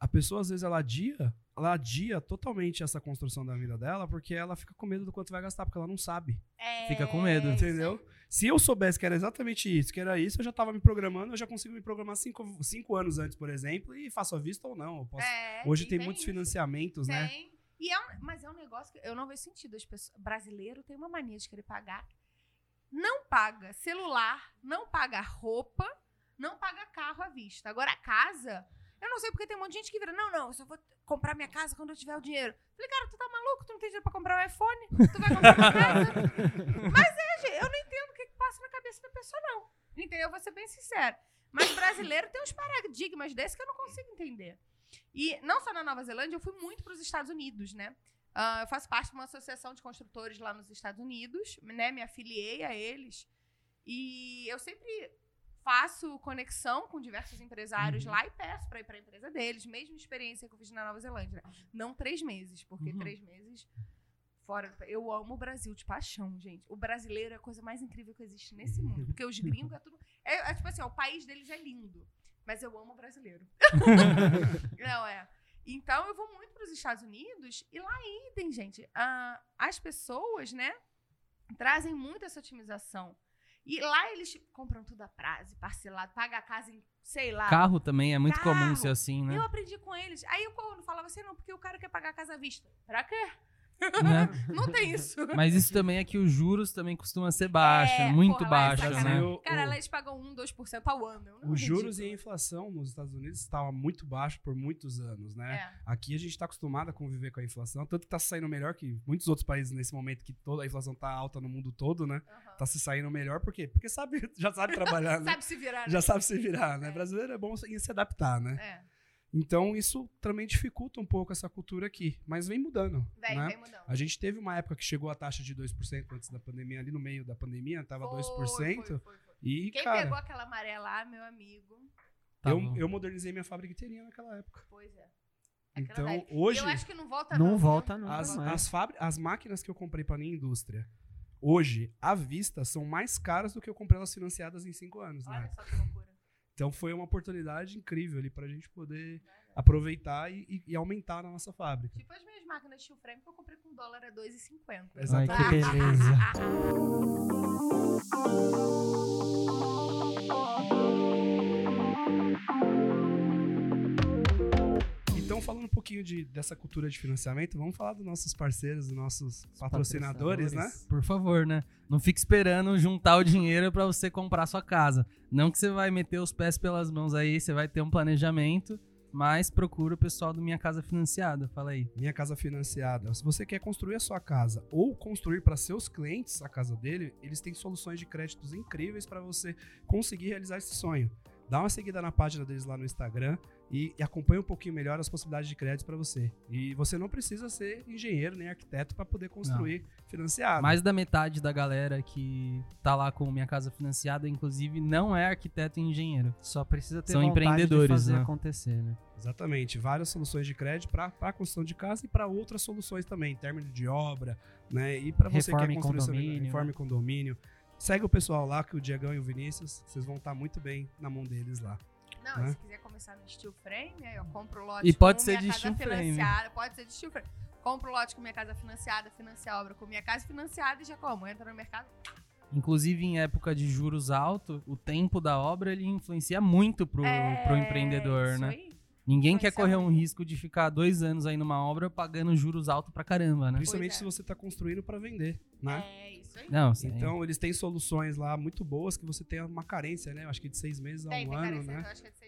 [SPEAKER 1] A pessoa, às vezes, ela adia, ela adia totalmente essa construção da vida dela, porque ela fica com medo do quanto vai gastar, porque ela não sabe.
[SPEAKER 2] É
[SPEAKER 3] Fica com medo.
[SPEAKER 1] Entendeu? Se eu soubesse que era exatamente isso, que era isso, eu já tava me programando, eu já consigo me programar cinco, cinco anos antes, por exemplo, e faço a vista ou não. Posso-
[SPEAKER 2] É,
[SPEAKER 1] Hoje
[SPEAKER 2] e
[SPEAKER 1] tem muitos
[SPEAKER 2] isso.
[SPEAKER 1] financiamentos, né?
[SPEAKER 2] Tem. E é um- mas é um negócio que eu não vejo sentido. As pessoas, brasileiro tem uma mania de querer pagar. Não paga celular, não paga roupa, não paga carro à vista. Agora, a casa, eu não sei porque tem um monte de gente que vira, não, não, eu só vou comprar minha casa quando eu tiver o dinheiro. Falei, cara, tu tá maluco? Tu não tem dinheiro pra comprar um iPhone? Tu vai comprar uma casa? Mas é, gente, eu não entendo o que, que passa na cabeça da pessoa, não. Entendeu? Eu vou ser bem sincero. Mas brasileiro tem uns paradigmas desses que eu não consigo entender. E não só na Nova Zelândia, eu fui muito para os Estados Unidos, né? Ah, eu faço parte de uma associação de construtores lá nos Estados Unidos, né? Me afiliei a eles. E eu sempre faço conexão com diversos empresários
[SPEAKER 3] Uhum.
[SPEAKER 2] lá e peço para ir para a empresa deles. Mesma experiência que eu fiz na Nova Zelândia. Não três meses, porque
[SPEAKER 3] Uhum.
[SPEAKER 2] três meses fora. do- Eu amo o Brasil de paixão, gente. O brasileiro é a coisa mais incrível que existe nesse mundo. Porque os gringos é tudo. É, é tipo assim, ó, o país deles é lindo. Mas eu amo o brasileiro. Não, é. Então eu vou muito para os Estados Unidos e lá idem, gente. ah, as pessoas, né, trazem muito essa otimização. E lá eles compram tudo a prazo, parcelado, paga a casa em, sei lá.
[SPEAKER 3] Carro também é muito comum
[SPEAKER 2] Carro.
[SPEAKER 3] ser assim, né?
[SPEAKER 2] Eu aprendi com eles. Aí eu quando falava assim, não, porque o cara quer pagar a casa à vista. Pra quê?
[SPEAKER 3] Né?
[SPEAKER 2] Não tem isso.
[SPEAKER 3] Mas isso também é que os juros também costumam ser baixos,
[SPEAKER 2] É,
[SPEAKER 3] muito
[SPEAKER 2] porra, é
[SPEAKER 3] baixos, né?
[SPEAKER 1] O-
[SPEAKER 2] Cara,
[SPEAKER 1] o-
[SPEAKER 2] eles pagam 1, 2% ao ano. Não, é
[SPEAKER 1] Os juros e a inflação nos Estados Unidos estavam muito baixo por muitos anos, né?
[SPEAKER 2] É.
[SPEAKER 1] Aqui a gente está acostumado a conviver com a inflação, tanto que tá saindo melhor que muitos outros países nesse momento que toda a inflação tá alta no mundo todo, né? Tá se saindo melhor, por quê? Porque sabe, já sabe trabalhar, né?
[SPEAKER 2] Sabe se virar, né?
[SPEAKER 1] Já sabe se virar, né?
[SPEAKER 2] É.
[SPEAKER 1] Brasileiro é bom em se adaptar, né?
[SPEAKER 2] É.
[SPEAKER 1] Então isso também dificulta um pouco essa cultura aqui, mas vem mudando,
[SPEAKER 2] Vem,
[SPEAKER 1] né?
[SPEAKER 2] vem mudando.
[SPEAKER 1] A gente teve uma época que chegou a taxa de 2% antes da pandemia, ali no meio da pandemia, tava
[SPEAKER 2] Foi,
[SPEAKER 1] 2%.
[SPEAKER 2] foi, foi, foi.
[SPEAKER 1] E,
[SPEAKER 2] Quem
[SPEAKER 1] cara,
[SPEAKER 2] pegou aquela maré lá, meu amigo.
[SPEAKER 3] Tá
[SPEAKER 1] eu,
[SPEAKER 3] bom.
[SPEAKER 1] eu modernizei minha fábrica inteirinha naquela época.
[SPEAKER 2] Pois é. Aquela
[SPEAKER 1] Então,
[SPEAKER 2] daí.
[SPEAKER 1] hoje,
[SPEAKER 2] Eu acho que não volta
[SPEAKER 4] Não
[SPEAKER 2] viu?
[SPEAKER 4] volta
[SPEAKER 1] as,
[SPEAKER 4] mais.
[SPEAKER 1] as, fábri- as máquinas que eu comprei pra minha indústria, hoje, à vista, são mais caras do que eu comprei elas financiadas em cinco anos, né?
[SPEAKER 2] Olha só que loucura.
[SPEAKER 1] Então foi uma oportunidade incrível ali pra gente poder aproveitar e, e- aumentar na nossa fábrica.
[SPEAKER 2] Tipo as minhas máquinas de steel frame que eu comprei com dólar a 2,50.
[SPEAKER 4] Ai, que
[SPEAKER 1] Exatamente.
[SPEAKER 4] beleza.
[SPEAKER 1] Então, falando um pouquinho de, dessa cultura de financiamento, vamos falar dos nossos parceiros, dos nossos patrocinadores, né?
[SPEAKER 3] Por favor, né? Não fique esperando juntar o dinheiro pra você comprar sua casa. Não que você vai meter os pés pelas mãos aí, você vai ter um planejamento, mas procura o pessoal do Minha Casa Financiada. Fala aí.
[SPEAKER 1] Minha Casa Financiada. Se você quer construir a sua casa ou construir para seus clientes a casa dele, eles têm soluções de créditos incríveis para você conseguir realizar esse sonho. Dá uma seguida na página deles lá no Instagram e, e acompanha um pouquinho melhor as possibilidades de crédito para você. E você não precisa ser engenheiro nem arquiteto para poder construir financiado.
[SPEAKER 3] Mais da metade da galera que tá lá com Minha Casa Financiada, inclusive, não é arquiteto e engenheiro.
[SPEAKER 4] Só precisa ter
[SPEAKER 3] São
[SPEAKER 4] vontade
[SPEAKER 3] empreendedores,
[SPEAKER 4] de fazer
[SPEAKER 3] né?
[SPEAKER 4] acontecer, né?
[SPEAKER 1] Exatamente, várias soluções de crédito para a construção de casa e para outras soluções também, em términos de obra, né? E para você que quer construir seu
[SPEAKER 4] condomínio,
[SPEAKER 1] reforma
[SPEAKER 4] né?
[SPEAKER 1] condomínio. Segue o pessoal lá, que o Diegão e o Vinícius, vocês vão estar muito bem na mão deles lá.
[SPEAKER 2] Não,
[SPEAKER 1] Né?
[SPEAKER 2] se quiser começar no steel frame, aí eu compro o lote
[SPEAKER 3] E pode
[SPEAKER 2] com
[SPEAKER 3] ser
[SPEAKER 2] minha
[SPEAKER 3] de
[SPEAKER 2] casa
[SPEAKER 3] steel frame.
[SPEAKER 2] financiada. Pode ser de steel frame. Compro o lote com minha casa financiada, financia a obra com minha casa financiada e já como? Entra no mercado.
[SPEAKER 3] Inclusive, em época de juros altos, o tempo da obra ele influencia muito pro,
[SPEAKER 2] é,
[SPEAKER 3] pro empreendedor,
[SPEAKER 2] isso
[SPEAKER 3] né?
[SPEAKER 2] aí.
[SPEAKER 3] Ninguém quer correr um
[SPEAKER 2] muito.
[SPEAKER 3] risco de ficar dois anos aí numa obra pagando juros altos pra caramba, né?
[SPEAKER 1] Principalmente
[SPEAKER 2] é.
[SPEAKER 1] se você está construindo para vender, né?
[SPEAKER 2] É, isso aí.
[SPEAKER 3] Não, sim.
[SPEAKER 1] Então, eles têm soluções lá muito boas que você tem uma carência, né? Eu acho que de seis meses a
[SPEAKER 2] Tem,
[SPEAKER 1] um
[SPEAKER 2] tem
[SPEAKER 1] ano,
[SPEAKER 2] carecendo,
[SPEAKER 1] né?
[SPEAKER 2] eu acho que é de seis meses.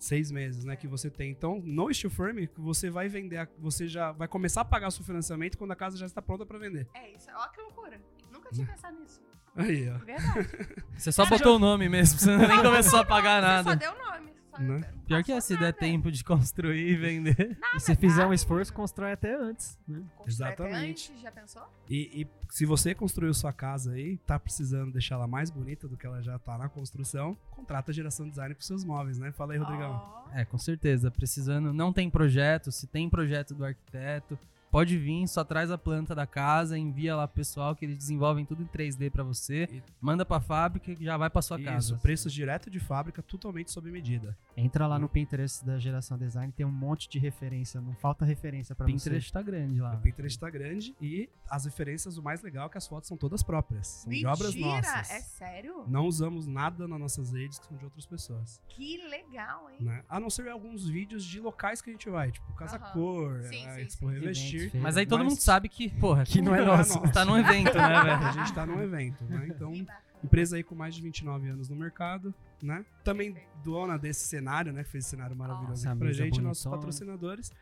[SPEAKER 1] Seis meses, né? Que você tem. Então, no Steel Frame, você vai vender, você já vai começar a pagar seu financiamento quando a casa já está pronta para vender.
[SPEAKER 2] É isso. Ó, que loucura. Nunca tinha pensado nisso.
[SPEAKER 1] Aí, ó.
[SPEAKER 2] Verdade.
[SPEAKER 3] Você só botou o nome mesmo, você nem começou a pagar
[SPEAKER 2] Você só
[SPEAKER 3] nada.
[SPEAKER 2] deu o nome.
[SPEAKER 1] Né?
[SPEAKER 3] Pior que é, se der
[SPEAKER 2] nada.
[SPEAKER 3] tempo de construir e vender.
[SPEAKER 4] E se fizer um
[SPEAKER 2] nada.
[SPEAKER 4] esforço, constrói até antes, né?
[SPEAKER 2] Constrói até
[SPEAKER 1] Exatamente.
[SPEAKER 2] Antes, já pensou?
[SPEAKER 1] E, e se você construiu sua casa aí, tá precisando deixar ela mais bonita do que ela já tá na construção, contrata a geração design para seus móveis, né? Fala aí, Rodrigão.
[SPEAKER 2] Ó.
[SPEAKER 3] É, com certeza. Precisando, não tem projeto, se tem projeto do arquiteto, pode vir, só traz a planta da casa, envia lá pro pessoal que eles desenvolvem tudo em 3D pra você,
[SPEAKER 1] E-
[SPEAKER 3] manda pra fábrica e já vai pra sua
[SPEAKER 1] Isso,
[SPEAKER 3] casa.
[SPEAKER 1] preços direto de fábrica, totalmente sob medida.
[SPEAKER 4] Entra lá no Pinterest da geração design, tem um monte de referência, não falta referência pra
[SPEAKER 3] Pinterest tá grande lá.
[SPEAKER 1] O Pinterest tá grande e as referências, o mais legal é que as fotos são todas próprias. São de obras
[SPEAKER 2] Mentira,
[SPEAKER 1] nossas.
[SPEAKER 2] É sério?
[SPEAKER 1] Não usamos nada nas nossas redes que são de outras pessoas.
[SPEAKER 2] Que legal, hein?
[SPEAKER 1] Né? A não ser alguns vídeos de locais que a gente vai, tipo Casa
[SPEAKER 2] Aham.
[SPEAKER 1] Cor,
[SPEAKER 2] Sim,
[SPEAKER 1] a
[SPEAKER 2] sim,
[SPEAKER 1] Expo
[SPEAKER 2] sim.
[SPEAKER 1] Revestir.
[SPEAKER 4] Eventos,
[SPEAKER 3] Mas aí todo
[SPEAKER 1] Mas-
[SPEAKER 3] mundo sabe que, porra,
[SPEAKER 4] Que não é
[SPEAKER 1] Não é
[SPEAKER 4] nosso.
[SPEAKER 1] nosso.
[SPEAKER 3] tá num evento, né, velho?
[SPEAKER 1] A gente tá num evento, né? Então, empresa aí com mais de 29 anos no mercado, né? Também dona desse cenário, né? Que fez esse cenário maravilhoso
[SPEAKER 4] Nossa,
[SPEAKER 1] aqui pra
[SPEAKER 4] mesa
[SPEAKER 1] gente, nossos patrocinadores.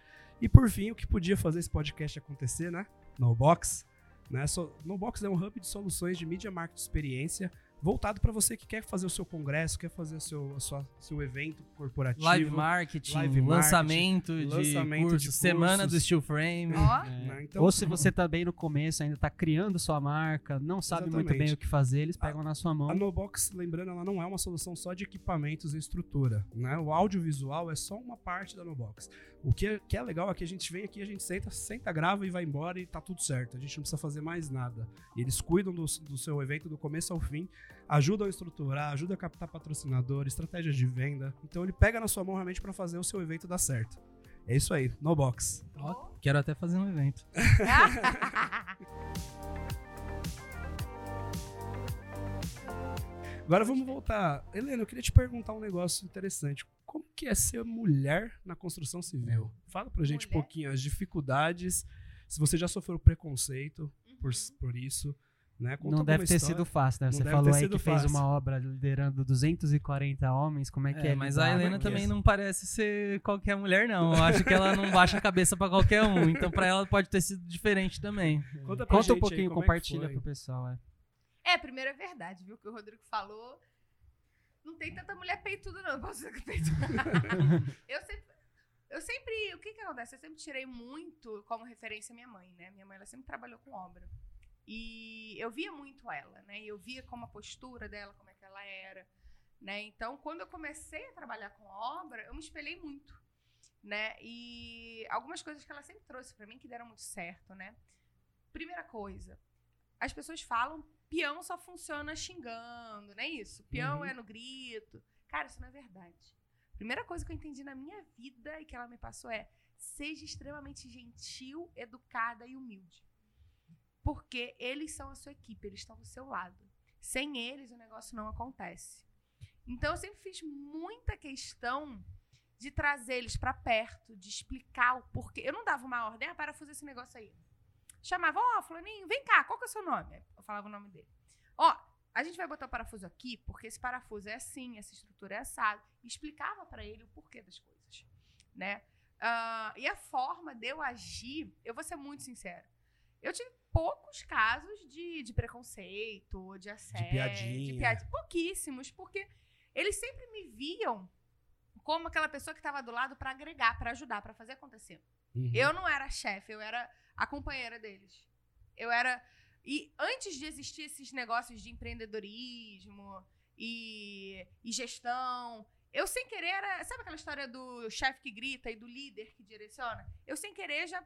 [SPEAKER 1] E por fim, o que podia fazer esse podcast acontecer, né? No Box. Né? So, no Box é um hub de soluções de mídia marketing experiência voltado para você que quer fazer o seu congresso, quer fazer o seu, a sua, seu evento corporativo.
[SPEAKER 3] Live marketing,
[SPEAKER 1] Live
[SPEAKER 3] lançamento,
[SPEAKER 1] lançamento
[SPEAKER 3] de,
[SPEAKER 1] de
[SPEAKER 3] curso, semana do
[SPEAKER 1] cursos.
[SPEAKER 3] Steel Frame.
[SPEAKER 2] Ó,
[SPEAKER 1] né? Então,
[SPEAKER 4] Ou se você tá bem no começo, ainda tá criando sua marca, não sabe muito
[SPEAKER 1] Exatamente.
[SPEAKER 4] bem o que fazer, eles pegam na sua mão.
[SPEAKER 1] A NoBox, lembrando, ela não é uma solução só de equipamentos e estrutura, né? O audiovisual é só uma parte da NoBox. O que é, que é legal é que a gente vem aqui, a gente senta, senta, grava e vai embora e tá tudo certo. A gente não precisa fazer mais nada. Eles cuidam do, do seu evento do começo ao fim, ajudam a estruturar, ajudam a captar patrocinador, estratégias de venda. Então ele pega na sua mão realmente para fazer o seu evento dar certo. É isso aí, NoBox.
[SPEAKER 3] Ó, quero até fazer um evento.
[SPEAKER 1] Agora vamos voltar. Helena, eu queria te perguntar um negócio interessante. Como que é ser mulher na construção civil? Fala pra gente um
[SPEAKER 2] Mulher?
[SPEAKER 1] pouquinho as dificuldades, se você já sofreu preconceito por, por isso, né? Conta
[SPEAKER 4] não deve ter
[SPEAKER 1] história.
[SPEAKER 4] sido fácil, né? Você falou aí que fez
[SPEAKER 1] fácil.
[SPEAKER 4] uma obra liderando 240 homens, como é que é?
[SPEAKER 3] É, mas a? Helena também não parece ser qualquer mulher, não. Eu acho que ela não baixa a cabeça pra qualquer um. Então, pra ela pode ter sido diferente também.
[SPEAKER 1] Conta, pra
[SPEAKER 4] Conta
[SPEAKER 1] gente
[SPEAKER 4] um
[SPEAKER 1] aí
[SPEAKER 4] pouquinho,
[SPEAKER 1] como é
[SPEAKER 4] compartilha
[SPEAKER 1] foi.
[SPEAKER 4] pro pessoal. É.
[SPEAKER 2] É, primeiro é verdade, viu? Que o Rodrigo falou. Não tem tanta mulher peituda, não. Eu posso dizer que peituda. eu sempre. Eu sempre. O que que acontece? Eu sempre tirei muito como referência minha mãe, né? Minha mãe, ela sempre trabalhou com obra. E eu via muito ela, né? Eu via como a postura dela, como é que ela era, né? Então, quando eu comecei a trabalhar com obra, eu me espelhei muito, né? E algumas coisas que ela sempre trouxe pra mim que deram muito certo, né? Primeira coisa, as pessoas falam peão só funciona xingando, não é isso? Peão
[SPEAKER 1] Uhum.
[SPEAKER 2] é no grito. Cara, isso não é verdade. Primeira coisa que eu entendi na minha vida e que ela me passou é seja extremamente gentil, educada e humilde. Porque eles são a sua equipe, eles estão do seu lado. Sem eles, o negócio não acontece. Então, eu sempre fiz muita questão de trazer eles pra perto, de explicar o porquê. Eu não dava uma ordem, ah, parafusa esse negócio aí. Chamava, ó, fulaninho, vem cá, qual que é o seu nome? Eu falava o nome dele. Ó, a gente vai botar o parafuso aqui, porque esse parafuso é assim, essa estrutura é assada. Explicava pra ele o porquê das coisas, né? Ah, e a forma de eu agir, eu vou ser muito sincera. Eu tive poucos casos de, de preconceito, de assédio,
[SPEAKER 1] piadinha.
[SPEAKER 2] de piadinha. Pouquíssimos, porque eles sempre me viam como aquela pessoa que estava do lado para agregar, para ajudar, para fazer acontecer.
[SPEAKER 1] Uhum.
[SPEAKER 2] Eu não era chefe, eu era a companheira deles. Eu era. E antes de existir esses negócios de empreendedorismo e, e gestão, eu sem querer era. Sabe aquela história do chefe que grita e do líder que direciona? Eu sem querer já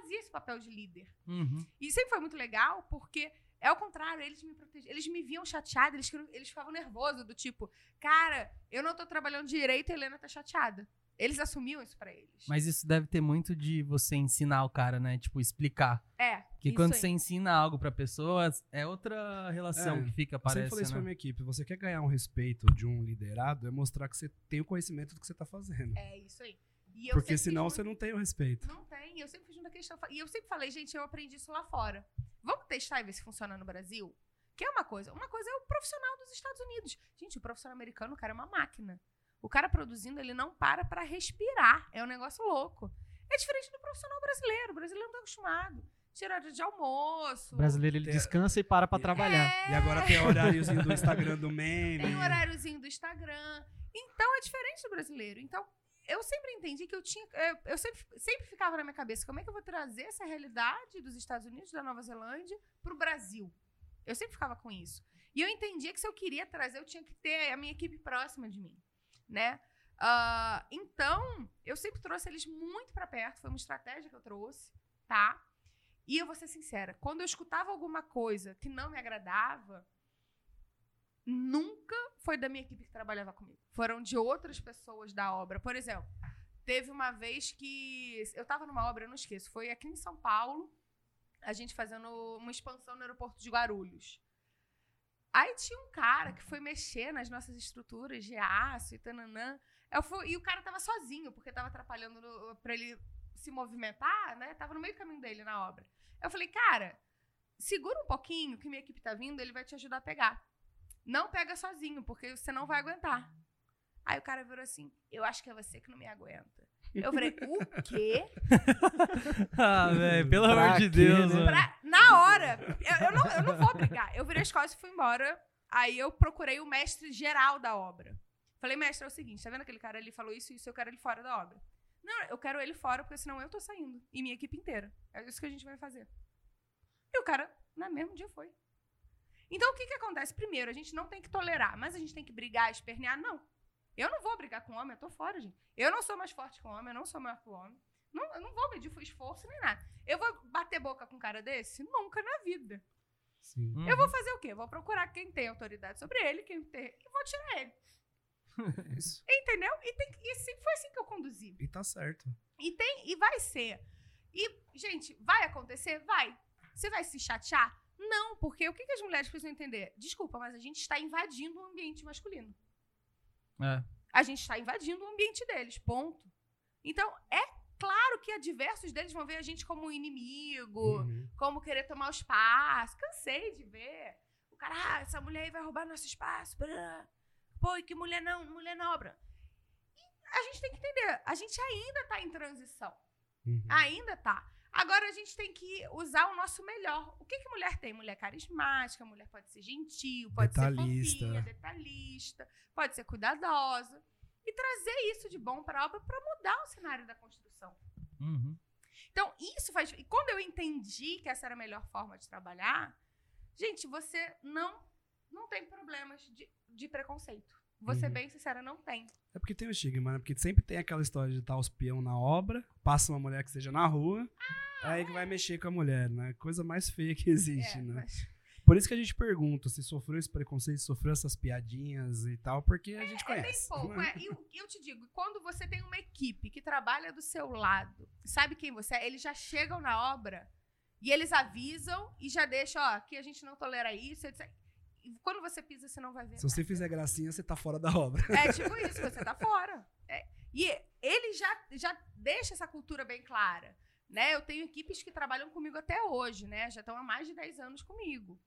[SPEAKER 2] fazia esse papel de líder.
[SPEAKER 3] Uhum.
[SPEAKER 2] E sempre foi muito legal, porque é o contrário, eles me protegiam. Eles me viam chateada, eles, eles ficavam nervosos, do tipo, cara, eu não tô trabalhando direito e a Helena tá chateada. Eles assumiam isso pra eles.
[SPEAKER 3] Mas isso deve ter muito de você ensinar o cara, né? Tipo, explicar.
[SPEAKER 2] é.
[SPEAKER 3] Porque quando
[SPEAKER 2] aí.
[SPEAKER 3] você ensina algo pra pessoa, é outra relação
[SPEAKER 1] É,
[SPEAKER 3] que fica,
[SPEAKER 1] Eu sempre
[SPEAKER 3] parece,
[SPEAKER 1] falei isso pra
[SPEAKER 3] né?
[SPEAKER 1] minha equipe. Você quer ganhar um respeito de um liderado, é mostrar que você tem o conhecimento do que você tá fazendo.
[SPEAKER 2] É isso aí. E eu
[SPEAKER 1] Porque senão
[SPEAKER 2] muito-
[SPEAKER 1] você não tem o respeito.
[SPEAKER 2] Não tem. Eu sempre fiz muita questão. E eu sempre falei, gente, eu aprendi isso lá fora. Vamos testar e ver se funciona no Brasil? Que é uma coisa. Uma coisa é o profissional dos Estados Unidos. Gente, o profissional americano, o cara é uma máquina. O cara produzindo, ele não para pra respirar. É um negócio louco. É diferente do profissional brasileiro. O brasileiro não tá acostumado. Tira hora de almoço.
[SPEAKER 4] O brasileiro ele
[SPEAKER 1] Tem-
[SPEAKER 4] descansa e para pra
[SPEAKER 1] É.
[SPEAKER 4] trabalhar.
[SPEAKER 1] E agora tem horáriozinho do Instagram do meme.
[SPEAKER 2] Tem o horáriozinho do Instagram. Então é diferente do brasileiro. Então, eu sempre entendi que eu tinha. Eu, eu sempre, sempre ficava na minha cabeça como é que eu vou trazer essa realidade dos Estados Unidos, da Nova Zelândia, pro Brasil. Eu sempre ficava com isso. E eu entendia que se eu queria trazer, eu tinha que ter a minha equipe próxima de mim. Né? Ah, então, eu sempre trouxe eles muito pra perto. Foi uma estratégia que eu trouxe, tá? E eu vou ser sincera, quando eu escutava alguma coisa que não me agradava, nunca foi da minha equipe que trabalhava comigo. Foram de outras pessoas da obra. Por exemplo, teve uma vez que eu estava numa obra, eu não esqueço, foi aqui em São Paulo, a gente fazendo uma expansão no aeroporto de Guarulhos. Aí tinha um cara que foi mexer nas nossas estruturas de aço e tananã. Eu fui- e o cara tava sozinho, porque tava atrapalhando pra ele se movimentar, né? Tava no meio do caminho dele na obra. Eu falei, cara, segura um pouquinho que minha equipe tá vindo, ele vai te ajudar a pegar. Não pega sozinho, porque você não vai aguentar. Aí o cara virou assim: Eu acho que é você que não me aguenta. Eu falei: O quê?
[SPEAKER 3] ah, velho, pelo
[SPEAKER 4] Pra
[SPEAKER 3] amor de Deus,
[SPEAKER 4] né?
[SPEAKER 2] Pra- na hora, eu, eu não, eu não vou brigar. Eu virei as costas e fui embora. Aí eu procurei o mestre geral da obra. Falei, mestre, é o seguinte: tá vendo aquele cara ali falou isso e isso? Eu quero ele fora da obra. Não, eu quero ele fora, porque senão eu tô saindo. E minha equipe inteira. É isso que a gente vai fazer. E o cara, no mesmo dia, foi. Então, o que que acontece? Primeiro, a gente não tem que tolerar, mas a gente tem que brigar, espernear? Não. Eu não vou brigar com homem, eu tô fora, gente. Eu não sou mais forte que o homem, eu não sou maior que o homem. Não, eu não vou medir esforço nem nada. Eu vou bater boca com um cara desse? Nunca na vida.
[SPEAKER 1] Sim.
[SPEAKER 3] Uhum.
[SPEAKER 2] Eu vou fazer o quê? Vou procurar quem tem autoridade sobre ele, quem tem. E vou tirar ele.
[SPEAKER 1] É isso.
[SPEAKER 2] Entendeu? E, tem, e sempre foi assim que eu conduzi.
[SPEAKER 1] E tá certo.
[SPEAKER 2] E tem, e vai ser. E, gente, vai acontecer? Vai. Você vai se chatear? Não, porque o que, que as mulheres precisam entender? Desculpa, mas a gente está invadindo o ambiente masculino.
[SPEAKER 3] É.
[SPEAKER 2] A gente está invadindo o ambiente deles, ponto. Então, é claro que diversos deles vão ver a gente como um inimigo,
[SPEAKER 1] Uhum.
[SPEAKER 2] como querer tomar o espaço. Cansei de ver. O cara, ah, essa mulher aí vai roubar nosso espaço. brã. Pô, e que mulher não, mulher não obra. E a gente tem que entender, a gente ainda tá em transição.
[SPEAKER 1] Uhum.
[SPEAKER 2] Ainda tá. Agora a gente tem que usar o nosso melhor. O que, que mulher tem? Mulher carismática, mulher pode ser gentil, pode
[SPEAKER 1] Detalhista.
[SPEAKER 2] ser fofinha, detalhista, pode ser cuidadosa. E trazer isso de bom para a obra para mudar o cenário da construção.
[SPEAKER 3] Uhum.
[SPEAKER 2] Então, isso faz. E quando eu entendi que essa era a melhor forma de trabalhar, gente, você não, não tem problemas de, de preconceito. Vou ser
[SPEAKER 1] Uhum.
[SPEAKER 2] bem sincera, não tem.
[SPEAKER 1] É porque tem o estigma, né? Porque sempre tem aquela história de estar os peão na obra, passa uma mulher que esteja na rua, aí que vai mexer com a mulher, né? Coisa mais feia que existe,
[SPEAKER 2] Ah, É,
[SPEAKER 1] né?
[SPEAKER 2] mas-
[SPEAKER 1] Por isso que a gente pergunta se sofreu esse preconceito, se sofreu essas piadinhas e tal, porque a gente
[SPEAKER 2] É bem
[SPEAKER 1] conhece.
[SPEAKER 2] pouco.
[SPEAKER 1] né?
[SPEAKER 2] é. E eu, eu te digo, quando você tem uma equipe que trabalha do seu lado, sabe quem você é, eles já chegam na obra e eles avisam e já deixam, ó, aqui a gente não tolera isso. etc. Quando você pisa, você não vai ver.
[SPEAKER 1] Se você fizer gracinha, você tá fora da obra.
[SPEAKER 2] É tipo isso, você tá fora. É. E ele já, já deixa essa cultura bem clara. Né? Eu tenho equipes que trabalham comigo até hoje, né? Já estão há mais de 10 anos comigo.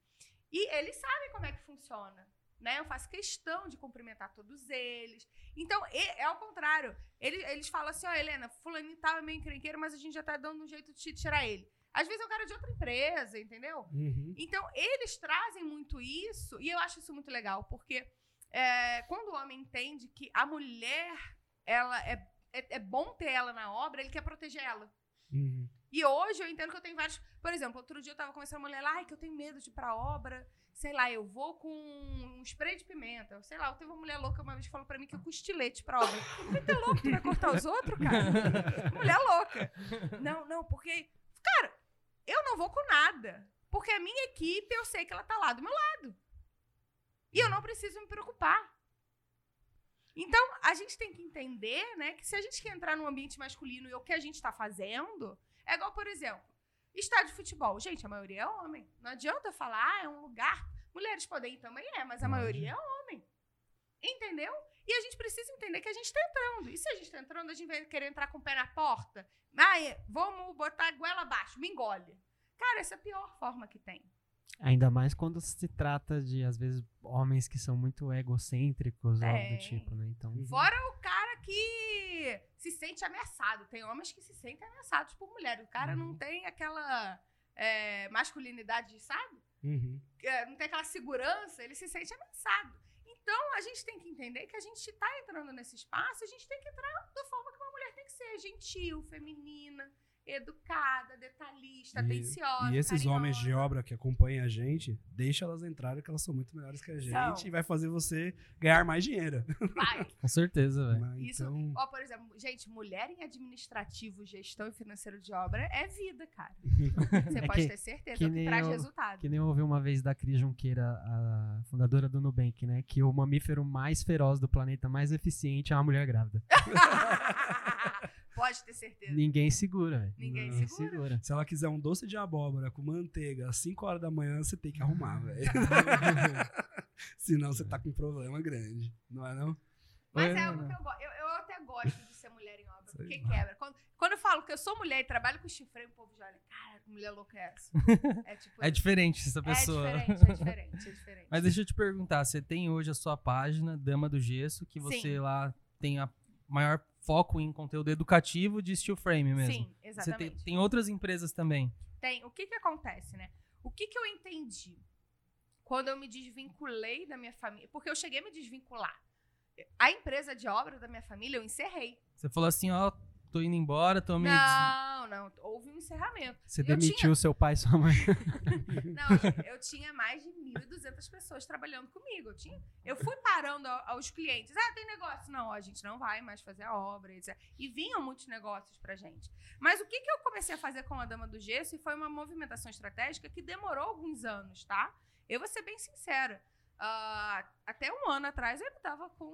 [SPEAKER 2] E eles sabem como é que funciona. Né? Eu faço questão de cumprimentar todos eles. Então, é, é ao contrário. Eles, eles falam assim, ó, oh, Helena, fulaninho tal é meio encrenqueiro, mas a gente já tá dando um jeito de tirar ele. Às vezes é um cara de outra empresa, entendeu?
[SPEAKER 1] Uhum.
[SPEAKER 2] Então, eles trazem muito isso, e eu acho isso muito legal, porque é, quando o homem entende que a mulher, ela é, é, é, bom ter ela na obra, ele quer proteger ela.
[SPEAKER 1] Uhum.
[SPEAKER 2] E hoje eu entendo que eu tenho vários. Por exemplo, outro dia eu tava conversando com uma mulher lá, ai, que eu tenho medo de ir pra obra. Sei lá, eu vou com um spray de pimenta. Sei lá, teve uma mulher louca uma vez que falou pra mim que eu com estilete pra obra. Muito louco, tu vai cortar os outros, cara? mulher louca. Não, não, porque. Cara, eu não vou com nada. Porque a minha equipe, eu sei que ela tá lá do meu lado. E eu não preciso me preocupar. Então, a gente tem que entender, né, que se a gente quer entrar num ambiente masculino e o que a gente está fazendo, é igual, por exemplo, estádio de futebol. Gente, a maioria é homem. Não adianta falar, ah, é um lugar. Mulheres podem ir também, é, mas a maioria é homem. Entendeu? E a gente precisa entender que a gente está entrando. E se a gente está entrando, a gente vai querer entrar com o pé na porta. Vamos botar a goela abaixo, me engole. Cara, essa é a pior forma que tem.
[SPEAKER 4] Ainda mais quando se trata de, às vezes, homens que são muito egocêntricos, é. algo do tipo, né? Então...
[SPEAKER 2] Fora o cara que se sente ameaçado. Tem homens que se sentem ameaçados por mulher. O cara uhum. não tem aquela é, masculinidade, sabe?
[SPEAKER 1] Uhum.
[SPEAKER 2] É, não tem aquela segurança, ele se sente ameaçado. Então, a gente tem que entender que a gente está entrando nesse espaço, a gente tem que entrar da forma que uma mulher tem que ser, gentil, feminina, educada, detalhista, e, atenciosa.
[SPEAKER 1] E esses
[SPEAKER 2] carinhosa.
[SPEAKER 1] homens de obra que acompanham a gente, deixa elas entrarem, que elas são muito melhores que a gente são. e vai fazer você ganhar mais dinheiro.
[SPEAKER 2] Vai.
[SPEAKER 3] Com certeza, velho.
[SPEAKER 2] Isso, então... ó, por exemplo, gente, mulher em administrativo, gestão e financeiro de obra é vida, cara. Você é pode que, ter certeza que, que traz eu, resultado.
[SPEAKER 4] Que nem eu ouvi uma vez da Cris Junqueira, a fundadora do Nubank, né? Que o mamífero mais feroz do planeta, mais eficiente, é uma mulher grávida.
[SPEAKER 2] Pode ter certeza.
[SPEAKER 4] Ninguém segura, velho.
[SPEAKER 2] Ninguém segura. segura.
[SPEAKER 1] Se ela quiser um doce de abóbora com manteiga às 5 horas da manhã, você tem que arrumar, velho. Senão você tá com um problema grande. Não é não?
[SPEAKER 2] Mas é, é algo que eu gosto. Eu, eu, até gosto de ser mulher em obra, porque quebra. Quando, quando eu falo que eu sou mulher e trabalho com chifre, o povo já olha, cara, que mulher louca é essa?
[SPEAKER 3] É, tipo, é diferente essa pessoa.
[SPEAKER 2] É diferente, é diferente, é diferente.
[SPEAKER 3] Mas deixa eu te perguntar, você tem hoje a sua página, Dama do Gesso, que você Sim. lá tem a maior foco em conteúdo educativo de steel frame mesmo.
[SPEAKER 2] Sim, exatamente.
[SPEAKER 3] Tem, tem, outras empresas também.
[SPEAKER 2] Tem. O que que acontece, né? O que que eu entendi quando eu me desvinculei da minha família? Porque eu cheguei a me desvincular. A empresa de obra da minha família eu encerrei.
[SPEAKER 3] Você falou assim, ó, tô indo embora, tô me.
[SPEAKER 2] Não, não. Houve um encerramento.
[SPEAKER 4] Você eu demitiu tinha... seu pai e sua mãe.
[SPEAKER 2] não, eu tinha mais de 1.200 pessoas trabalhando comigo. Eu, tinha... eu fui parando aos clientes. Ah, tem negócio. Não, a gente não vai mais fazer a obra. Etc. E vinham muitos negócios pra gente. Mas o que, que eu comecei a fazer com a Dama do Gesso? E foi uma movimentação estratégica que demorou alguns anos, tá? Eu vou ser bem sincera. Uh, até um ano atrás eu estava com,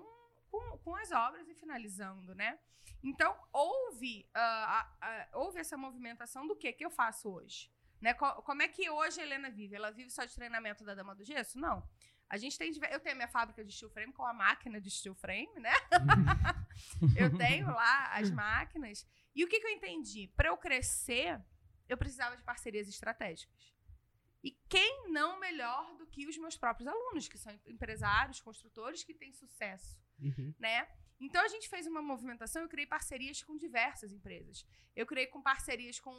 [SPEAKER 2] com, com as obras e finalizando, né? Então, houve, uh, uh, houve essa movimentação do que que eu faço hoje. Né? Co como é que hoje a Helena vive? Ela vive só de treinamento da Dama do Gesso? Não. A gente tem, eu tenho a minha fábrica de steel frame com a máquina de steel frame, né? eu tenho lá as máquinas. E o que, que eu entendi? Para eu crescer, eu precisava de parcerias estratégicas. E quem não melhor do que os meus próprios alunos, que são empresários, construtores que têm sucesso,
[SPEAKER 1] uhum.
[SPEAKER 2] né? Então a gente fez uma movimentação, eu criei parcerias com diversas empresas. Eu criei com parcerias com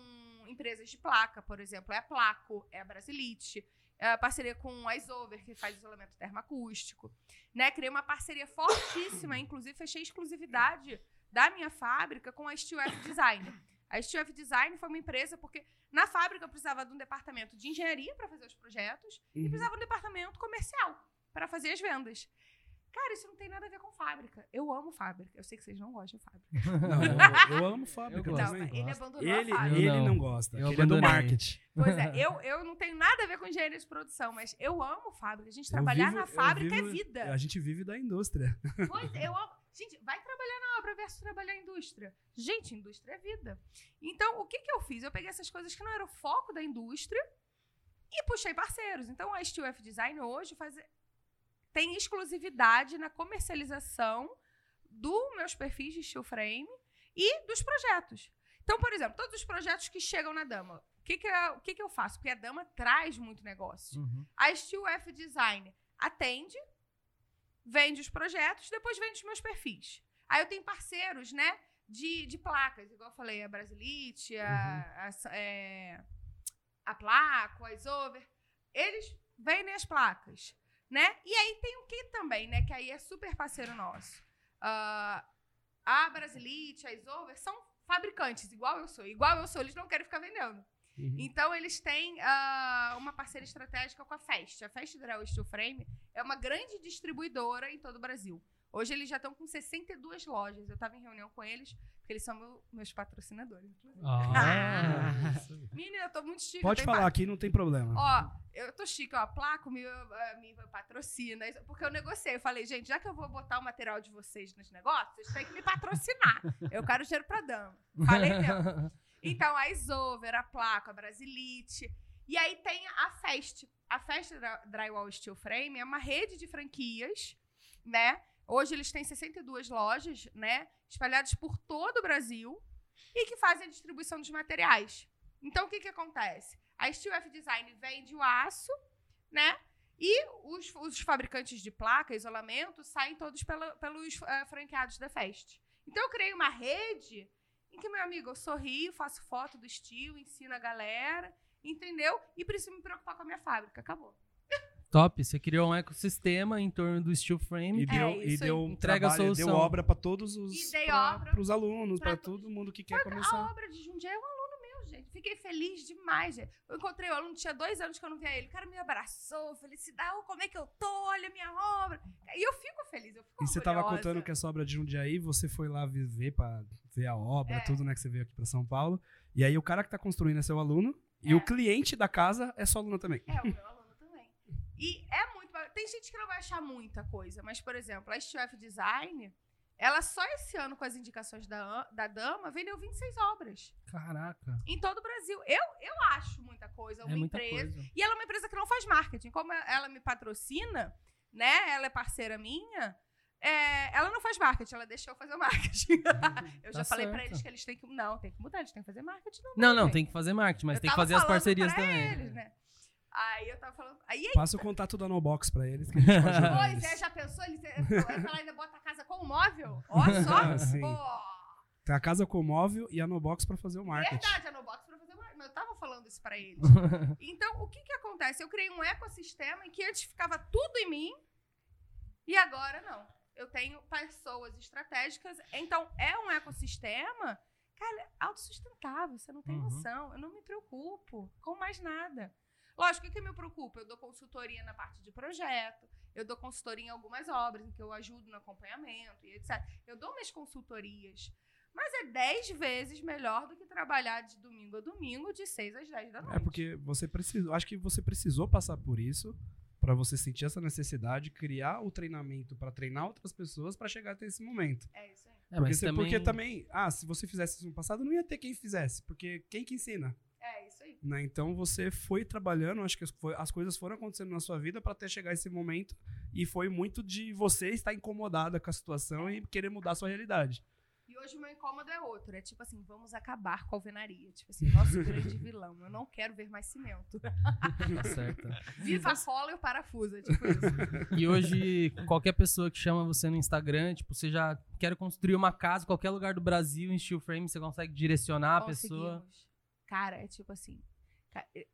[SPEAKER 2] empresas de placa, por exemplo, é a Placo, é a Brasilite, é a parceria com a Isover, que faz isolamento termoacústico. Né? Criei uma parceria fortíssima, inclusive fechei exclusividade da minha fábrica com a Steel F Design. A Steel F Design foi uma empresa porque na fábrica eu precisava de um departamento de engenharia para fazer os projetos uhum. e precisava de um departamento comercial para fazer as vendas. Cara, isso não tem nada a ver com fábrica. Eu amo fábrica. Eu sei que vocês não gostam de fábrica.
[SPEAKER 1] Não, eu, eu amo fábrica
[SPEAKER 2] eu ele abandonou
[SPEAKER 1] ele,
[SPEAKER 2] a fábrica.
[SPEAKER 1] Ele não, não gosta. Eu ele é do marketing.
[SPEAKER 2] Pois é, eu, eu não tenho nada a ver com engenharia de produção, mas eu amo fábrica. A gente trabalhar vivo, na fábrica é vivo, é vida.
[SPEAKER 1] A gente vive da indústria.
[SPEAKER 2] Pois, eu amo. Gente, vai trabalhar na obra versus trabalhar na indústria. Gente, indústria é vida. Então, o que, que eu fiz? Eu peguei essas coisas que não eram o foco da indústria e puxei parceiros. Então, a Steel F Design hoje faz, tem exclusividade na comercialização dos meus perfis de steel frame e dos projetos. Então, por exemplo, todos os projetos que chegam na Dama, o que, que, eu, o que, que eu faço? Porque a Dama traz muito negócio.
[SPEAKER 3] Uhum.
[SPEAKER 2] A Steel F Design atende, vende os projetos, depois vende os meus perfis. Aí eu tenho parceiros, né? De, de placas, igual eu falei, a Brasilite, a, a, é, a Placo, a Isover. Eles vendem as placas, né? E aí tem o que também, né? Que aí é super parceiro nosso. Ah, a Brasilite, a Isover são fabricantes, igual eu sou. Igual eu sou, eles não querem ficar vendendo.
[SPEAKER 1] Uhum.
[SPEAKER 2] Então, eles têm ah, uma parceria estratégica com a Fest. A Fest Draw Steel Frame é uma grande distribuidora em todo o Brasil. Hoje eles já estão com 62 lojas. Eu estava em reunião com eles, porque eles são meu- meus patrocinadores. inclusive.
[SPEAKER 3] Ah.
[SPEAKER 2] Menina, eu tô muito chique.
[SPEAKER 1] Pode falar aqui, não tem problema.
[SPEAKER 2] Ó, eu tô chique, ó. A Placo me, eh, me patrocina. Porque eu negociei. Eu falei, gente, já que eu vou botar o material de vocês nos negócios, vocês têm que me patrocinar. Eu quero dinheiro pra dama. Falei mesmo. Então, a Isover, a Placo, a Brasilite. E aí tem a Fest. A Fest Dry- Drywall Steel Frame é uma rede de franquias, né? Hoje eles têm 62 lojas, né? Espalhadas por todo o Brasil e que fazem a distribuição dos materiais. Então, o que que acontece? A Steel F Design vende o aço, né? E os, os fabricantes de placa, isolamento, saem todos pela- pelos eh, franqueados da Fest. Então, eu criei uma rede em que, meu amigo, eu sorrio, faço foto do estilo, ensino a galera, entendeu? E preciso me preocupar com a minha fábrica. Acabou.
[SPEAKER 3] Top, você criou um ecossistema em torno do steel frame.
[SPEAKER 1] E deu, e
[SPEAKER 2] É aí.
[SPEAKER 1] deu
[SPEAKER 3] Entrega a
[SPEAKER 1] trabalho, deu obra para todos os
[SPEAKER 2] E dei
[SPEAKER 1] pra,
[SPEAKER 2] obra
[SPEAKER 1] pros alunos,
[SPEAKER 2] pra
[SPEAKER 1] para todo mundo que quer
[SPEAKER 2] A
[SPEAKER 1] começar.
[SPEAKER 2] obra de Jundiaí é um aluno meu, gente. Fiquei feliz demais, gente. Eu encontrei o aluno, tinha dois anos que eu não via ele. O cara me abraçou, felicidade, oh, como é que eu tô? Olha a minha obra. E eu fico feliz, eu fico
[SPEAKER 1] E você tava
[SPEAKER 2] orgulhosa.
[SPEAKER 1] contando que essa obra de Jundiaí, você foi lá ver para ver a obra,
[SPEAKER 2] É.
[SPEAKER 1] tudo, né, que você veio aqui para São Paulo. E aí o cara que tá construindo é seu aluno e
[SPEAKER 2] É.
[SPEAKER 1] o cliente da casa é seu aluno também.
[SPEAKER 2] É, o meu aluno também. E é muito. Tem gente que não vai achar muita coisa, mas, por exemplo, a STF Design, ela só esse ano, com as indicações da, da Dama, vendeu 26 obras
[SPEAKER 3] Caraca,
[SPEAKER 2] em todo o Brasil. Eu, eu acho muita coisa. Uma
[SPEAKER 3] é muita
[SPEAKER 2] empresa.
[SPEAKER 3] coisa.
[SPEAKER 2] E ela é uma empresa que não faz marketing. Como ela me patrocina, né? Ela é parceira minha. é, ela não faz marketing, ela deixou fazer o marketing. eu já
[SPEAKER 3] Tá
[SPEAKER 2] falei pra
[SPEAKER 3] certo.
[SPEAKER 2] eles que eles têm que. Não, tem que mudar, eles têm que fazer marketing. Não,
[SPEAKER 3] Não, não, tem que fazer marketing, mas
[SPEAKER 2] Eu
[SPEAKER 3] tem que fazer as parcerias também.
[SPEAKER 2] Eles, né? Aí eu tava falando. Aí
[SPEAKER 1] Passa o contato da Nobox para eles que
[SPEAKER 2] Pois
[SPEAKER 1] eles.
[SPEAKER 2] é, já pensou? Eles, ela ainda bota a casa com o móvel? Ó só.
[SPEAKER 1] Sim.
[SPEAKER 2] Pô,
[SPEAKER 1] Tem a casa com móvel e a Nobox para fazer o marketing.
[SPEAKER 2] verdade, a Nobox pra fazer mais. Mas eu tava falando isso pra eles. Então, o que que acontece? Eu criei um ecossistema em que antes ficava tudo em mim e agora não. Eu tenho pessoas estratégicas. Então, é um ecossistema, cara, autossustentável. Você não tem
[SPEAKER 3] Uhum.
[SPEAKER 2] noção. Eu não me preocupo com mais nada. Lógico, o que que me preocupa? Eu dou consultoria na parte de projeto, eu dou consultoria em algumas obras, em que eu ajudo no acompanhamento e etc. Eu dou minhas consultorias. Mas é 10 vezes melhor do que trabalhar de domingo a domingo, de 6 às 10 da noite.
[SPEAKER 1] É porque você precisou, acho que você precisou passar por isso para você sentir essa necessidade, criar o treinamento para treinar outras pessoas para chegar até esse momento.
[SPEAKER 2] É isso aí.
[SPEAKER 3] É,
[SPEAKER 1] Porque,
[SPEAKER 3] mas
[SPEAKER 1] você-
[SPEAKER 3] também...
[SPEAKER 1] porque também, ah, se você fizesse isso no passado, não ia ter quem fizesse, porque quem que ensina? Né? Então você foi trabalhando, acho que as, foi- as coisas foram acontecendo na sua vida para até chegar esse momento e foi muito de você estar incomodada com a situação e querer mudar a sua realidade.
[SPEAKER 2] E hoje o meu incômodo é outro. É tipo assim, vamos acabar com a alvenaria. Tipo assim, nosso grande vilão. Eu não quero ver mais cimento.
[SPEAKER 3] Tá certo.
[SPEAKER 2] Viva a cola e o parafuso. É tipo isso.
[SPEAKER 3] E hoje, qualquer pessoa que chama você no Instagram, tipo, você já quer construir uma casa em qualquer lugar do Brasil em steel frame, você consegue direcionar a pessoa.
[SPEAKER 2] Cara, é tipo assim.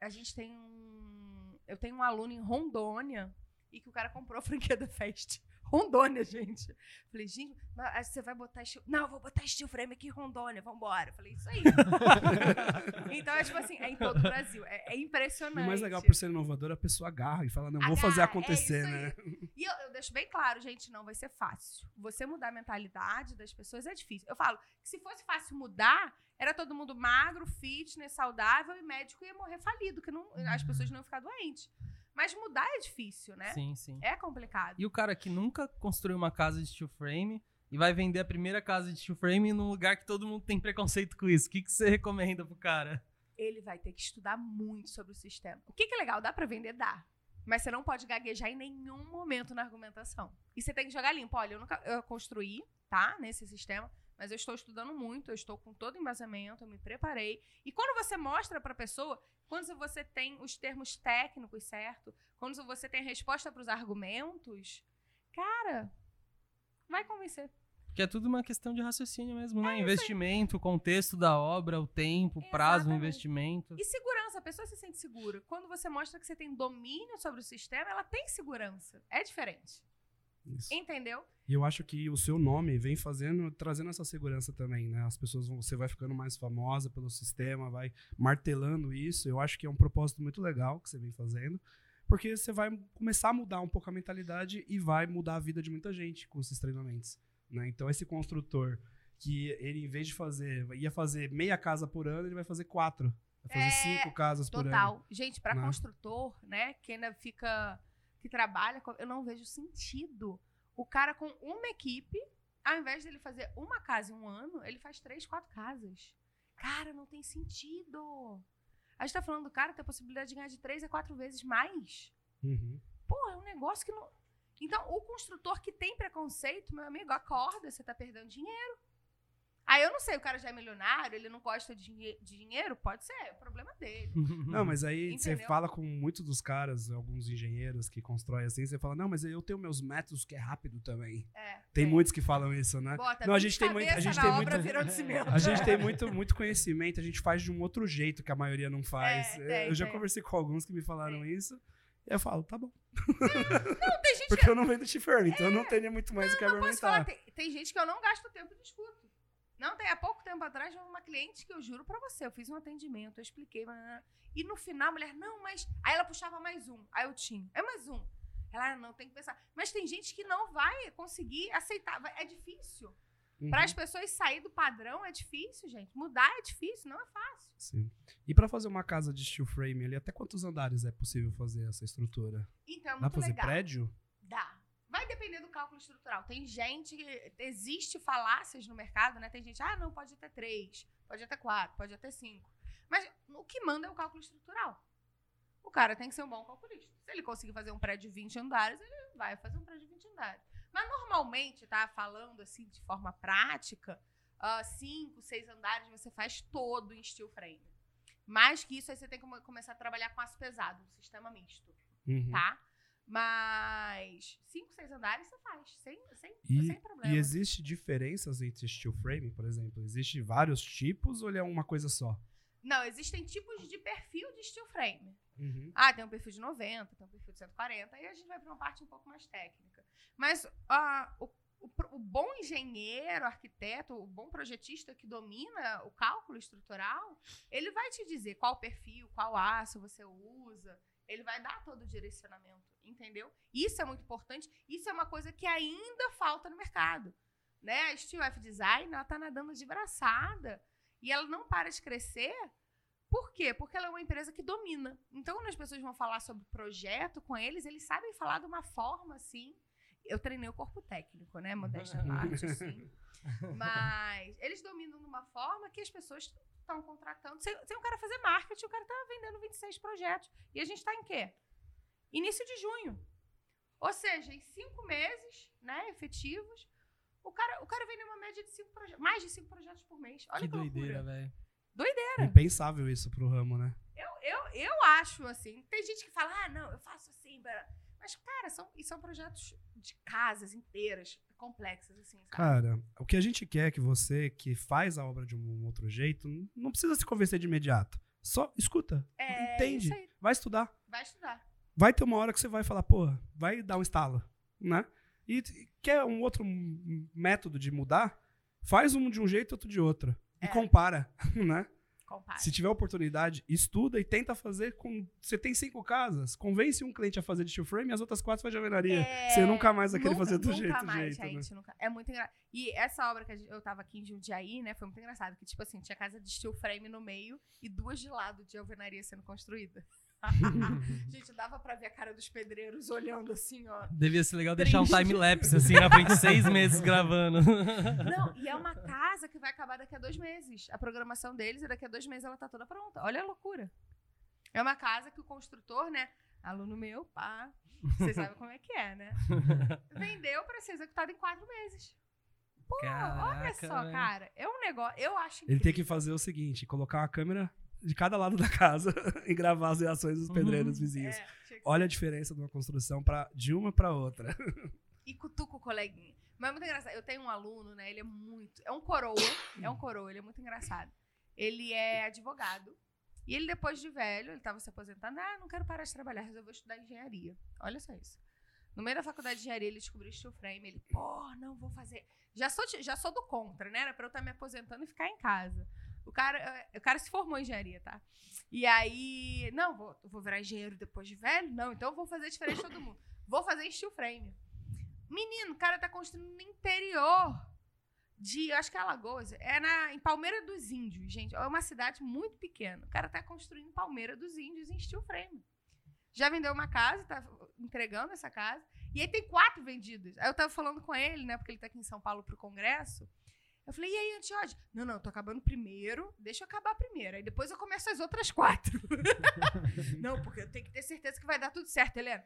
[SPEAKER 2] A gente tem um. Eu tenho um aluno em Rondônia e que o cara comprou a franquia da Fest. Rondônia, gente. Falei, gente, mas você vai botar steel... Não, vou botar steel frame aqui em Rondônia, vambora. Falei, isso aí. então é tipo assim, é em todo o Brasil. É, é
[SPEAKER 1] E
[SPEAKER 2] impressionante.
[SPEAKER 1] o mais legal por ser inovador, a pessoa agarra e fala, não, vou fazer
[SPEAKER 2] Agarra, é
[SPEAKER 1] acontecer,
[SPEAKER 2] isso
[SPEAKER 1] né?
[SPEAKER 2] E eu, eu deixo bem claro, gente, não vai ser fácil. Você mudar a mentalidade das pessoas é difícil. Eu falo que se fosse fácil mudar, era todo mundo magro, fitness, saudável e médico ia morrer falido, que não, as pessoas não iam ficar doentes. Mas mudar é difícil, né?
[SPEAKER 3] Sim, sim.
[SPEAKER 2] É complicado.
[SPEAKER 3] E o cara que nunca construiu uma casa de steel frame e vai vender a primeira casa de steel frame num lugar que todo mundo tem preconceito com isso. O que, que você recomenda pro cara?
[SPEAKER 2] Ele vai ter que estudar muito sobre o sistema. O que, que é legal? Dá pra vender? Dá. Mas você não pode gaguejar em nenhum momento na argumentação. E você tem que jogar limpo. Olha, eu nunca eu construí, tá? Nesse sistema. Mas eu estou estudando muito, eu estou com todo o embasamento, eu me preparei. E quando você mostra para a pessoa, quando você tem os termos técnicos certo, quando você tem a resposta para os argumentos, cara, vai convencer.
[SPEAKER 3] Que é tudo uma questão de raciocínio mesmo, né? Investimento, o contexto da obra, o tempo, o prazo
[SPEAKER 2] Exatamente.
[SPEAKER 3] investimento.
[SPEAKER 2] E segurança, a pessoa se sente segura. Quando você mostra que você tem domínio sobre o sistema, ela tem segurança. É diferente.
[SPEAKER 1] Isso.
[SPEAKER 2] Entendeu?
[SPEAKER 1] E eu acho que o seu nome vem fazendo, trazendo essa segurança também, né? As pessoas vão, você vai ficando mais famosa pelo sistema, vai martelando isso. Eu acho que é um propósito muito legal que você vem fazendo, porque você vai começar a mudar um pouco a mentalidade e vai mudar a vida de muita gente com esses treinamentos, né? Então esse construtor que ele em vez de fazer, ia fazer meia casa por ano, ele vai fazer quatro, vai fazer
[SPEAKER 2] É,
[SPEAKER 1] cinco casas por ano.
[SPEAKER 2] Total. Gente, para
[SPEAKER 1] Né?
[SPEAKER 2] construtor, né, que ainda fica. que trabalha, eu não vejo sentido. O cara com uma equipe, ao invés dele fazer uma casa em um ano, ele faz três, quatro casas. Cara, não tem sentido. A gente tá falando do cara que tem a possibilidade de ganhar de três a quatro vezes mais.
[SPEAKER 1] Uhum.
[SPEAKER 2] Pô, é um negócio que não. Então, o construtor que tem preconceito, meu amigo, acorda, você tá perdendo dinheiro. Aí eu não sei, o cara já é milionário, ele não gosta de, dinhe- de dinheiro? Pode ser, é o problema dele.
[SPEAKER 1] Não, mas aí você fala com muitos dos caras, alguns engenheiros que constroem assim, você fala, não, mas eu tenho meus métodos que é rápido também.
[SPEAKER 2] É,
[SPEAKER 1] Tem muitos que falam isso, né?
[SPEAKER 2] Bota
[SPEAKER 1] Não, a
[SPEAKER 2] 20
[SPEAKER 1] gente tem muito- a
[SPEAKER 2] cabeça
[SPEAKER 1] gente
[SPEAKER 2] na
[SPEAKER 1] tem muito-. A gente tem muito, muito conhecimento, a gente faz de um outro jeito que a maioria não faz.
[SPEAKER 2] É, tem,
[SPEAKER 1] eu já
[SPEAKER 2] tem.
[SPEAKER 1] conversei com alguns que me falaram isso. E eu falo, tá bom.
[SPEAKER 2] Não, tem gente
[SPEAKER 1] Porque eu não venho do T-Firm, então eu não tenho muito mais o que
[SPEAKER 2] que posso falar.
[SPEAKER 1] argumentar.
[SPEAKER 2] Tem, tem gente que eu não gasto tempo e discuto. Não, tem há pouco tempo atrás, uma cliente que eu juro pra você, eu fiz um atendimento, eu expliquei, e no final a mulher, não, mas. Aí ela puxava mais um, aí eu tinha, é mais um. Ela, "Ah, não, tem que pensar. Mas tem gente que não vai conseguir aceitar, é difícil.
[SPEAKER 1] Uhum,
[SPEAKER 2] Para as pessoas sair do padrão é difícil, gente. Mudar é difícil, não é fácil.
[SPEAKER 1] sim. E pra fazer uma casa de steel frame ali, até quantos andares é possível fazer essa estrutura?
[SPEAKER 2] Então é
[SPEAKER 1] Dá pra
[SPEAKER 2] muito
[SPEAKER 1] fazer
[SPEAKER 2] legal.
[SPEAKER 1] prédio?
[SPEAKER 2] Vai depender do cálculo estrutural. Tem gente. Existe falácias no mercado, né? Tem gente, ah, não, pode até três, pode até quatro, pode até cinco. Mas o que manda é o cálculo estrutural. O cara tem que ser um bom calculista. Se ele conseguir fazer um prédio de 20 andares, ele vai fazer um prédio de 20 andares. Mas normalmente, tá? Falando assim de forma prática, ah, cinco, seis andares você faz todo em steel frame. Mais que isso, aí você tem que come- começar a trabalhar com aço pesado, um sistema misto
[SPEAKER 1] Uhum.
[SPEAKER 2] tá? Mas cinco, seis andares você faz, sem, sem,
[SPEAKER 1] E-
[SPEAKER 2] sem problema.
[SPEAKER 1] E existe diferenças entre steel frame, por exemplo? Existem vários tipos ou ele é uma coisa só?
[SPEAKER 2] Não, existem tipos de perfil de steel frame.
[SPEAKER 1] Uhum.
[SPEAKER 2] Ah, tem um perfil de 90, tem um perfil de 140, aí a gente vai para uma parte um pouco mais técnica. Mas ah, o, o o bom engenheiro, arquiteto, o bom projetista que domina o cálculo estrutural, ele vai te dizer qual perfil, qual aço você usa, ele vai dar todo o direcionamento, entendeu? Isso é muito importante, isso é uma coisa que ainda falta no mercado. Né? A Steel F Design, ela tá nadando de braçada e ela não para de crescer por quê? Porque ela é uma empresa que domina. Então, quando as pessoas vão falar sobre projeto com eles, eles sabem falar de uma forma assim. Eu treinei o corpo técnico, né? Modéstia à parte, assim. Mas eles dominam de uma forma que as pessoas estão contratando. Sem, sem o cara fazer marketing, o cara tá vendendo 26 projetos. E a gente tá em quê? Início de junho. Ou seja, em cinco meses, né, efetivos, o cara, o cara vende uma média de cinco projetos, mais de cinco projetos por mês. Olha
[SPEAKER 3] que
[SPEAKER 2] que,
[SPEAKER 3] doideira, velho.
[SPEAKER 1] Impensável isso pro ramo, né?
[SPEAKER 2] Eu, eu, eu acho assim. Tem gente que fala, ah, não, eu faço assim. blá." Mas, cara, são, e são projetos de casas inteiras, complexas, assim, sabe?
[SPEAKER 1] Cara, o que a gente quer é que você, que faz a obra de um outro jeito, não precisa se convencer de imediato. Só escuta,
[SPEAKER 2] é
[SPEAKER 1] entende, vai estudar.
[SPEAKER 2] vai estudar.
[SPEAKER 1] Vai ter uma hora que você vai falar, pô, vai dar um estalo, né? E quer um outro método de mudar? Faz um de um jeito, outro de outro. E
[SPEAKER 2] É.
[SPEAKER 1] compara, né?
[SPEAKER 2] Compare.
[SPEAKER 1] Se tiver oportunidade, estuda e tenta fazer com. Você tem cinco casas, convence um cliente a fazer de steel frame e as outras quatro faz de alvenaria.
[SPEAKER 2] É,
[SPEAKER 1] Você nunca mais vai querer
[SPEAKER 2] nunca-
[SPEAKER 1] fazer do
[SPEAKER 2] nunca
[SPEAKER 1] jeito,
[SPEAKER 2] mais,
[SPEAKER 1] jeito, né?
[SPEAKER 2] gente, nunca. É muito engraçado. E essa obra que eu tava aqui em Jundiaí, né, foi muito engraçado. Que, tipo assim, tinha casa de steel frame no meio e duas de lado de alvenaria sendo construída. gente, dava pra ver a cara dos pedreiros olhando assim, ó.
[SPEAKER 3] Devia ser legal deixar um
[SPEAKER 2] Triste.
[SPEAKER 3] time-lapse assim na frente, seis meses gravando.
[SPEAKER 2] Não, e é uma casa que vai acabar daqui a dois meses. A programação deles é daqui a dois meses ela tá toda pronta. Olha a loucura. É uma casa que o construtor, né? Aluno meu, pá. Vocês sabem como é que é, né? Vendeu pra ser executado em quatro meses. Pô, olha
[SPEAKER 3] Caraca,
[SPEAKER 2] só,
[SPEAKER 3] velho.
[SPEAKER 2] cara. É um negócio. Eu acho
[SPEAKER 1] Ele tem que fazer o seguinte: colocar uma câmera de cada lado da casa e gravar as reações dos
[SPEAKER 3] Uhum.
[SPEAKER 1] pedreiros vizinhos.
[SPEAKER 2] É,
[SPEAKER 1] Olha a diferença de uma construção pra, de uma pra outra.
[SPEAKER 2] e cutuca o coleguinha. Mas é muito engraçado. Eu tenho um aluno, né? Ele é muito. É um coroa. é um coroa, ele é muito engraçado. Ele é advogado. E ele, depois de velho, ele tava se aposentando. Ah, não quero parar de trabalhar, resolveu estudar engenharia. Olha só isso. No meio da faculdade de engenharia, ele descobriu steel frame. Ele, pô, não vou fazer. Já sou, já sou do contra, né? Era pra eu estar me aposentando e ficar em casa. O cara, eh, o cara se formou em engenharia, tá? E aí, não, vou, vou virar engenheiro depois de velho? Não, então vou fazer diferente de todo mundo. Vou fazer steel frame. Menino, o cara tá construindo no interior de, acho que é Alagoas, é na, em Palmeira dos Índios, gente. É uma cidade muito pequena. O cara tá construindo em Palmeira dos Índios em steel frame. Já vendeu uma casa, tá entregando essa casa. E aí tem quatro vendidas. Aí eu tava falando com ele, né, porque ele tá aqui em São Paulo pro congresso. Eu falei, e aí, Antiode? Não, não, eu tô acabando primeiro, deixa eu acabar primeiro. Aí depois eu começo as outras quatro. não, porque eu tenho que ter certeza que vai dar tudo certo, Helena.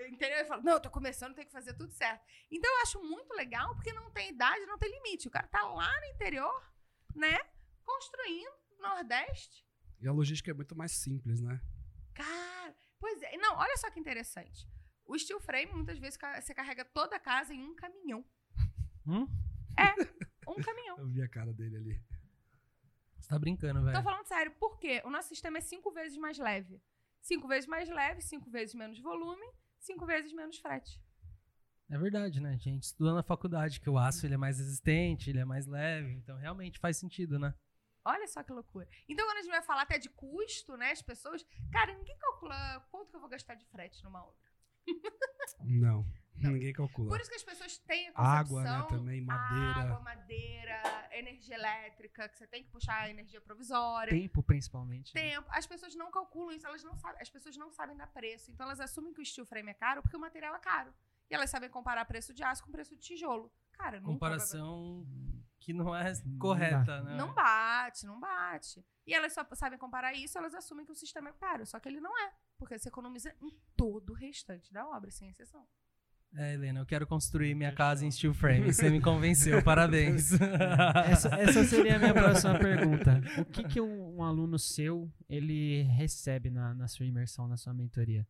[SPEAKER 2] Entendeu? Ele fala, não, eu tô começando, tem que fazer tudo certo. Então eu acho muito legal, porque não tem idade, não tem limite. O cara tá lá no interior, né? Construindo, Nordeste.
[SPEAKER 1] E a logística é muito mais simples, né?
[SPEAKER 2] Cara, pois é. Não, olha só que interessante. O steel frame, muitas vezes, você carrega toda a casa em um caminhão.
[SPEAKER 3] Hum?
[SPEAKER 2] Um caminhão.
[SPEAKER 1] Eu vi a cara dele ali.
[SPEAKER 3] Você tá brincando,
[SPEAKER 2] Tô
[SPEAKER 3] velho.
[SPEAKER 2] falando sério, por quê? O nosso sistema é cinco vezes mais leve. Cinco vezes mais leve, cinco vezes menos volume, cinco vezes menos frete.
[SPEAKER 3] É verdade, né? A gente estuda na faculdade que o aço ele é mais resistente, ele é mais leve. Então realmente faz sentido, né?
[SPEAKER 2] Olha só que loucura. Então, quando a gente vai falar até de custo, né? As pessoas. Cara, ninguém calcula quanto que eu vou gastar de frete numa obra.
[SPEAKER 1] Não, ninguém calcula.
[SPEAKER 2] Por isso que as pessoas têm a
[SPEAKER 1] Água, né,
[SPEAKER 2] concepção,
[SPEAKER 1] também, madeira.
[SPEAKER 2] Água, madeira, energia elétrica, que você tem que puxar a energia provisória.
[SPEAKER 4] Tempo, principalmente. né?
[SPEAKER 2] Tempo. As pessoas não calculam isso, elas não sabem. As pessoas não sabem dar preço. Então elas assumem que o steel frame é caro porque o material é caro. E elas sabem comparar preço de aço com preço de tijolo. Cara, vai-
[SPEAKER 3] Comparação que não é
[SPEAKER 4] Não
[SPEAKER 3] correta,
[SPEAKER 4] dá.
[SPEAKER 3] né?
[SPEAKER 2] Não bate, não bate. E elas só sabem comparar isso, elas assumem que o sistema é caro. Só que ele não é. Porque você economiza em todo o restante da obra, sem exceção.
[SPEAKER 3] É, Helena, eu quero construir minha casa em steel frame. Você me convenceu, parabéns.
[SPEAKER 4] Essa, essa seria a minha próxima pergunta. O que, que um, um aluno seu ele recebe na, na sua imersão, na sua mentoria?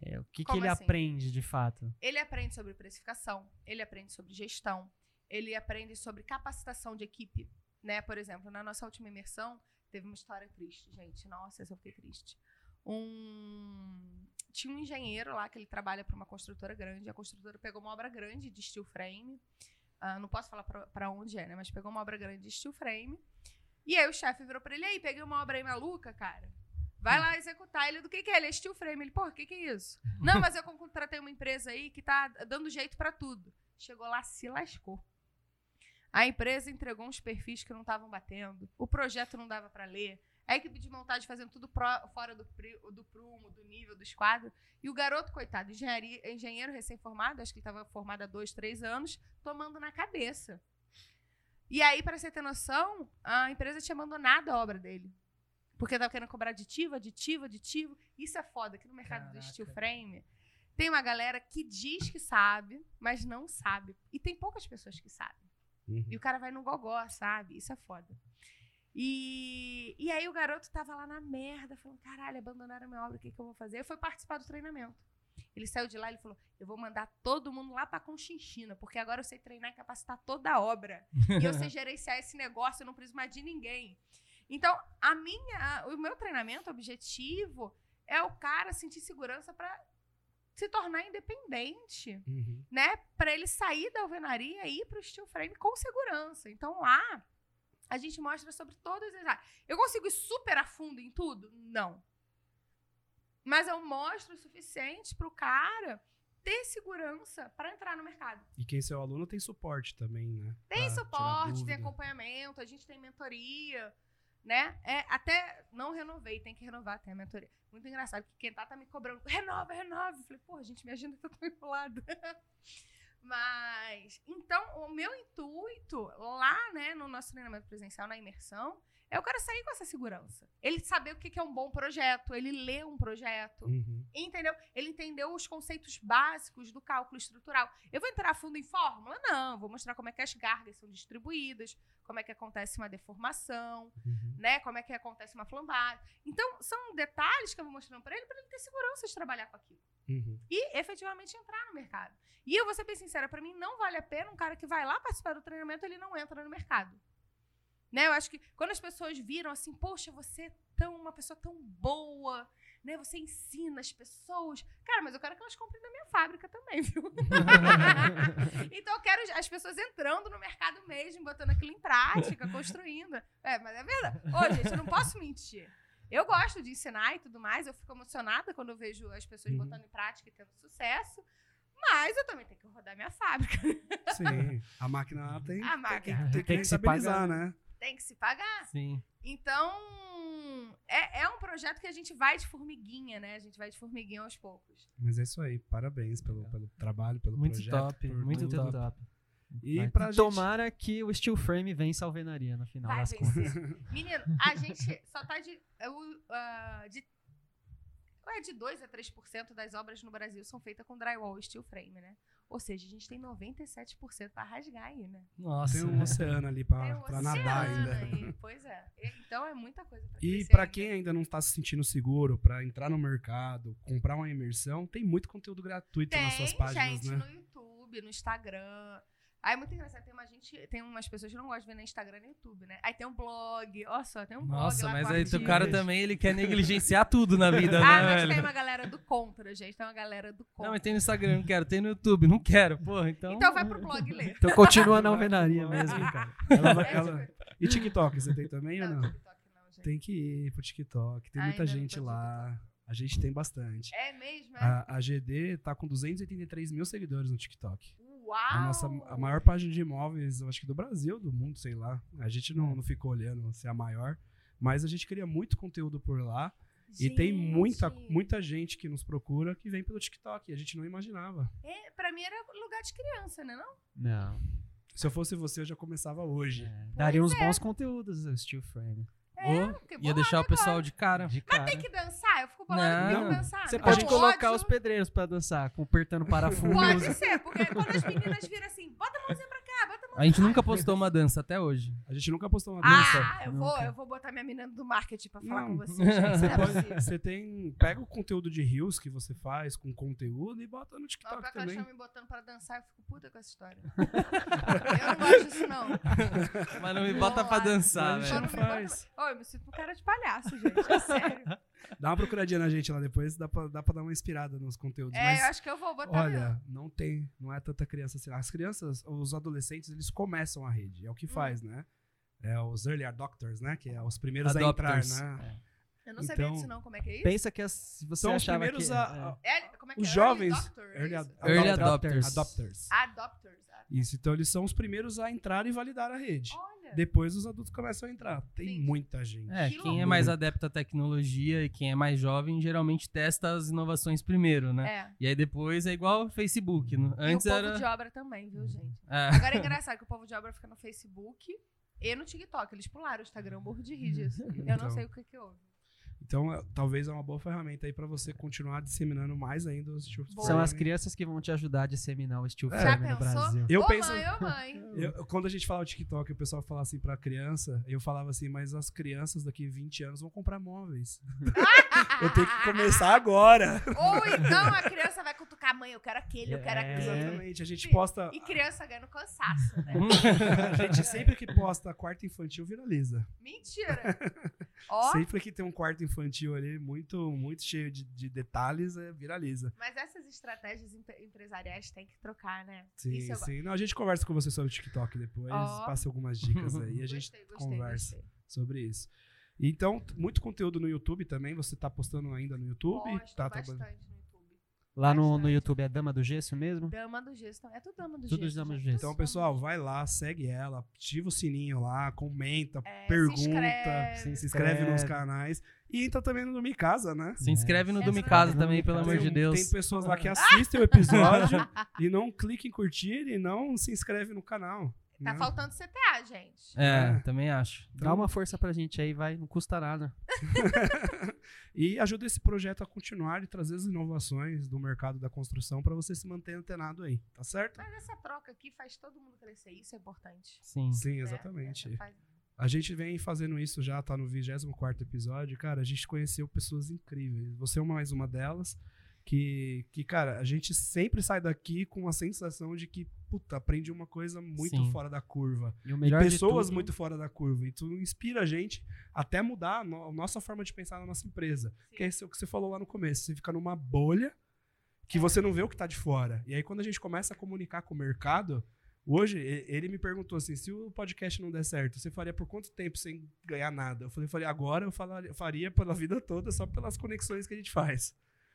[SPEAKER 4] É, o que, que ele
[SPEAKER 2] assim?
[SPEAKER 4] aprende de fato?
[SPEAKER 2] Ele aprende sobre precificação, ele aprende sobre gestão, ele aprende sobre capacitação de equipe. Né? Por exemplo, na nossa última imersão, teve uma história triste, gente. Nossa, eu fiquei triste. Um... Tinha um engenheiro lá que ele trabalha para uma construtora grande. A construtora pegou uma obra grande de steel frame. Ah, não posso falar para onde é, né? Mas pegou uma obra grande de steel frame. E aí o chefe virou para ele: aí, peguei uma obra aí maluca, cara. Vai lá executar. Ele, do que, que é? Ele é steel frame. Ele, pô, o que, que é isso? Não, mas eu contratei uma empresa aí que tá dando jeito pra tudo. Chegou lá, se lascou. A empresa entregou uns perfis que não estavam batendo. O projeto não dava pra ler. A equipe de montagem fazendo tudo pró- fora do, do prumo, do nível, do esquadro. E o garoto, coitado, engenheiro recém-formado, acho que ele estava formado há dois, três anos, tomando na cabeça. E aí, para você ter noção, a empresa tinha abandonado a obra dele. Porque estava querendo cobrar aditivo, aditivo, aditivo. Isso é foda, que no mercado do
[SPEAKER 3] Caraca.
[SPEAKER 2] steel frame tem uma galera que diz que sabe, mas não sabe. E tem poucas pessoas que sabem.
[SPEAKER 1] Uhum.
[SPEAKER 2] E o cara vai no gogó, sabe? Isso é foda. E, e aí o garoto tava lá na merda, falando, caralho, abandonaram a minha obra, o que, que eu vou fazer? Eu fui participar do treinamento. Ele saiu de lá e falou, eu vou mandar todo mundo lá pra Conchinchina, porque agora eu sei treinar e capacitar toda a obra. e eu sei gerenciar esse negócio, eu não preciso mais de ninguém. Então, a minha, o meu treinamento, objetivo, é o cara sentir segurança pra se tornar independente
[SPEAKER 1] Uhum.
[SPEAKER 2] né, para ele sair da alvenaria e ir para o steel frame com segurança. Então lá a gente mostra sobre todas as áreas. Eu consigo ir super a fundo em tudo? Não. Mas eu mostro o suficiente para o cara ter segurança para entrar no mercado.
[SPEAKER 1] E quem é seu aluno tem suporte também, né?
[SPEAKER 2] Tem
[SPEAKER 1] Pra
[SPEAKER 2] suporte, tem acompanhamento, a gente tem mentoria, né? É, até não renovei, tem que renovar, tem a mentoria. Muito engraçado, que quem tá tá me cobrando, renova, renova. Eu falei, pô, gente, me agenda que eu tô enrolado. Mas, então, o meu intuito lá, né, no nosso treinamento presencial, na imersão, é o cara sair com essa segurança. Ele saber o que é um bom projeto, ele ler um projeto,
[SPEAKER 1] Uhum.
[SPEAKER 2] entendeu? Ele entendeu os conceitos básicos do cálculo estrutural. Eu vou entrar fundo em fórmula? Não, vou mostrar como é que as cargas são distribuídas, como é que acontece uma deformação,
[SPEAKER 1] Uhum.
[SPEAKER 2] né? Como é que acontece uma flambada. Então, são detalhes que eu vou mostrando para ele, para ele ter segurança de trabalhar com aquilo
[SPEAKER 1] Uhum.
[SPEAKER 2] e efetivamente entrar no mercado. E eu vou ser bem sincera, para mim não vale a pena um cara que vai lá participar do treinamento, ele não entra no mercado. Né? Eu acho que quando as pessoas viram assim, poxa, você é tão, uma pessoa tão boa, né? Você ensina as pessoas. Cara, mas eu quero que elas comprem da minha fábrica também, viu? então eu quero as pessoas entrando no mercado mesmo, botando aquilo em prática, construindo. É, mas é verdade. Ô, gente, eu não posso mentir. Eu gosto de ensinar e tudo mais, eu fico emocionada quando eu vejo as pessoas
[SPEAKER 1] Uhum.
[SPEAKER 2] botando em prática e tendo sucesso. Mas eu também tenho que rodar minha fábrica.
[SPEAKER 1] Sim. A máquina tem,
[SPEAKER 2] A
[SPEAKER 1] tem
[SPEAKER 2] máquina.
[SPEAKER 1] que, tem que
[SPEAKER 4] Tem que se
[SPEAKER 1] rentabilizar, né?
[SPEAKER 2] Tem que se pagar.
[SPEAKER 3] Sim.
[SPEAKER 2] Então, é, é um projeto que a gente vai de formiguinha, né? A gente vai de formiguinha aos poucos.
[SPEAKER 1] Mas é isso aí. Parabéns pelo, pelo trabalho, pelo
[SPEAKER 3] Muito
[SPEAKER 1] projeto.
[SPEAKER 3] top,
[SPEAKER 1] por
[SPEAKER 3] muito top.
[SPEAKER 4] top.
[SPEAKER 1] E
[SPEAKER 4] Vai.
[SPEAKER 1] pra gente...
[SPEAKER 4] Tomara que o Steel Frame vença a alvenaria no final
[SPEAKER 2] Vai
[SPEAKER 4] das contas.
[SPEAKER 2] Menino, a gente só tá de. eu, ah, de é de 2 a 3% das obras no Brasil são feitas com drywall e steel frame, né? Ou seja, a gente tem 97% pra rasgar aí, né?
[SPEAKER 3] Nossa.
[SPEAKER 1] Tem um oceano ali pra,
[SPEAKER 2] Tem um
[SPEAKER 1] nadar ainda.
[SPEAKER 2] aí, Pois é. E- Então é muita coisa pra
[SPEAKER 1] E
[SPEAKER 2] ainda.
[SPEAKER 1] quem ainda não tá se sentindo seguro pra entrar no mercado, comprar uma imersão, tem muito conteúdo gratuito
[SPEAKER 2] Tem,
[SPEAKER 1] nas suas páginas,
[SPEAKER 2] gente,
[SPEAKER 1] né?
[SPEAKER 2] no YouTube, no Instagram. Aí é muito engraçado, tem uma gente, tem umas pessoas que não gostam de ver no Instagram e no YouTube, né? Aí tem um blog, olha só, tem um blog
[SPEAKER 3] Nossa, mas aí o cara também ele quer negligenciar tudo na vida,
[SPEAKER 2] Ah,
[SPEAKER 3] né,
[SPEAKER 2] mas
[SPEAKER 3] velho?
[SPEAKER 2] tem uma galera do contra, gente, tem uma galera do contra.
[SPEAKER 3] Não, mas tem no Instagram, não quero. Tem no YouTube, não quero, porra. Então.
[SPEAKER 2] Então vai pro blog ler.
[SPEAKER 4] Então continua na alvenaria mesmo, cara.
[SPEAKER 1] Ela
[SPEAKER 2] É,
[SPEAKER 1] ela-
[SPEAKER 2] tipo,
[SPEAKER 1] E TikTok, você tem também ou
[SPEAKER 2] não,
[SPEAKER 1] não?
[SPEAKER 2] TikTok não, gente.
[SPEAKER 1] Tem que ir pro TikTok. Tem
[SPEAKER 2] Ainda
[SPEAKER 1] muita
[SPEAKER 2] não
[SPEAKER 1] gente lá. A gente tem bastante.
[SPEAKER 2] É mesmo, é?
[SPEAKER 1] A, a GD tá com 283 mil seguidores no TikTok.
[SPEAKER 2] Uau!
[SPEAKER 1] A nossa a maior página de imóveis, eu acho que do Brasil, do mundo, sei lá. A gente não, não ficou olhando se é a maior. Mas a gente cria muito conteúdo por lá. E tem muita,
[SPEAKER 2] Gente,
[SPEAKER 1] muita gente que nos procura que vem pelo TikTok. A gente não imaginava.
[SPEAKER 2] É, pra mim era lugar de criança, né? Não?
[SPEAKER 4] Não.
[SPEAKER 1] Se eu fosse você, eu já começava hoje.
[SPEAKER 4] É, daria uns bons conteúdos o Steel Frame.
[SPEAKER 3] Ô,
[SPEAKER 2] Fiquei
[SPEAKER 3] ia deixar o
[SPEAKER 2] bolada
[SPEAKER 3] pessoal de cara.
[SPEAKER 4] De
[SPEAKER 2] Mas
[SPEAKER 4] cara.
[SPEAKER 2] tem que dançar? Eu fico bolada que tem
[SPEAKER 3] Não.
[SPEAKER 2] que dançar.
[SPEAKER 4] Você
[SPEAKER 2] né?
[SPEAKER 4] pode colocar
[SPEAKER 2] ódio,
[SPEAKER 4] os pedreiros pra dançar, apertando parafuso.
[SPEAKER 2] Pode ser, porque quando as meninas viram assim, bota a mãozinha pra a
[SPEAKER 3] gente nunca postou uma dança até hoje.
[SPEAKER 1] A gente nunca postou uma
[SPEAKER 2] Ah,
[SPEAKER 1] dança.
[SPEAKER 2] eu vou, eu vou botar minha menina do marketing pra falar
[SPEAKER 1] Não.
[SPEAKER 2] com você,
[SPEAKER 1] Você,
[SPEAKER 2] não é
[SPEAKER 1] pode- você tem. Pega o conteúdo de Reels que você faz com conteúdo e bota no
[SPEAKER 2] Não,
[SPEAKER 1] TikTok
[SPEAKER 2] pra que elas
[SPEAKER 1] também.
[SPEAKER 2] me botando pra dançar, eu fico puta com essa história. eu não gosto disso, não.
[SPEAKER 3] Mas não me bota pra
[SPEAKER 2] Vamos lá.
[SPEAKER 3] dançar, velho.
[SPEAKER 1] não
[SPEAKER 2] não me
[SPEAKER 1] faz.
[SPEAKER 2] bota- Ô, eu me sinto um cara de palhaço, gente. É sério.
[SPEAKER 1] Dá uma procuradinha na gente lá depois, dá pra, dá pra dar uma inspirada nos conteúdos.
[SPEAKER 2] É,
[SPEAKER 1] mas
[SPEAKER 2] eu acho que eu vou botar mesmo.
[SPEAKER 1] Olha, não tem, não é tanta criança assim. As crianças, os adolescentes, eles começam a rede, é
[SPEAKER 2] Hum.
[SPEAKER 1] o que faz, né? É os early adopters, né? Que é os primeiros
[SPEAKER 3] Adopters.
[SPEAKER 1] a entrar, né?
[SPEAKER 2] Eu não sabia
[SPEAKER 1] Então-
[SPEAKER 2] disso, não. Como é que é isso?
[SPEAKER 4] Pensa que as, se você
[SPEAKER 1] São os
[SPEAKER 4] achava
[SPEAKER 1] primeiros
[SPEAKER 4] que,
[SPEAKER 1] a,
[SPEAKER 4] é.
[SPEAKER 1] a-
[SPEAKER 2] É, como é que
[SPEAKER 1] os
[SPEAKER 2] é?
[SPEAKER 1] jovens,
[SPEAKER 2] Early adopter, é
[SPEAKER 1] early
[SPEAKER 2] isso?
[SPEAKER 1] ad-
[SPEAKER 3] Early
[SPEAKER 1] adopter-
[SPEAKER 3] adopters.
[SPEAKER 1] adopters.
[SPEAKER 2] Adopters. ah,
[SPEAKER 1] Isso, então eles são os primeiros a entrar e validar a rede.
[SPEAKER 2] Olha.
[SPEAKER 1] Depois os adultos começam a entrar. Tem
[SPEAKER 2] Sim.
[SPEAKER 1] muita gente.
[SPEAKER 3] É,
[SPEAKER 2] Que
[SPEAKER 3] quem é mais adepto à tecnologia e quem é mais jovem geralmente testa as inovações primeiro, né?
[SPEAKER 2] É.
[SPEAKER 3] E aí depois é igual o Facebook. né? Antes
[SPEAKER 2] e o povo
[SPEAKER 3] era.
[SPEAKER 2] de obra também, viu, gente?
[SPEAKER 3] É.
[SPEAKER 2] Agora é engraçado que o povo de obra fica no Facebook e no TikTok. Eles pularam o Instagram, eu morro de rir disso. Eu
[SPEAKER 1] Então.
[SPEAKER 2] não sei o que que houve.
[SPEAKER 1] Então, é- talvez é uma boa ferramenta aí pra você continuar disseminando mais ainda os Steel
[SPEAKER 2] Boa.
[SPEAKER 4] São as crianças que vão te ajudar a disseminar o Steel
[SPEAKER 1] É.
[SPEAKER 2] Já
[SPEAKER 4] Frame no
[SPEAKER 2] pensou?
[SPEAKER 4] Brasil.
[SPEAKER 1] Eu
[SPEAKER 2] ô
[SPEAKER 1] penso-
[SPEAKER 2] mãe, ô mãe.
[SPEAKER 1] Eu- quando a gente fala o TikTok, o pessoal fala assim pra criança, eu falava assim, mas as crianças daqui 20 anos vão comprar móveis. eu tenho que começar agora.
[SPEAKER 2] Ou então a criança vai cutucar a mãe, eu quero aquele, eu quero
[SPEAKER 4] É.
[SPEAKER 2] aquele.
[SPEAKER 1] Exatamente. A gente posta.
[SPEAKER 2] E criança ganhando cansaço, né?
[SPEAKER 1] A gente sempre que posta quarto infantil viraliza.
[SPEAKER 2] Mentira. Ó,
[SPEAKER 1] Sempre que tem um quarto infantil ali muito, muito cheio de, de detalhes, é, viraliza.
[SPEAKER 2] mas essas estratégias empre- empresariais tem que trocar, né?
[SPEAKER 1] Sim,
[SPEAKER 2] eu
[SPEAKER 1] sim. Não, a gente conversa com você sobre o TikTok depois,
[SPEAKER 2] Ó.
[SPEAKER 1] passa algumas dicas aí, a gente
[SPEAKER 2] Gostei, gostei,
[SPEAKER 1] conversa
[SPEAKER 2] gostei.
[SPEAKER 1] sobre isso. Então, muito conteúdo no YouTube também, você tá postando ainda no YouTube?
[SPEAKER 2] Posto
[SPEAKER 1] tá
[SPEAKER 2] bastante
[SPEAKER 1] trabalhando-
[SPEAKER 2] no YouTube.
[SPEAKER 4] Lá no, no. YouTube é Dama do Gesso mesmo?
[SPEAKER 2] Dama do gesso também. É tudo dama do
[SPEAKER 4] Tudo
[SPEAKER 2] gesso.
[SPEAKER 4] dama do gesso.
[SPEAKER 1] Então,
[SPEAKER 2] Tudo
[SPEAKER 1] pessoal,
[SPEAKER 2] do
[SPEAKER 1] vai lá, segue ela, ativa o sininho lá, comenta,
[SPEAKER 2] É, se
[SPEAKER 1] pergunta,
[SPEAKER 2] inscreve.
[SPEAKER 1] se inscreve nos canais. E entra também no Domi Casa, né?
[SPEAKER 3] Se inscreve no
[SPEAKER 2] É.
[SPEAKER 3] Casa
[SPEAKER 4] no
[SPEAKER 3] também, pelo amor de Deus.
[SPEAKER 1] tem pessoas lá que assistem o episódio e não clicam em curtir e não se inscreve no canal.
[SPEAKER 2] Tá
[SPEAKER 1] né?
[SPEAKER 2] faltando CTA, gente.
[SPEAKER 3] É,
[SPEAKER 1] É.
[SPEAKER 3] também acho.
[SPEAKER 4] Dá uma força pra gente aí, vai, não custa nada.
[SPEAKER 1] E ajuda esse projeto a continuar e trazer as inovações do mercado da construção para você se manter antenado aí, tá certo?
[SPEAKER 2] Mas essa troca aqui faz todo mundo crescer. Isso é importante.
[SPEAKER 3] Sim.
[SPEAKER 1] Sim,
[SPEAKER 2] né?
[SPEAKER 1] exatamente.
[SPEAKER 2] Faz-
[SPEAKER 1] A gente vem fazendo isso já, tá no 24 episódio. Cara, a gente conheceu pessoas incríveis. Você é mais uma delas. Que, que, cara, a gente sempre sai daqui com a sensação de que, puta, aprende uma coisa muito
[SPEAKER 3] Sim.
[SPEAKER 1] fora da curva.
[SPEAKER 4] E o
[SPEAKER 1] E pessoas
[SPEAKER 4] tudo-
[SPEAKER 1] muito fora da curva. E tu inspira a gente até mudar a, no- a nossa forma de pensar na nossa empresa.
[SPEAKER 2] Sim.
[SPEAKER 1] Que é isso que você falou lá no começo. Você fica numa bolha que
[SPEAKER 2] É.
[SPEAKER 1] você não vê o que tá de fora. E aí, quando a gente começa a comunicar com o mercado, hoje, ele me perguntou assim: se o podcast não der certo, você faria por quanto tempo sem ganhar nada? Eu falei, falei agora eu falaria- faria pela vida toda, só pelas conexões que a gente faz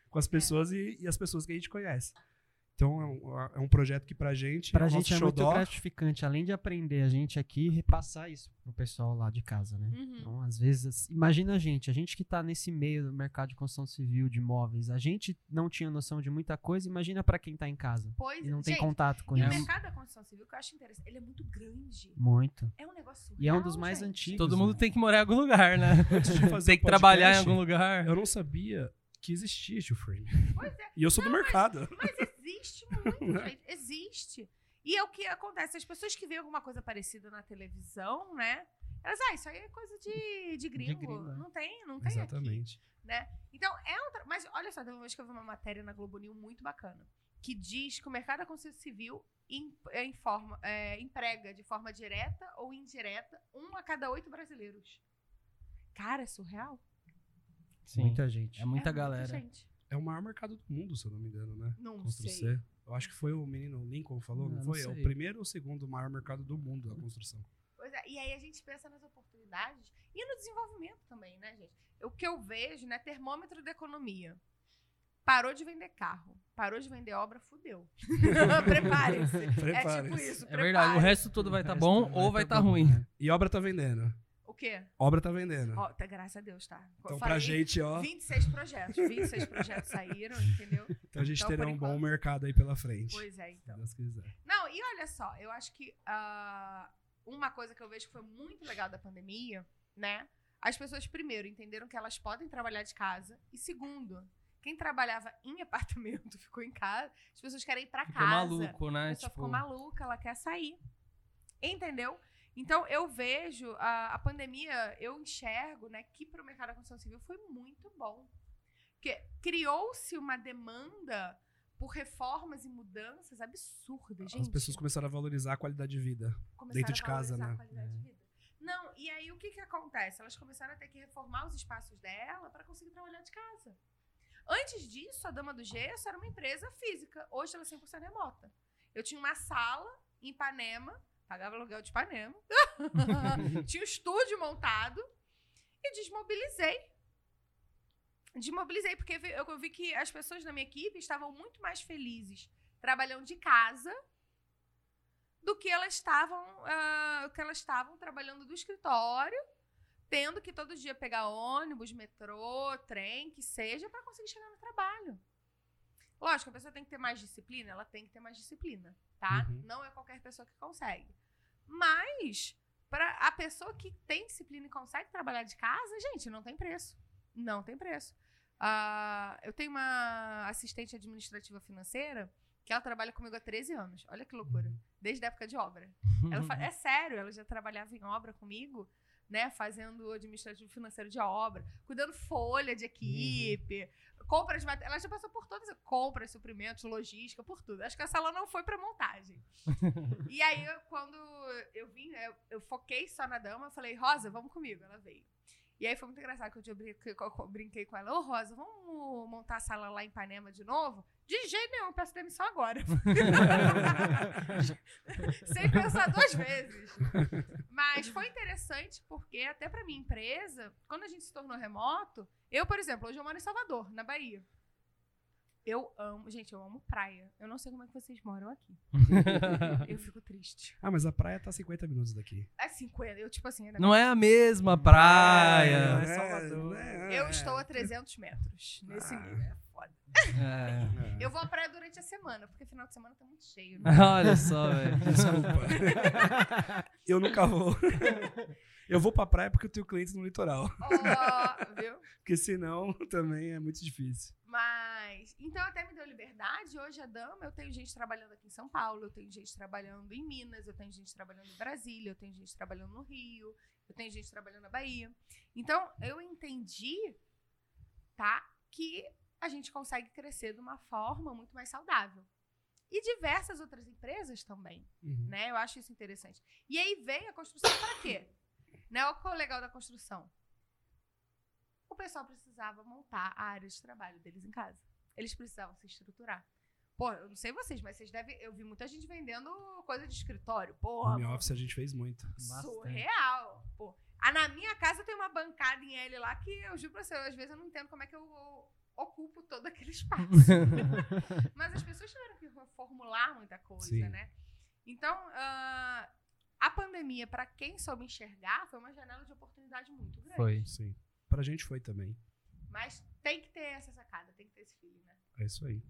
[SPEAKER 1] com as pessoas e, e as pessoas que a gente conhece. Então, é um, é um projeto que pra gente.
[SPEAKER 4] Pra
[SPEAKER 1] é o
[SPEAKER 4] gente é muito gratificante, além de aprender a gente aqui, repassar isso pro pessoal lá de casa, né?
[SPEAKER 2] Uhum.
[SPEAKER 4] Então, às vezes, imagina a gente, a gente que tá nesse meio do mercado de construção civil, de imóveis, a gente não tinha noção de muita coisa, imagina pra quem tá em casa
[SPEAKER 2] Pois
[SPEAKER 4] e não tem
[SPEAKER 2] gente,
[SPEAKER 4] contato com
[SPEAKER 2] E o
[SPEAKER 4] isso.
[SPEAKER 2] mercado da construção civil, que eu acho interessante, ele é muito grande.
[SPEAKER 4] Muito.
[SPEAKER 2] É um negócio
[SPEAKER 4] E é um dos mais
[SPEAKER 2] gente.
[SPEAKER 4] antigos.
[SPEAKER 3] Todo mundo
[SPEAKER 4] né?
[SPEAKER 3] tem que morar em algum lugar, né?
[SPEAKER 1] Antes de fazer
[SPEAKER 3] tem
[SPEAKER 1] o
[SPEAKER 3] que trabalhar em algum lugar.
[SPEAKER 1] Eu não sabia que existia Steel Frame.
[SPEAKER 2] Pois é.
[SPEAKER 1] E eu sou do mercado.
[SPEAKER 2] Mas existe muito, gente. Existe. E é o que acontece. As pessoas que veem alguma coisa parecida na televisão, né? Elas, ah, isso aí é coisa de, de gringo.
[SPEAKER 4] gringo, é.
[SPEAKER 2] Não tem, não tem aqui.
[SPEAKER 1] Exatamente.
[SPEAKER 2] né? Então, é um. tra- Mas olha só, teve uma vez que eu vi uma matéria na Globo News muito bacana. Que diz que o mercado da construção civil em, é, informa, é, emprega de forma direta ou indireta um a cada oito brasileiros. Cara, é surreal.
[SPEAKER 3] Sim.
[SPEAKER 4] Muita gente.
[SPEAKER 3] É muita
[SPEAKER 2] é
[SPEAKER 3] galera.
[SPEAKER 2] gente.
[SPEAKER 1] É o maior mercado do mundo, se eu não me engano, né?
[SPEAKER 2] Não
[SPEAKER 1] Construção.
[SPEAKER 2] sei.
[SPEAKER 1] Eu acho que foi o menino Lincoln falou,
[SPEAKER 3] Não,
[SPEAKER 1] não,
[SPEAKER 3] não
[SPEAKER 1] foi? É o primeiro ou segundo maior mercado do mundo da construção.
[SPEAKER 2] Pois é, e aí a gente pensa nas oportunidades e no desenvolvimento também, né, gente? O que eu vejo, né, termômetro da economia. Parou de vender carro, parou de vender obra, fudeu. Prepare-se. É tipo isso,
[SPEAKER 3] É verdade, o resto tudo vai estar
[SPEAKER 4] resto
[SPEAKER 3] bom
[SPEAKER 4] vai
[SPEAKER 3] ou vai
[SPEAKER 4] tá
[SPEAKER 3] estar
[SPEAKER 4] bom,
[SPEAKER 3] ruim.
[SPEAKER 4] né?
[SPEAKER 1] E obra tá vendendo.
[SPEAKER 2] O quê?
[SPEAKER 1] Obra tá vendendo.
[SPEAKER 2] Ó, tá, graças a Deus, tá.
[SPEAKER 1] então,
[SPEAKER 2] Eu
[SPEAKER 1] pra
[SPEAKER 2] falei
[SPEAKER 1] gente, ó.
[SPEAKER 2] 26 projetos. 26 projetos saíram, entendeu?
[SPEAKER 1] Então a gente
[SPEAKER 2] Então,
[SPEAKER 1] terá um bom
[SPEAKER 2] enquanto-
[SPEAKER 1] mercado aí pela frente.
[SPEAKER 2] Pois é,
[SPEAKER 1] Se
[SPEAKER 2] então.
[SPEAKER 1] Deus quiser.
[SPEAKER 2] Não, e olha só, eu acho que ah, uma coisa que eu vejo que foi muito legal da pandemia, né? As pessoas, primeiro, entenderam que elas podem trabalhar de casa. E segundo, quem trabalhava em apartamento ficou em casa. As pessoas querem ir pra
[SPEAKER 3] Ficou
[SPEAKER 2] casa.
[SPEAKER 3] maluco,
[SPEAKER 2] A
[SPEAKER 3] né?
[SPEAKER 2] pessoa
[SPEAKER 3] Tipo,
[SPEAKER 2] ficou maluca, ela quer sair. Entendeu? Então, eu vejo a, a pandemia, eu enxergo, né, que para o mercado da construção civil foi muito bom. Porque criou-se uma demanda por reformas e mudanças absurdas, gente.
[SPEAKER 1] As pessoas começaram a valorizar a qualidade de vida.
[SPEAKER 2] Começaram
[SPEAKER 1] dentro de casa, né?
[SPEAKER 2] vida. Não, e aí o que que acontece? Elas começaram a ter que reformar os espaços dela para conseguir trabalhar de casa. Antes disso, a Dama do Gesso era uma empresa física. Hoje ela é 100% remota. Eu tinha uma sala em Ipanema, pagava aluguel de Ipanema, tinha um estúdio montado e desmobilizei. Desmobilizei, porque eu vi que as pessoas da minha equipe estavam muito mais felizes trabalhando de casa do que elas estavam ah, que elas estavam trabalhando do escritório, tendo que todo dia pegar ônibus, metrô, trem, que seja, para conseguir chegar no trabalho. Lógico, a pessoa tem que ter mais disciplina, ela tem que ter mais disciplina, tá?
[SPEAKER 1] Uhum.
[SPEAKER 2] Não é qualquer pessoa que consegue. Mas, para a pessoa que tem disciplina e consegue trabalhar de casa, gente, não tem preço. Não tem preço. Ah, eu tenho uma assistente administrativa financeira que ela trabalha comigo há 13 anos. Olha que loucura. Desde a época de obra. Ela fa- é sério, ela já trabalhava em obra comigo, né? Fazendo administrativo financeiro de obra, cuidando folha de equipe, compra de material. Ela já passou por todas, compras, suprimentos, logística, por tudo. Acho que essa ela não foi pra montagem. e aí, eu- quando eu vim, eu, eu foquei só na dama, eu falei, Rosa, vamos comigo. Ela veio. E aí foi muito engraçado que eu, brinquei, que eu brinquei com ela. Ô, Rosa, vamos montar a sala lá em Ipanema de novo? De jeito nenhum, peço demissão agora. Sem pensar duas vezes. Mas foi interessante porque, até pra minha empresa, quando a gente se tornou remoto, eu, por exemplo, hoje eu moro em Salvador, na Bahia. Eu amo. Gente, eu amo praia. Eu não sei como é que vocês moram aqui. eu fico triste.
[SPEAKER 1] Ah, mas a praia tá a 50 minutos daqui.
[SPEAKER 2] É 50. Eu, tipo assim,
[SPEAKER 3] Não é a mesma praia.
[SPEAKER 4] é Salvador.
[SPEAKER 1] é,
[SPEAKER 2] Eu
[SPEAKER 1] é.
[SPEAKER 2] estou a 300 metros. Nesse
[SPEAKER 1] Ah.
[SPEAKER 2] nível. É foda.
[SPEAKER 3] É.
[SPEAKER 1] É.
[SPEAKER 2] Eu vou à praia a semana, porque final de semana tá muito cheio. Né?
[SPEAKER 3] Olha só, velho.
[SPEAKER 1] Desculpa. eu nunca vou. Eu vou pra praia porque eu tenho clientes no litoral.
[SPEAKER 2] Ó, viu?
[SPEAKER 1] Porque senão também é muito difícil.
[SPEAKER 2] Mas, então até me deu liberdade. Hoje a Dama, eu tenho gente trabalhando aqui em São Paulo, eu tenho gente trabalhando em Minas, eu tenho gente trabalhando em Brasília, eu tenho gente trabalhando no Rio, eu tenho gente trabalhando na Bahia. Então, eu entendi, tá, que a gente consegue crescer de uma forma muito mais saudável. E diversas outras empresas também,
[SPEAKER 1] Uhum.
[SPEAKER 2] né? Eu acho isso interessante. E aí veio a construção para quê? Né? Olha qual é o legal da construção. O pessoal precisava montar a área de trabalho deles em casa. Eles precisavam se estruturar. Pô, eu não sei vocês, mas vocês devem. Eu vi muita gente vendendo coisa de escritório. Porra,
[SPEAKER 1] Home office a gente fez muito.
[SPEAKER 2] Surreal. Pô. Ah, na minha casa tem uma bancada em L lá que eu juro pra você, às vezes eu não entendo como é que eu ocupo todo aquele espaço. Mas as pessoas tiveram que formular muita coisa,
[SPEAKER 1] Sim.
[SPEAKER 2] né? Então, ah, a pandemia, pra quem soube enxergar, foi uma janela de oportunidade muito grande.
[SPEAKER 3] Foi.
[SPEAKER 1] Sim. Pra gente foi também.
[SPEAKER 2] Mas tem que ter essa sacada, tem que ter esse feeling, né?
[SPEAKER 1] É isso aí.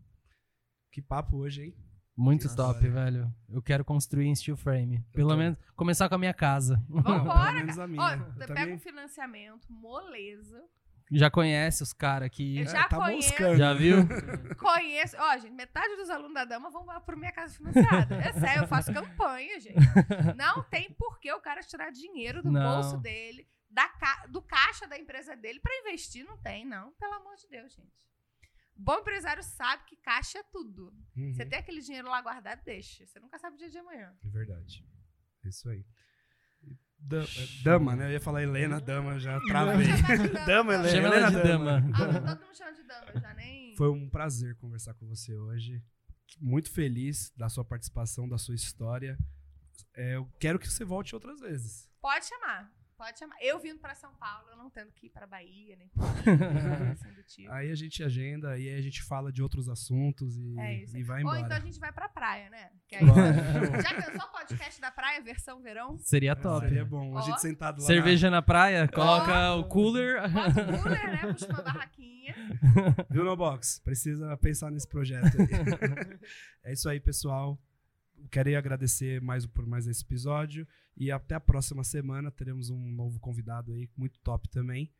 [SPEAKER 1] Que papo hoje, hein?
[SPEAKER 3] Muito
[SPEAKER 1] Nossa,
[SPEAKER 3] top, velho. Eu quero construir em steel frame. Pelo
[SPEAKER 1] tô-
[SPEAKER 3] menos começar com a minha casa.
[SPEAKER 2] Vambora,
[SPEAKER 1] pelo menos a minha.
[SPEAKER 2] Ó,
[SPEAKER 1] Eu
[SPEAKER 2] você
[SPEAKER 1] também-
[SPEAKER 2] pega um financiamento, moleza.
[SPEAKER 3] Já conhece os caras aqui.
[SPEAKER 2] Eu já
[SPEAKER 1] tá
[SPEAKER 2] conheço.
[SPEAKER 1] moscando.
[SPEAKER 3] Já viu?
[SPEAKER 2] Conheço. Ó, gente, metade dos alunos da Dama vão para minha casa financiada. É sério, eu faço campanha, gente. Não tem por que o cara tirar dinheiro do
[SPEAKER 3] Não.
[SPEAKER 2] bolso dele, da ca- do caixa da empresa dele pra investir. Não tem, não. Pelo amor de Deus, gente. Bom empresário sabe que caixa é tudo.
[SPEAKER 1] Uhum.
[SPEAKER 2] Você tem aquele dinheiro lá guardado, deixa. Você nunca sabe o dia de amanhã.
[SPEAKER 1] É verdade. É Isso aí. Da- é, dama, né? Eu ia falar Helena, dama, já travei.
[SPEAKER 2] Dama.
[SPEAKER 1] Dama, Helena.
[SPEAKER 3] Chama ela de
[SPEAKER 1] Helena
[SPEAKER 3] dama.
[SPEAKER 2] Ah, todo mundo chama de dama, já nem.
[SPEAKER 1] Foi um prazer conversar com você hoje. Muito feliz da sua participação, da sua história. É, eu quero que você volte outras vezes.
[SPEAKER 2] Pode chamar. Pode chamar. Eu vindo pra São Paulo, eu não tendo que ir pra Bahia, nem pra Rio, assim do tipo.
[SPEAKER 1] Aí a gente agenda, aí a gente fala de outros assuntos e,
[SPEAKER 2] É isso.
[SPEAKER 1] e vai
[SPEAKER 2] Ou
[SPEAKER 1] embora.
[SPEAKER 2] então a gente vai pra praia, né? Que aí, já pensou o podcast da praia, versão verão?
[SPEAKER 3] Seria top.
[SPEAKER 1] Seria bom. A gente sentado lá.
[SPEAKER 3] Cerveja na praia, coloca
[SPEAKER 2] Ó.
[SPEAKER 3] o cooler.
[SPEAKER 2] Bota o cooler, né? Puxa uma barraquinha.
[SPEAKER 1] Viu, No Box? Precisa pensar nesse projeto aí. é isso aí, pessoal. Quero agradecer mais por mais esse episódio. E até a próxima semana teremos um novo convidado aí, muito top também.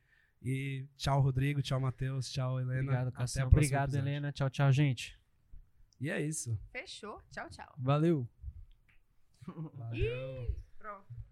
[SPEAKER 1] E tchau, Rodrigo. Tchau, Matheus. Tchau, Helena.
[SPEAKER 4] Obrigado,
[SPEAKER 1] Até
[SPEAKER 4] Cassiano.
[SPEAKER 1] o próximo
[SPEAKER 4] Obrigado,
[SPEAKER 1] episódio.
[SPEAKER 4] Helena. Tchau, tchau, gente.
[SPEAKER 1] E é isso.
[SPEAKER 2] Fechou. Tchau, tchau.
[SPEAKER 3] Valeu.
[SPEAKER 1] Valeu.
[SPEAKER 2] Pronto.